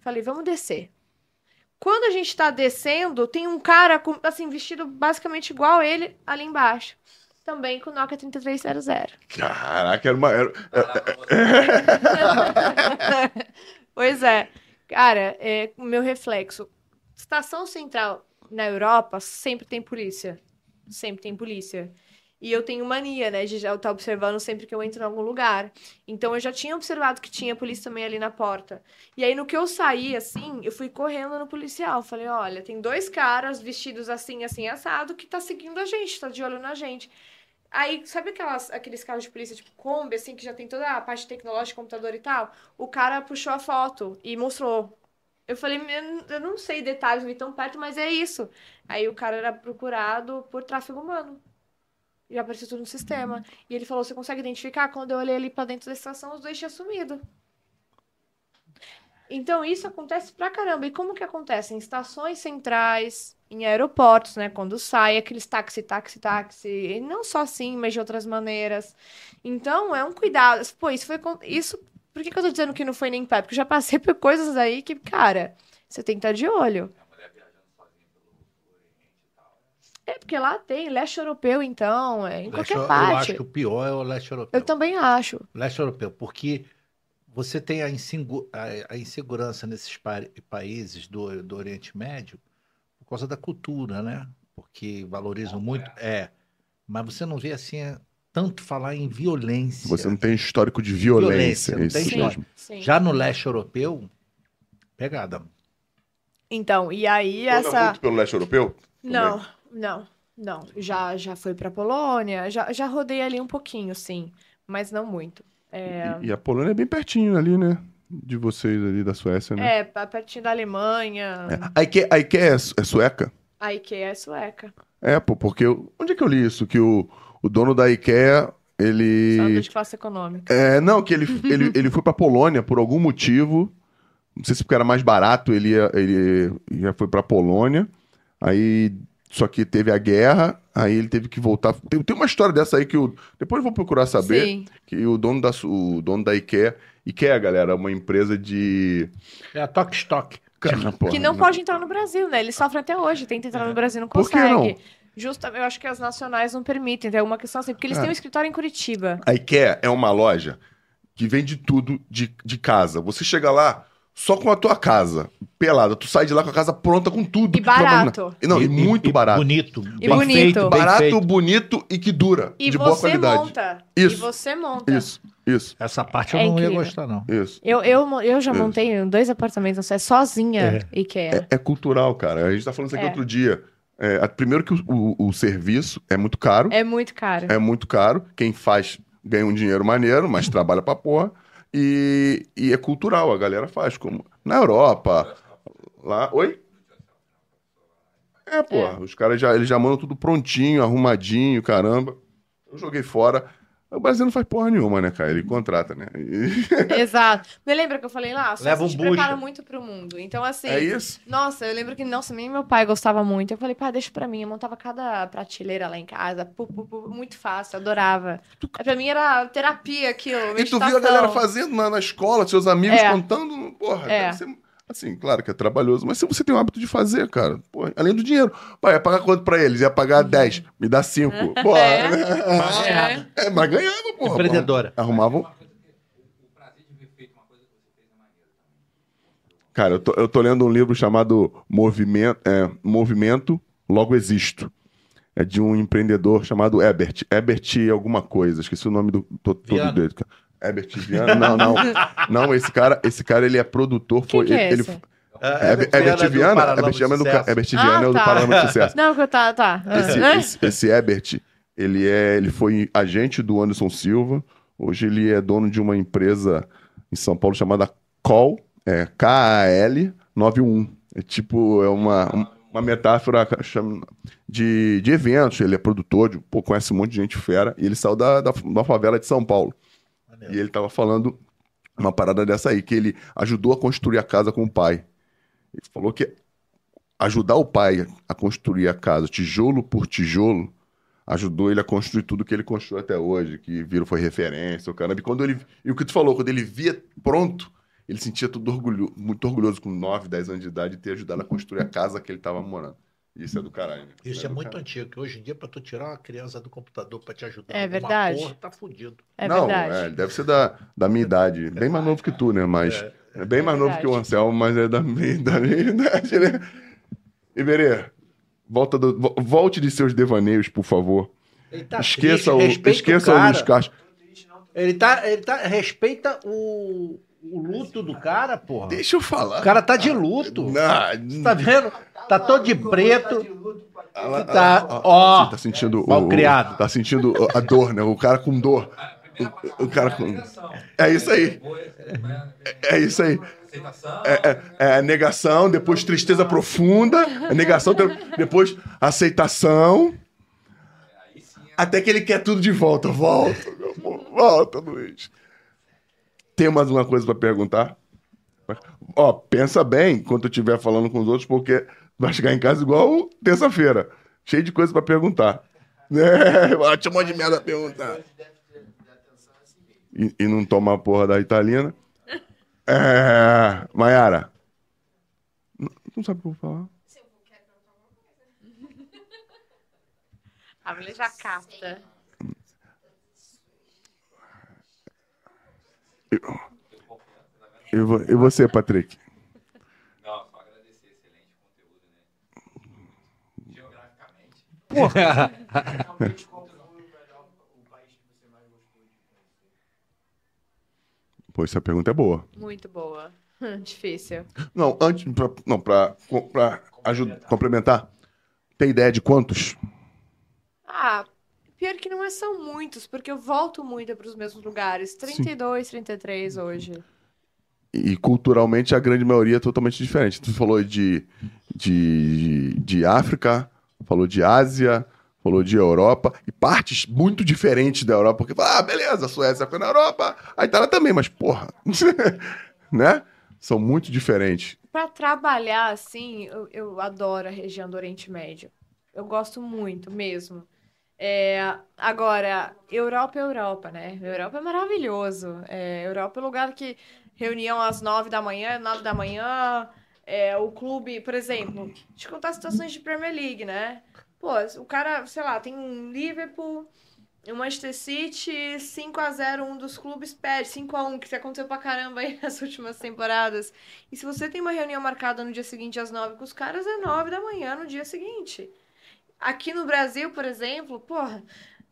Falei, vamos descer. Quando a gente tá descendo, tem um cara, com, assim, vestido basicamente igual ele ali embaixo. Também com Nokia 3300. Caraca, era uma. era- pois é. Cara, é o meu reflexo. Estação central na Europa sempre tem polícia. Sempre tem polícia. E eu tenho mania, né, de estar observando sempre que eu entro em algum lugar. Então eu já tinha observado que tinha polícia também ali na porta. E aí no que eu saí, assim, eu fui correndo no policial. Falei, olha, tem dois caras vestidos assim, assim, assado, que tá seguindo a gente, tá de olho na gente. Aí, sabe aquelas, aqueles carros de polícia, tipo Kombi, assim, que já tem toda a parte tecnológica, computador e tal? O cara puxou a foto e mostrou. Eu falei, "Eu- não sei detalhes, não tão perto, mas é isso. Aí o cara era procurado por tráfego humano. Já apareceu tudo no sistema. E ele falou, você consegue identificar? Quando eu olhei ali pra dentro da estação, os dois tinham sumido. Então, isso acontece pra caramba. E como que acontece? Em estações centrais, em aeroportos, né? Quando sai, aqueles táxi, táxi, táxi. E não só assim, mas de outras maneiras. Então, é um cuidado. Pô, isso foi... Isso... Por que, que eu tô dizendo que não foi nem pé? Porque eu já passei por coisas aí que, cara, você tem que estar de olho. É, porque lá tem leste europeu, então, é, em Leste- qualquer eu parte. acho que o pior é o leste europeu. Eu também acho. Leste europeu, porque você tem a, insingu- a- a insegurança nesses pa- países do, do Oriente Médio por causa da cultura, né? Porque valorizam muito. É. Mas você não vê assim é, tanto falar em violência. Você não tem histórico de violência. Violência, não isso tem mesmo. sim. Já no leste europeu, pegada. Então, e aí Anda essa... muito pelo leste europeu? Não, não, não. Já, já fui pra Polônia, já, já rodei ali um pouquinho, sim, mas não muito. É, E, e a Polônia é bem pertinho ali, né? De vocês ali da Suécia, né? é pertinho da Alemanha, A IKEA, a IKEA é, su- é sueca? a IKEA é sueca. É, pô, porque. eu- Onde é que eu li isso? Que o, o dono da IKEA, ele. Sanduíche de classe econômica. É, não, que ele, ele, ele foi pra Polônia por algum motivo. Não sei se porque era mais barato, ele, ia, ele já foi pra Polônia. Aí. Só que teve a guerra, aí ele teve que voltar. Tem, tem uma história dessa aí que eu. Depois eu vou procurar saber. Sim, Que o dono da, Su- o dono da IKEA. IKEA, galera, é uma empresa de. É a Tok Stock. Cara, porra, que não pode entrar no Brasil, né? Eles sofrem até hoje, tenta entrar no Brasil, não Por que consegue. não? Justa, eu acho que as nacionais não permitem, tem alguma questão assim, porque eles Ah. têm um escritório em Curitiba. A IKEA é uma loja que vende tudo de, de casa. Você chega lá só com a tua casa, pelada. Tu sai de lá com a casa pronta com tudo. E barato. Não, e, muito barato. Bonito. E bem bonito. Feito, Barato, feito. bonito e que dura. E de boa você qualidade. monta. Isso. E você monta. Isso, isso, Essa parte eu É não ia incrível. gostar, não. isso. Eu, eu, eu já Isso. montei dois apartamentos, sei, sozinha, IKEA. É, é cultural, cara. A gente tá falando isso aqui É. outro dia. É, primeiro que o, o- o serviço é muito caro. É, muito caro. É muito caro. Quem faz ganha um dinheiro maneiro, mas trabalha pra porra. E, e é cultural, a galera faz. Como na Europa, lá. Oi? É, porra. Os caras já, eles já mandam tudo prontinho, arrumadinho, caramba. Eu joguei fora. O Brasil não faz porra nenhuma, né, cara? Ele contrata, né? E- Exato. Me lembra que eu falei lá? Só Leva um bucha. prepara muito pro mundo. Então, assim. é isso. Nossa, eu lembro que, nossa, nem meu pai gostava muito. Eu falei, pai, deixa pra mim. Eu montava cada prateleira lá em casa. pu, pu, pu, muito fácil, adorava. Pra mim era terapia aquilo. E tu viu a galera fazendo na, na escola, seus amigos É. contando, porra, É. deve ser- Assim, claro que é trabalhoso, mas se você tem o hábito de fazer, cara, pô, além do dinheiro. Pai, ia pagar quanto pra eles? Ia pagar 10, me dá 5. Pô, É. É. é, mas ganhava, pô. Empreendedora. Arrumavam. Uma coisa que o, o prazer de ver feito uma coisa que você fez é maneiro também. Cara, eu tô, eu tô lendo um livro chamado Movimento, é, Movimento Logo Existo. É de um empreendedor chamado Ebert. Ebert alguma coisa, esqueci o nome do to- todo Viana. dele. cara. Ebert Viana? Não, não. Não, esse cara, esse cara ele é produtor. Quem Foi, que é ele, esse? ele- É, Herbert Herbert Viana? Herbert Viana é do, Herbert Viana é o do. Paralama de Sucesso. Não, que eu tá, tá. Esse, Ah. esse, esse Ebert, ele, é, ele foi agente do Anderson Silva. Hoje ele é dono de uma empresa em São Paulo chamada Call, é, K-A-L 91. É tipo, é uma, uma metáfora de, de eventos. Ele é produtor, de, pô, conhece um monte de gente fera. E ele saiu da, da, da favela de São Paulo. E ele tava falando uma parada dessa aí, que ele ajudou a construir a casa com o pai. Ele falou que ajudar o pai a construir a casa tijolo por tijolo ajudou ele a construir tudo que ele construiu até hoje, que virou foi referência, o caramba. E quando ele e o que tu falou, quando ele via pronto, ele sentia tudo orgulho, muito orgulhoso com 9, 10 anos de idade de ter ajudado a construir a casa que ele tava morando. Isso é do caralho. né? Isso é do muito caralho. antigo, que hoje em dia, pra tu tirar uma criança do computador pra te ajudar, É verdade. porra, tá fudido. É Não, verdade. é, deve ser da, da minha idade. Bem mais novo que tu, né? Mas é, bem É mais novo que o verdade. Anselmo, mas é da minha, da minha idade, né? Iberê, volta do, vo- volte de seus devaneios, por favor. Ele tá esqueça triste, o, esqueça o, cara. Luiz Castro. Ele tá, ele tá, respeita o, o luto do cara, porra. Deixa eu falar. O cara tá de luto. Você tá vendo? Tá todo de preto. Tá, ó. Você tá sentindo o, malcriado. o- Tá sentindo a dor, né? O cara com dor. O, o cara com. É isso aí. É isso aí. Aceitação. É, é- é a negação, depois tristeza profunda, a negação, de- depois aceitação. Até que ele quer tudo de volta. Volta, meu amor. Volta, Luiz. Tem mais uma coisa pra perguntar? Ó, pensa bem quando eu estiver falando com os outros, porque vai chegar em casa igual terça-feira. Cheio de coisa pra perguntar. É, vai te um monte de merda pra perguntar. E, e não tomar a porra da Italina. É. Mayara. Não, não sabe o que eu vou falar? A mulher já capta. E, e você, Patrick? Não, só agradecer. Excelente conteúdo, né? Geograficamente. Realmente, qual foi o melhor o país que você mais gostou de conhecer? Pô, essa pergunta é boa. Muito boa. Difícil. Não, antes, pra, não, pra, pra ajudar, complementar, tem ideia de quantos? Ah, pior que não é, são muitos, porque eu volto muito para os mesmos lugares. 32, 33 hoje. E culturalmente a grande maioria é totalmente diferente. Tu falou de, de, de África, falou de Ásia, falou de Europa, e partes muito diferentes da Europa, porque fala, ah, beleza, a Suécia foi na Europa, a Itália também, mas porra, né? São muito diferentes. Para trabalhar assim, eu, eu adoro a região do Oriente Médio. Eu gosto muito mesmo. É, agora, Europa é Europa, né? Europa é maravilhoso. É, Europa é lugar que reunião às nove da manhã, nove da manhã. É, o clube, por exemplo, deixa eu contar situações de Premier League, né? Pô, o cara, sei lá, tem um Liverpool, o Manchester City, 5 a 0 um dos clubes perde, 5 a 1 que aconteceu pra caramba aí nas últimas temporadas. E se você tem uma reunião marcada no dia seguinte às 9 com os caras, é 9 da manhã no dia seguinte. Aqui no Brasil, por exemplo, porra,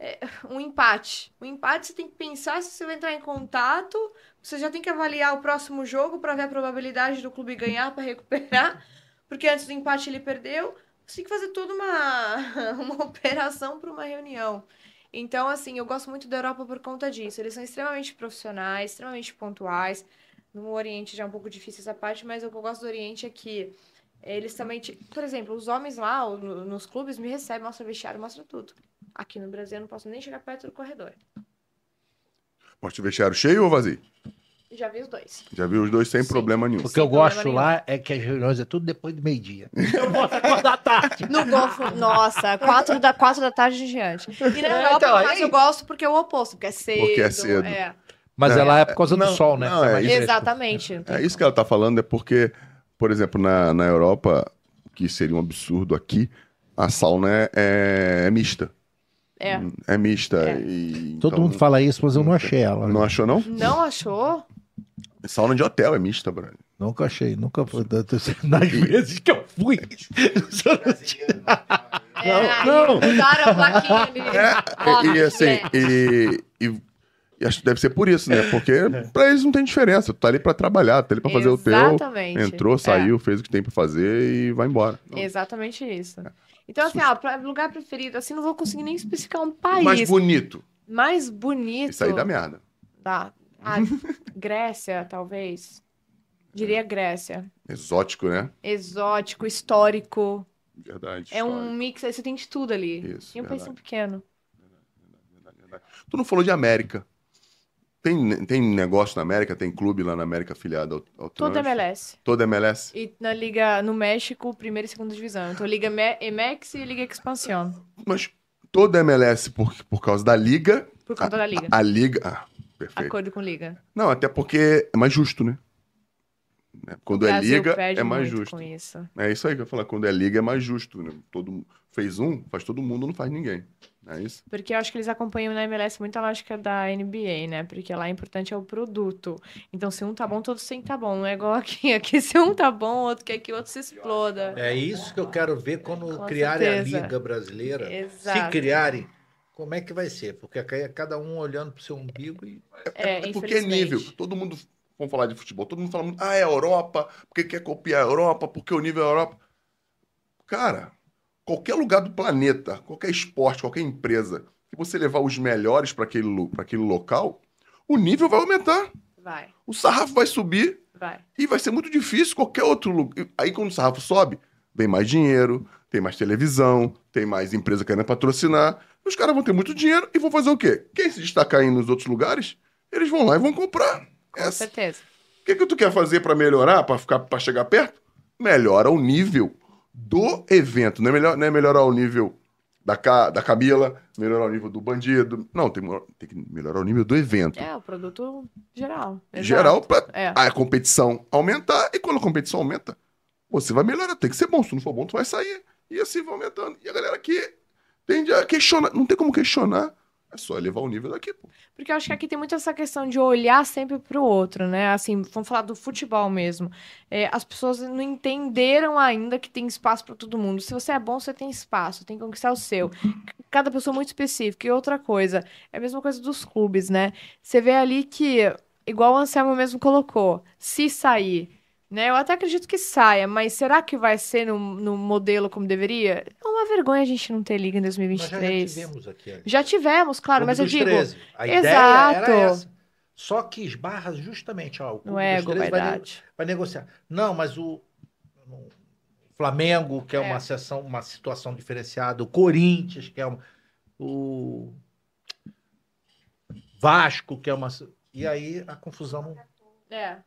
é um empate. Um empate você tem que pensar se você vai entrar em contato, você já tem que avaliar o próximo jogo para ver a probabilidade do clube ganhar para recuperar, porque antes do empate ele perdeu. Você tem que fazer toda uma, uma operação para uma reunião. Então, assim, eu gosto muito da Europa por conta disso. Eles são extremamente profissionais, extremamente pontuais. No Oriente já é um pouco difícil essa parte, mas o que eu gosto do Oriente é que eles também. Por exemplo, os homens lá o- no- nos clubes me recebem, mostra vestiário, mostra tudo. Aqui no Brasil eu não posso nem chegar perto do corredor. Poste vestiário cheio ou vazio? Já vi os dois. Já viu os dois sem Sim. problema nenhum. O que eu gosto nenhum. lá é que as reuniões é tudo depois do meio-dia. Eu posso acordar tarde. No Golfo, nossa, quatro da, quatro da tarde em diante. E na É, Europa, então, mas aí- eu gosto porque é o oposto, porque é cedo. Porque é cedo. é. Mas É, é lá é por causa não, do sol, né? não, é fresco. Exatamente. É isso que ela tá falando, é porque por exemplo, na, na Europa, que seria um absurdo aqui, a sauna é, é- é mista. É. É mista. É. e- Todo então- mundo fala isso, mas eu não achei ela. Não achou, não? Não achou? Sauna de hotel é mista, Brani. Nunca achei, nunca fui. Nas vezes que eu fui. Brasileiro, É, não. Mudaram a plaquinha ali. E, e assim, né? e, e- e acho que deve ser por isso, né? Porque pra eles não tem diferença. Tu tá ali pra trabalhar, tá ali pra fazer o teu. Exatamente. Entrou, É. saiu, fez o que tem pra fazer e vai embora. Exatamente isso. Então, assim, ó, lugar preferido, assim, não vou conseguir nem especificar um país Mais bonito. mais bonito. Isso aí dá merda. da ah, Grécia, talvez. Diria Grécia. Exótico, né? Exótico, histórico. Verdade. É um histórico. mix, aí você tem de tudo ali. Isso, e um verdade. país pequeno. Verdade, verdade. Tu não falou de América. Tem, tem negócio na América? Tem clube lá na América afiliado ao, ao Todo Trans? MLS. Toda MLS? E na Liga, no México, primeira e segunda divisão. Então, Liga MX e Liga Expansión. Mas toda MLS por, por causa da Liga. Por conta da Liga. A, a Liga. Ah, perfeito. Acordo com Liga. Não, até porque é mais justo, né? Né? Quando é Liga, é mais justo. isso. É isso aí que eu ia falar. Quando é Liga, é mais justo. Né? Todo, fez um, faz todo mundo, não faz ninguém. É isso? Porque eu acho que eles acompanham na MLS muito a lógica da NBA, né? Porque lá o importante é o produto. Então, se um tá bom, todos têm que tá bom. Não é igual aqui. Aqui, se um tá bom, o outro quer que o outro se exploda. É isso que eu quero ver quando Com criarem certeza. a Liga Brasileira. Se Exato. criarem, como é que vai ser? Porque aí é cada um olhando pro seu umbigo e. É, porque é nível. Todo mundo, vamos falar de futebol, todo mundo fala, muito, ah, é a Europa, porque quer copiar a Europa, porque o nível é a Europa. Cara, qualquer lugar do planeta, qualquer esporte, qualquer empresa, que você levar os melhores para aquele, pra aquele local, o nível vai aumentar. Vai, O sarrafo vai subir vai. e vai ser muito difícil qualquer outro lugar. Aí quando o sarrafo sobe, vem mais dinheiro, tem mais televisão, tem mais empresa querendo patrocinar. Os caras vão ter muito dinheiro e vão fazer o quê? Quem se destacar aí nos outros lugares, eles vão lá e vão comprar. Com Essa- certeza. O que, que tu quer fazer pra melhorar, pra ficar, para chegar perto? Melhora o nível do evento. Não é, melhor, não é melhorar o nível da, Ca- da Camila, melhorar o nível do bandido. Não, tem, tem que melhorar o nível do evento. É, o produto geral. Exato. Geral, pra É. a competição aumentar. E quando a competição aumenta, você vai melhorar. Tem que ser bom. Se não for bom, tu vai sair. E assim vai aumentando. E a galera aqui tende a questionar. Não tem como questionar. É só elevar o nível daqui, pô. Porque eu acho que aqui tem muito essa questão de olhar sempre pro outro, né? Assim, vamos falar do futebol mesmo. É, as pessoas não entenderam ainda que tem espaço para todo mundo. Se você é bom, você tem espaço, tem que conquistar o seu. Cada pessoa é muito específica. E outra coisa, é a mesma coisa dos clubes, né? Você vê ali que, igual o Anselmo mesmo colocou, se sair, né? Eu até acredito que saia, mas será que vai ser no, no modelo como deveria? É uma vergonha a gente não ter liga em Nós já, já 2023. tivemos aqui. Já tivemos, claro, Clube mas eu digo. 13. A Exato. ideia era essa. Só que esbarra justamente, ó, o Clube No dos ego, 13 vai, ne- verdade. vai negociar. Não, mas o, o Flamengo, que é, É. uma sessão, uma situação diferenciada, o Corinthians, que é uma, o Vasco, que é uma. E aí a confusão. É.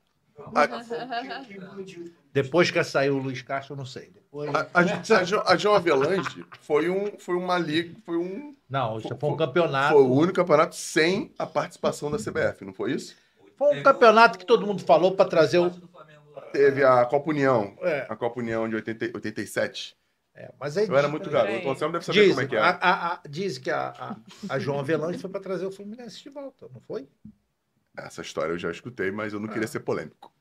Iludiu. Depois que saiu o Luiz Castro, eu não sei. Depois... A, a, a, Jo- a João Avelange foi, um, foi uma liga, foi um, Não, isso Foi- foi um campeonato. foi o único campeonato sem a participação da CBF, não foi isso? Foi um campeonato que todo mundo falou para trazer o. Teve a Copa União, É, a Copa União de 80, 87. é, mas aí Eu era muito garoto, o Anselmo deve saber diz, como é que é. a, a- a- diz que a, a, a João Avelange foi para trazer o Fluminense de volta, não foi? Essa história eu já escutei, mas eu não queria ser polêmico.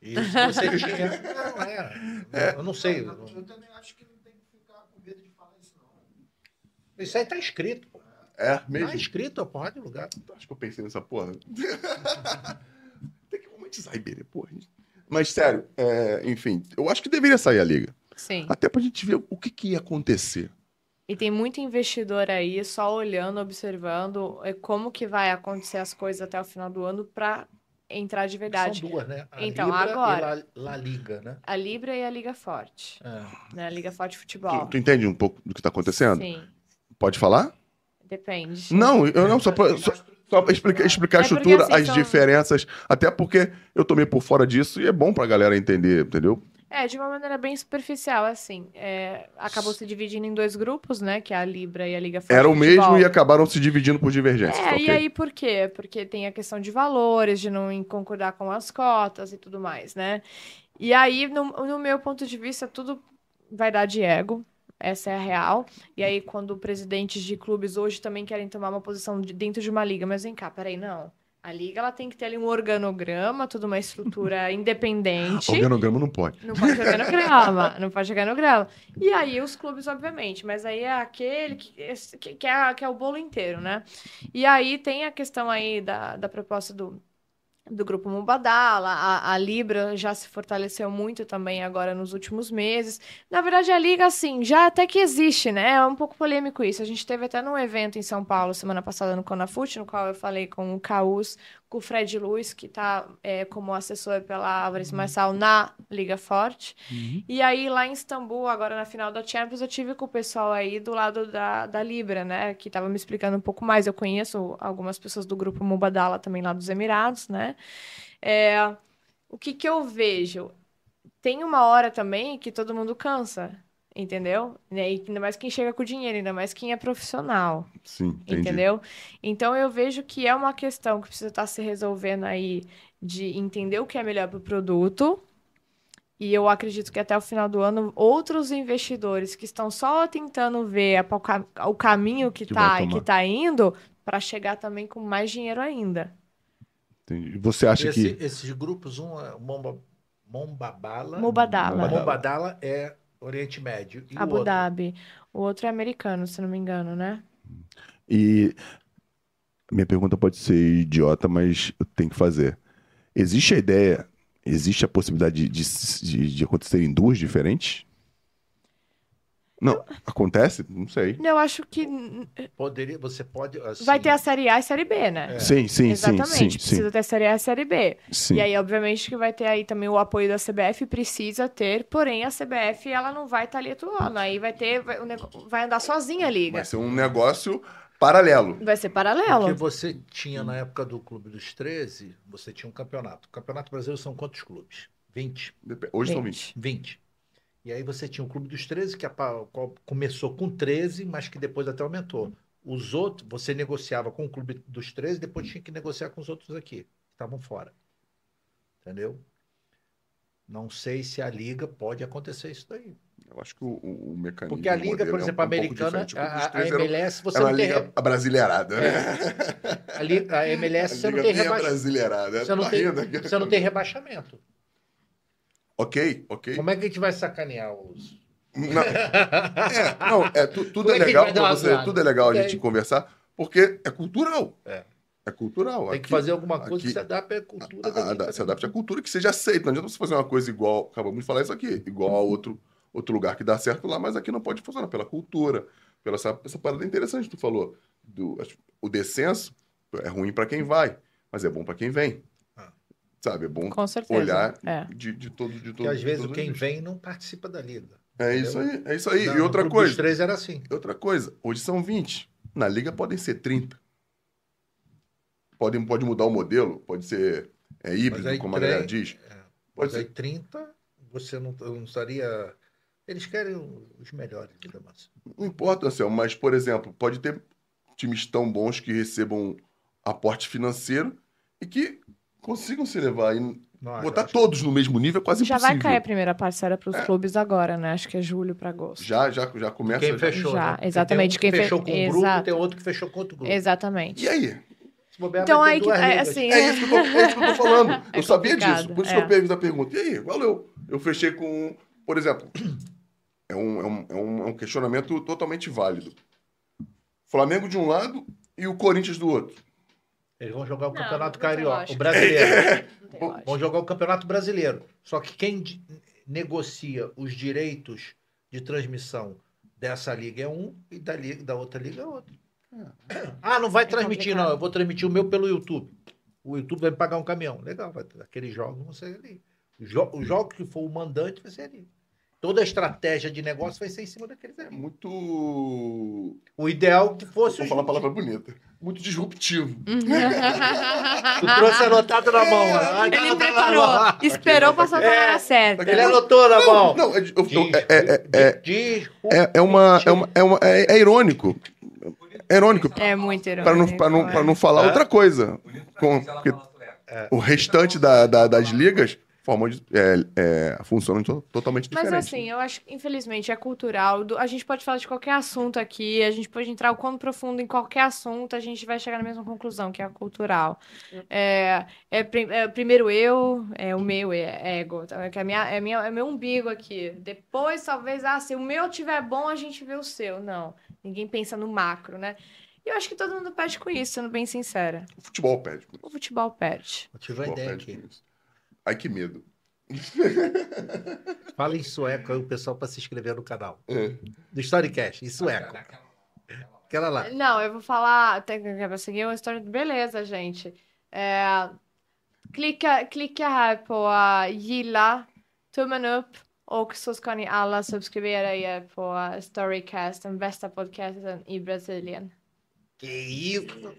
Isso você tinha. Não, é. Eu não sei. Eu, eu também acho que não tem que ficar com medo de falar isso, não. Isso aí tá escrito. pô. É, Tá mesmo? escrito a porra de lugar. Acho que eu pensei nessa porra. Tem que romantizar Iberê, porra. Mas sério, é, enfim, eu acho que deveria sair a liga. Sim. Até pra gente ver o que, que ia acontecer. E tem muito investidor aí só olhando, observando é, como que vai acontecer as coisas até o final do ano para entrar de verdade. São duas, né? A Então, Libra agora- e La, La Liga, né? A Libra e a Liga Forte, É. né? A Liga Forte Tu, Futebol. tu entende um pouco do que tá acontecendo? Sim, Pode falar? depende. Não, eu não, só pra, só, só pra explicar, explicar a É porque, estrutura, assim, as são- diferenças. Até porque eu tomei por fora disso e é bom pra galera entender, entendeu? É, de uma maneira bem superficial, assim. É, acabou se dividindo em dois grupos, né? Que é a Libra e a Liga Era o mesmo e acabaram se dividindo por divergências. É, ok. e aí por quê? Porque tem a questão de valores, de não concordar com as cotas e tudo mais, né? E aí, no, no meu ponto de vista, tudo vai dar de ego. Essa é a real. E aí, quando presidentes de clubes hoje também querem tomar uma posição de- dentro de uma liga, mas vem cá, peraí, não. A liga ela tem que ter ali um organograma, toda uma estrutura independente. Organograma não pode. Não pode jogar no grama, não pode jogar no grama. E aí os clubes, obviamente, mas aí é aquele que, que, que é, que é o bolo inteiro, né? E aí tem a questão aí da, da proposta do, do grupo Mubadala, a, a Libra já se fortaleceu muito também agora nos últimos meses. Na verdade, a Liga, assim, já até que existe, né? É um pouco polêmico isso. A gente teve até num evento em São Paulo, semana passada, no Conafute, no qual eu falei com o Caus, com o Fred Luiz, que está como assessor pela Álvares Marçal na Liga Forte. E aí, lá em Istambul, agora na final da Champions, eu tive com o pessoal aí do lado da, da Libra, né? Que tava me explicando um pouco mais. Eu conheço algumas pessoas do grupo Mubadala também lá dos Emirados, né? É, o que que eu vejo? Tem uma hora também que todo mundo cansa, entendeu? Né? E ainda mais quem chega com dinheiro, ainda mais quem é profissional. Sim, entendi. Entendeu? Então eu vejo que é uma questão que precisa estar se resolvendo aí de entender o que é melhor para o produto. E eu acredito que até o final do ano, outros investidores que estão só tentando ver a- o ca- o caminho que Que está tomar. que tá indo, para chegar também com mais dinheiro ainda. entendi. Você acha Esse- que. Esses grupos, um é Momba, Mombabala. Mombadala é Oriente Médio. E o Abu outro? Dhabi. O outro é americano, se não me engano, né? E minha pergunta pode ser idiota, mas eu tenho que fazer. Existe a ideia, existe a possibilidade de, de, de acontecerem duas diferentes? Não, acontece? Não sei. Eu acho que Poderia, você pode. assim, vai ter a Série A e a Série B, né? É. Sim, sim, sim, Exatamente. sim, sim, Precisa ter a Série A e a Série B. sim. E aí, obviamente, que vai ter aí também o apoio da CBF, precisa ter, porém a CBF ela não vai estar ali atuando. Aí vai ter, vai, vai andar sozinha a liga. Vai ser um negócio paralelo. Vai ser Porque paralelo. você tinha, na época do Clube dos 13, você tinha um campeonato. O Campeonato Brasileiro são quantos clubes? 20. Dep- Hoje são 20. 20. E aí você tinha o Clube dos 13, que a começou com 13, mas que depois até aumentou. Os outros, você negociava com o Clube dos 13, depois tinha que negociar com os outros aqui, que estavam fora. Entendeu? Não sei se a Liga pode acontecer isso daí. Eu acho que o, o, o mecanismo. Porque a Liga, por é um- exemplo, a um americana, Clube dos a, a 13 era MLS, você não tem. liga re- brasileirada, né? A, li- a MLS, você A não liga brasileirada. Você Tá tem- aqui? Você não tem rebaixamento. Ok, ok. Como é que a gente vai sacanear os. Não, é, não, é, tu- tudo é é legal pra você, tudo é legal a gente conversar, porque é cultural. É. É cultural. Tem que Aqui- fazer alguma coisa aqui- que se adapte à cultura a- daqui a- também. se adapte à cultura que seja aceita. Não adianta você fazer uma coisa igual, acabamos de falar isso aqui, igual a outro, outro lugar que dá certo lá, mas aqui não pode funcionar pela cultura, pela essa, essa parada interessante que tu falou. Do, o descenso é ruim pra quem vai, mas é bom pra quem vem. Sabe, é bom olhar É. de, de todo de todo Porque às de vezes quem os- vem não participa da liga. É isso aí, é isso aí. Não, e outra coisa, Dos três era assim. outra coisa, hoje são 20. Na liga podem ser 30. Pode, pode mudar o modelo, pode ser é, híbrido, aí como a galera diz. Pode Mas aí ser. 30, você não, não estaria. Eles querem os melhores, Liga Mansa. Não importa, Anselmo, mas, por exemplo, pode ter times tão bons que recebam aporte financeiro e que consigam se levar e Não, botar todos no mesmo nível é quase Já impossível. vai cair a primeira parcela para os clubes agora, né? Acho que é julho para agosto. Já, já, já começa. Quem já- fechou. Já, né? Exatamente, Tem um quem que fe- fechou com um grupo, Exato. tem outro que fechou com outro grupo. Exatamente. E aí? Se bobear, Então aí que duas é assim, É isso que eu tô, é isso que eu tô falando. É eu sabia disso. Por isso é. que eu fiz a pergunta. E aí, valeu. Eu fechei com. Por exemplo, é um, é um, é um, é um questionamento totalmente válido. Flamengo de um lado e o Corinthians do outro. Eles vão jogar o Não, Campeonato Carioca, o brasileiro. Vão jogar o Campeonato Brasileiro. Só que quem de- negocia os direitos de transmissão dessa liga é um e da, liga, da outra liga é outro. Ah, não vai É transmitir, complicado. não. Eu vou transmitir o meu pelo YouTube. O YouTube vai me pagar um caminhão. Legal, vai, aqueles jogos vão ser ali. Os, jo os jogos que for o mandante vai ser ali. Toda a estratégia de negócio vai ser em cima daqueles É muito. O ideal que fosse. Vou falar a palavra bonita. Muito disruptivo. Tu trouxe anotado na mão. né? Ai, Ele tá, preparou, esperou passar a hora certa. Ele anotou na mão. Não, é, é, é, é, é, é uma, é, uma, é, uma- é- é irônico. É irônico. É muito irônico. Para não, pra não, pra não falar É. outra coisa. Com- Léo. o restante da- da- das ligas formas é, é, funcionam to- totalmente Mas diferentes. assim, eu acho que, infelizmente, é cultural. Do- A gente pode falar de qualquer assunto aqui, a gente pode entrar o quão profundo em qualquer assunto, a gente vai chegar na mesma conclusão, que é a cultural. É, é, é primeiro eu, é o meu é ego, tá? é, que é, minha, é, minha, é meu umbigo aqui. Depois, talvez, ah, se o meu tiver bom, a gente vê o seu. Não, ninguém pensa no macro, né? E eu acho que todo mundo perde com isso, sendo bem sincera. O futebol perde com isso. O futebol perde. Eu tive O uma futebol ideia aqui. Ai, que medo. Fala em sueco aí o pessoal para se inscrever no canal. É. Do Storycast, em sueco. Aquela lá. Não, eu vou falar. Tem que seguir uma história. Beleza, gente. É, klicka, klicka här på gilla, tummen upp och så ska ni alla subscribera er på Storycast, den bästa podcasten i Brasilien. Que isso?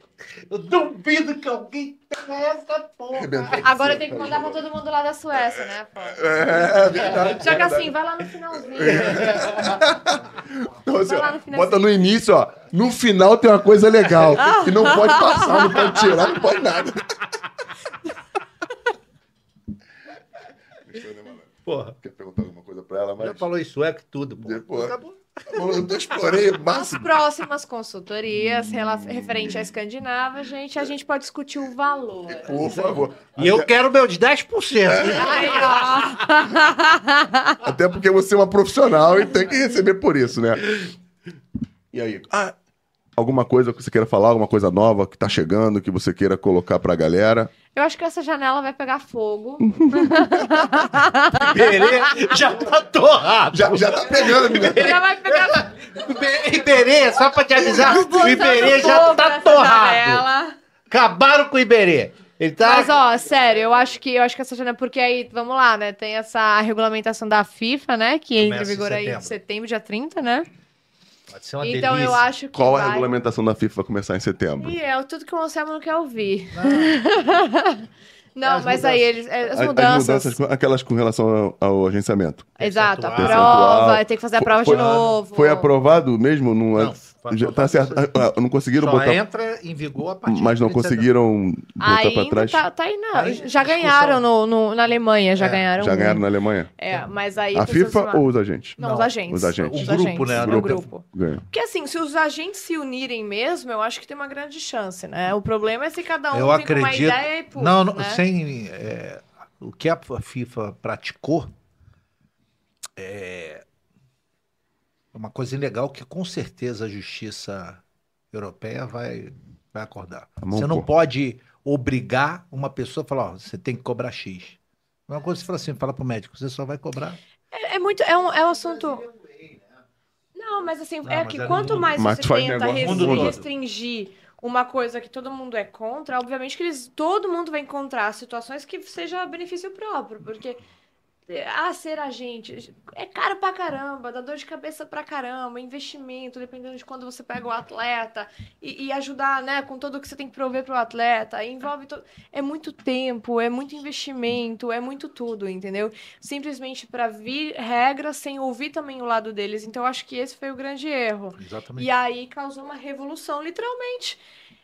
Eu duvido que alguém tenha essa porra. Agora tem que mandar pra todo mundo lá da Suécia, né, pô? É, é verdade. Só que é assim, vai lá no finalzinho. Então, assim, Vai lá no finalzinho. bota no início, ó. No final tem uma coisa legal. que não pode passar, não pode tirar, não pode nada. Porra. Quer perguntar alguma coisa pra ela, Já mas. falou em sueco e tudo, pô. Depois. Acabou. Eu explorei o As máximo. próximas consultorias referente à Escandinava, gente, a gente pode discutir o valor. Por favor. E eu quero meus 10%. Ai, ó. Até porque você é uma profissional e tem que receber por isso, né? E aí? Ah, alguma coisa que você queira falar, alguma coisa nova que tá chegando, que você queira colocar pra galera? Eu acho que essa janela vai pegar fogo. Iberê já tá torrado. Já, já tá pegando, menina. Já vai pegar Ibe- Iberê, só pra te avisar, o Iberê já tá torrado. janela. Acabaram com o Iberê. Ele tá. Mas, ó, sério, eu acho que eu acho que essa janela. Porque aí, vamos lá, né? Tem essa regulamentação da FIFA, né? Que entra em vigor aí em setembro. setembro, dia 30, né? Pode ser uma Então eu delícia. acho que. Qual a vai... regulamentação da FIFA vai começar em setembro? E é tudo que o Anselmo não quer ouvir. Não, As mas aí eles. é, As As- mudanças. aquelas com relação ao, ao agenciamento. Exato, a prova, tem que fazer a prova Foi- de novo. Foi aprovado mesmo? Não, Não, foi já tá certo. Ah, ah, Não conseguiram Só botar. entra em vigor a partir Mas não de 30 de conseguiram botar pra Ainda trás? tá, tá aí, não. Aí, já ganharam no, no- na Alemanha, já É, ganharam. Já um. ganharam na Alemanha? É, mas aí. A FIFA uma- ou os agentes? Não, Não, os agentes. os agentes. O grupo, né? O grupo. Ganham. Porque assim, se os agentes se unirem mesmo, eu acho que tem uma grande chance, né? O problema é se cada um Eu tem uma acredito. ideia e puf, não, não, né? sem. é, o que a FIFA praticou é uma coisa legal que com certeza a justiça europeia vai, vai acordar. Vamos Você não pôr. pode obrigar uma pessoa a falar, ó, você tem que cobrar X. É uma coisa que você fala assim, fala pro médico, você só vai cobrar. É, é muito. É um, é um assunto. Não, mas assim, Não, é mas que é quanto mundo. mais você tenta negócio restringir uma coisa que todo mundo é contra, obviamente que eles, todo mundo vai encontrar situações que seja benefício próprio, porque ah, ser agente é caro pra caramba, dá dor de cabeça pra caramba, investimento, dependendo de quando você pega o atleta e, e ajudar, né, com tudo que você tem que prover pro atleta, envolve to... é muito tempo, é muito investimento, é muito tudo, entendeu? Simplesmente pra vir regras sem ouvir também o lado deles. Então eu acho que esse foi o grande erro. Exatamente. E aí causou uma revolução, literalmente.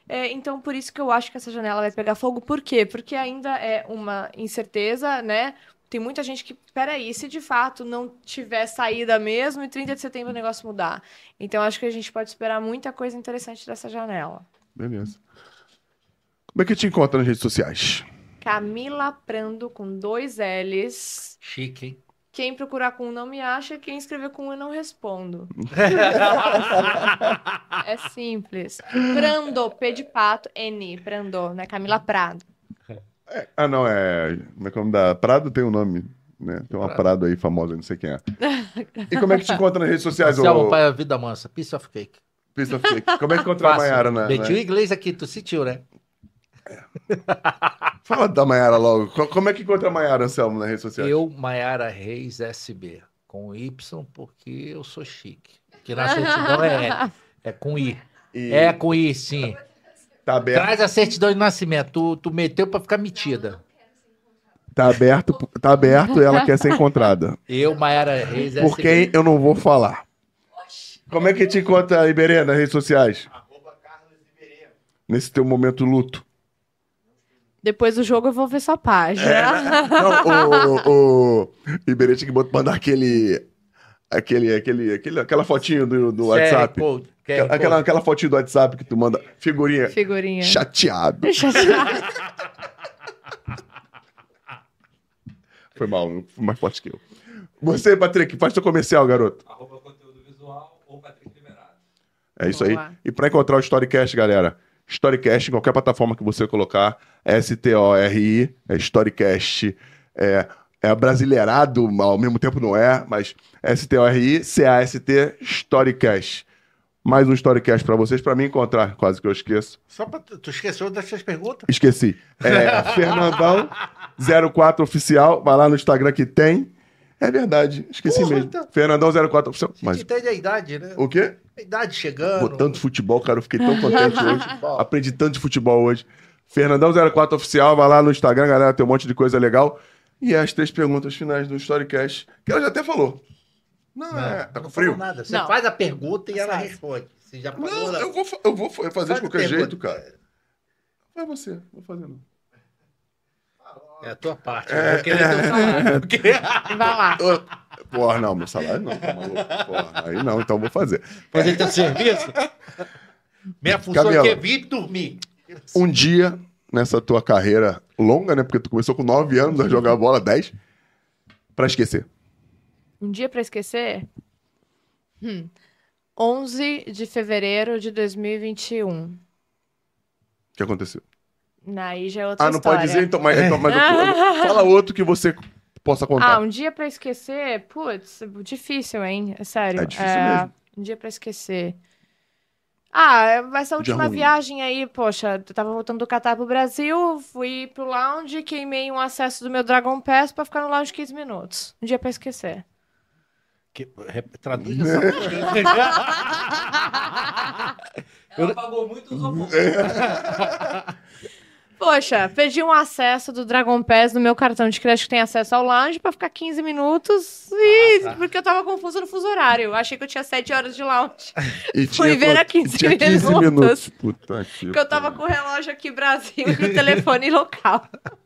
É, então, por isso que eu acho que essa janela vai pegar fogo. Por quê? Porque ainda é uma incerteza, né? Tem muita gente que, peraí, se de fato não tiver saída mesmo, e 30 de setembro o negócio mudar. Então, acho que a gente pode esperar muita coisa interessante dessa janela. Beleza. Como é que te encontra nas redes sociais? Camila Prando com dois L's. Chique, hein? Quem procurar com um não me acha, quem escrever com um eu não respondo. É simples. Prando, P de pato, N, Prando, né? Camila Prado. Ah, não, é. Como é que é o nome da. Prado tem um nome, né? Tem uma Prado aí famosa, não sei quem é. E como é que te encontra nas redes sociais, Marcelo, ô pai, a vida mansa, piece of cake. Piece of Cake? Como é que encontra a Fácil. Mayara na. Meti o na... inglês aqui, tu sentiu, né? Fala da Mayara logo. Co- Como é que encontra a Mayara, Anselmo, nas redes sociais? Eu, Maiara Reis SB, com Y, porque eu sou chique. Que na certidão é, é com I. E É com I, sim. Tá aberto. Traz a certidão de nascimento. Tu, tu meteu pra ficar metida. Tá aberto, tá aberto e ela quer ser encontrada. Eu, Maiara Reis Por SB. quem eu não vou falar. Como é que te encontra, Iberê, nas redes sociais? Arroba Carlos Iberê. Nesse teu momento luto. Depois do jogo eu vou ver sua página. É, Não, o, o Iberê tinha que mandar aquele. Aquele, aquele, aquele, aquela fotinho do, do WhatsApp. Pô, quer- Aquela, aquela, aquela fotinho do WhatsApp que tu manda. Figurinha. Figurinha. Chateado. Chateado. Foi mal, foi mais forte que eu. Você, Patrick, faz teu comercial, garoto. Arroba conteúdo visual ou Patrick Liberado. É isso Boa. aí. E pra encontrar o Storycast, galera, Storycast, em qualquer plataforma que você colocar, S-T-O-R-I, é Storycast, é, é brasileirado, ao mesmo tempo não é, mas S-T-O-R-I, C-A-S-T, Storycast. Mais um Storycast pra vocês, pra mim encontrar, quase que eu esqueço. Só pra... Tu tu esqueceu dessas perguntas? Esqueci. É Fernandão 04 Oficial, vai lá no Instagram que tem. É verdade, esqueci Porra, mesmo. tá. Fernandão 04 Oficial. Você Mas entende a idade, né? o quê? A idade chegando. Pô, tanto futebol, cara, eu fiquei tão contente hoje. Aprendi tanto de futebol hoje. Fernandão04 Oficial, vai lá no Instagram, galera, tem um monte de coisa legal. E as três perguntas finais do Storycast, que ela já até falou. Não, é. Tá com não frio? Nada. Você Não. faz a pergunta e ela responde. Você já falou Não, lá. eu vou, eu vou fa- fazer Faz de qualquer pergunta. jeito, cara. Vai você, vou fazer não. É a tua parte. Eu vou querer teu salário. Porque- Vai lá. Porra, não, meu salário não, tá maluco? Porra, aí não, então vou fazer. Fazer teu serviço. Minha função Camila. aqui é vir e dormir. Um dia, nessa tua carreira longa, né? Porque tu começou com 9 anos a jogar bola, 10, pra esquecer. Um dia pra esquecer? Hum. 11 de fevereiro de 2021. O que aconteceu? Aí já é outra Ah, não história. pode dizer? Então, mas, então, mas fala outro que você possa Ah, contar. um dia pra esquecer? Putz, difícil, hein? É sério. É difícil mesmo. Um dia pra esquecer. Ah, essa última ruim. viagem aí, poxa, eu tava voltando do Catar pro Brasil, fui pro lounge, queimei um acesso do meu Dragon Pass pra ficar no lounge 15 minutos. Um dia pra esquecer. Que- re- Traduz essa Ela pagou muito, pouco. Poxa, pedi um acesso do Dragon Pass no meu cartão de crédito que tem acesso ao lounge pra ficar 15 minutos e Ah, tá. porque eu tava confusa no fuso horário. Eu achei que eu tinha 7 horas de lounge. E fui ver a 15 tinha 15 minutos. minutos. Puta que Porque eu tava com o relógio aqui Brasil e o telefone local.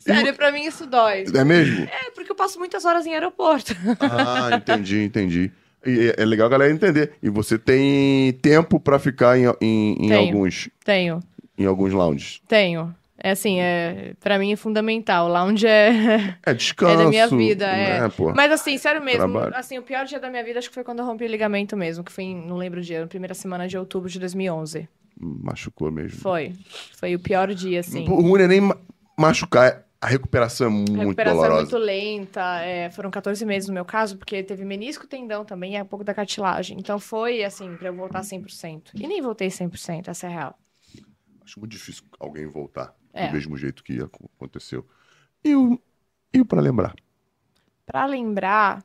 Sério, pra mim isso dói. É mesmo? É, porque eu passo muitas horas em aeroporto. Ah, entendi, entendi. E é é legal a galera entender. E você tem tempo pra ficar em, em, em Tenho. alguns, Tenho, em alguns lounges. tenho. É assim, é, pra mim é fundamental. Lounge é. É descanso. É da minha vida, é. né, pô? Mas assim, sério mesmo, Trabalho. assim, o pior dia da minha vida acho que foi quando eu rompi o ligamento mesmo, que foi, em, não lembro o dia, na primeira semana de outubro de 2011. Machucou mesmo. Foi. Foi o pior dia, assim. O ruim é nem ma- machucar, é- a recuperação é muito A recuperação é dolorosa. muito lenta, é, foram 14 meses no meu caso, porque teve menisco, tendão também e um pouco da cartilagem. Então foi, assim, pra eu voltar 100%. E nem voltei 100%, essa é a real. Acho muito difícil alguém voltar É. do mesmo jeito que ac- aconteceu. E o, e o pra lembrar? Pra lembrar...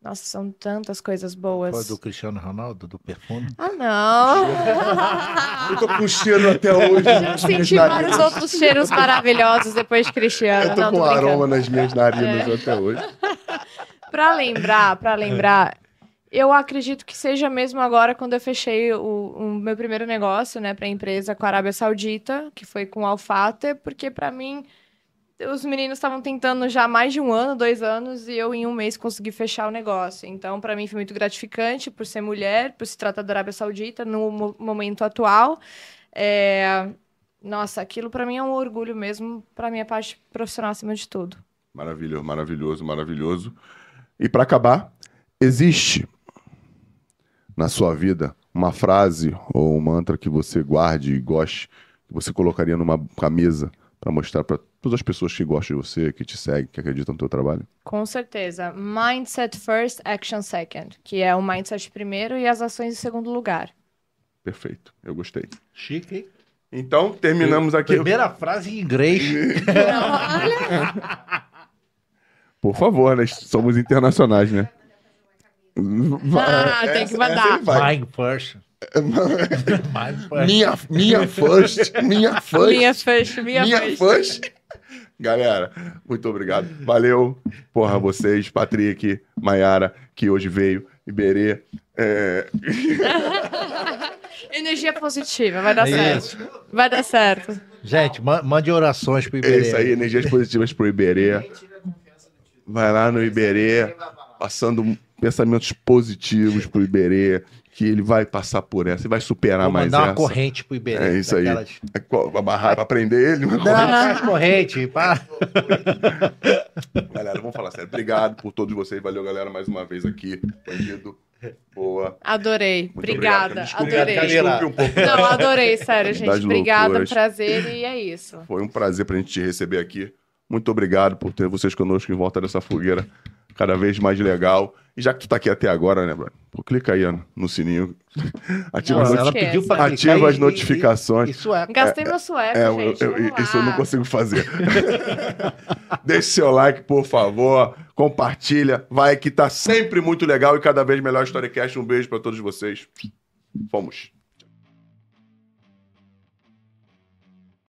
Nossa, são tantas coisas boas. Foi do Cristiano Ronaldo, do perfume. Ah, não! Eu tô com cheiro até hoje. Eu senti vários outros cheiros maravilhosos depois de Cristiano. Eu tô não, com tô aroma nas minhas narinas É. até hoje. Pra lembrar, pra lembrar, eu acredito que seja mesmo agora quando eu fechei o, o meu primeiro negócio, né, pra empresa com a Arábia Saudita, que foi com Alfate, porque pra mim os meninos estavam tentando já mais de um ano, dois anos, e eu em um mês consegui fechar o negócio. Então, pra mim foi muito gratificante por ser mulher, por se tratar da Arábia Saudita no mo- momento atual. É, Nossa, aquilo pra mim é um orgulho mesmo, pra minha parte profissional acima de tudo. Maravilhoso, maravilhoso, maravilhoso. E pra acabar, existe na sua vida uma frase ou um mantra que você guarde e goste, que você colocaria numa camisa pra mostrar pra todas as pessoas que gostam de você, que te seguem, que acreditam no teu trabalho? Com certeza. Mindset first, action second. Que é o mindset primeiro e as ações em segundo lugar. Perfeito, eu gostei. Chique, hein? Então, terminamos aqui. Primeira frase em inglês. Por favor, né? Somos internacionais, né? Ah, tem que mandar. vai. Mind first. Minha, minha first, minha first. Minha first, minha, Minha first. first. Galera, muito obrigado. Valeu, porra, vocês, Patrick, Maiara, que hoje veio, Iberê. É... Energia positiva, vai dar É Isso. certo. Vai dar certo. Gente, ma- mande orações pro É Iberê. isso aí, energias positivas pro Iberê. Vai lá no Iberê, passando pensamentos positivos pro Iberê, que ele vai passar por essa e vai superar Vou mais mandar uma essa. corrente pro Iberê. É isso aí. daquelas- É qual- Pra barrar, pra prender ele? Uma Não, faz corrente. Para. Galera, vamos falar sério. Obrigado por todos vocês. Valeu, galera, mais uma vez aqui. Bandido. Boa. Adorei. Muito Obrigada. obrigado. Desculpe, Adorei. desculpe um pouco. Não, adorei, sério, gente. Obrigada, loucuras. prazer e é isso. Foi um prazer pra gente te receber aqui. Muito obrigado por ter vocês conosco em volta dessa fogueira cada vez mais legal. E já que tu tá aqui até agora, né, Bruno? Pô, clica aí no sininho. Ativa, Não, as, ela pediu pra ativa as e- notificações. e- Isso é. Gastei meu sueco, É, eu- gente. eu- vamos isso eu não consigo fazer. Deixe seu like, por favor. Compartilha. Vai que tá sempre muito legal e cada vez melhor o Storycast. Um beijo pra todos vocês. Fomos.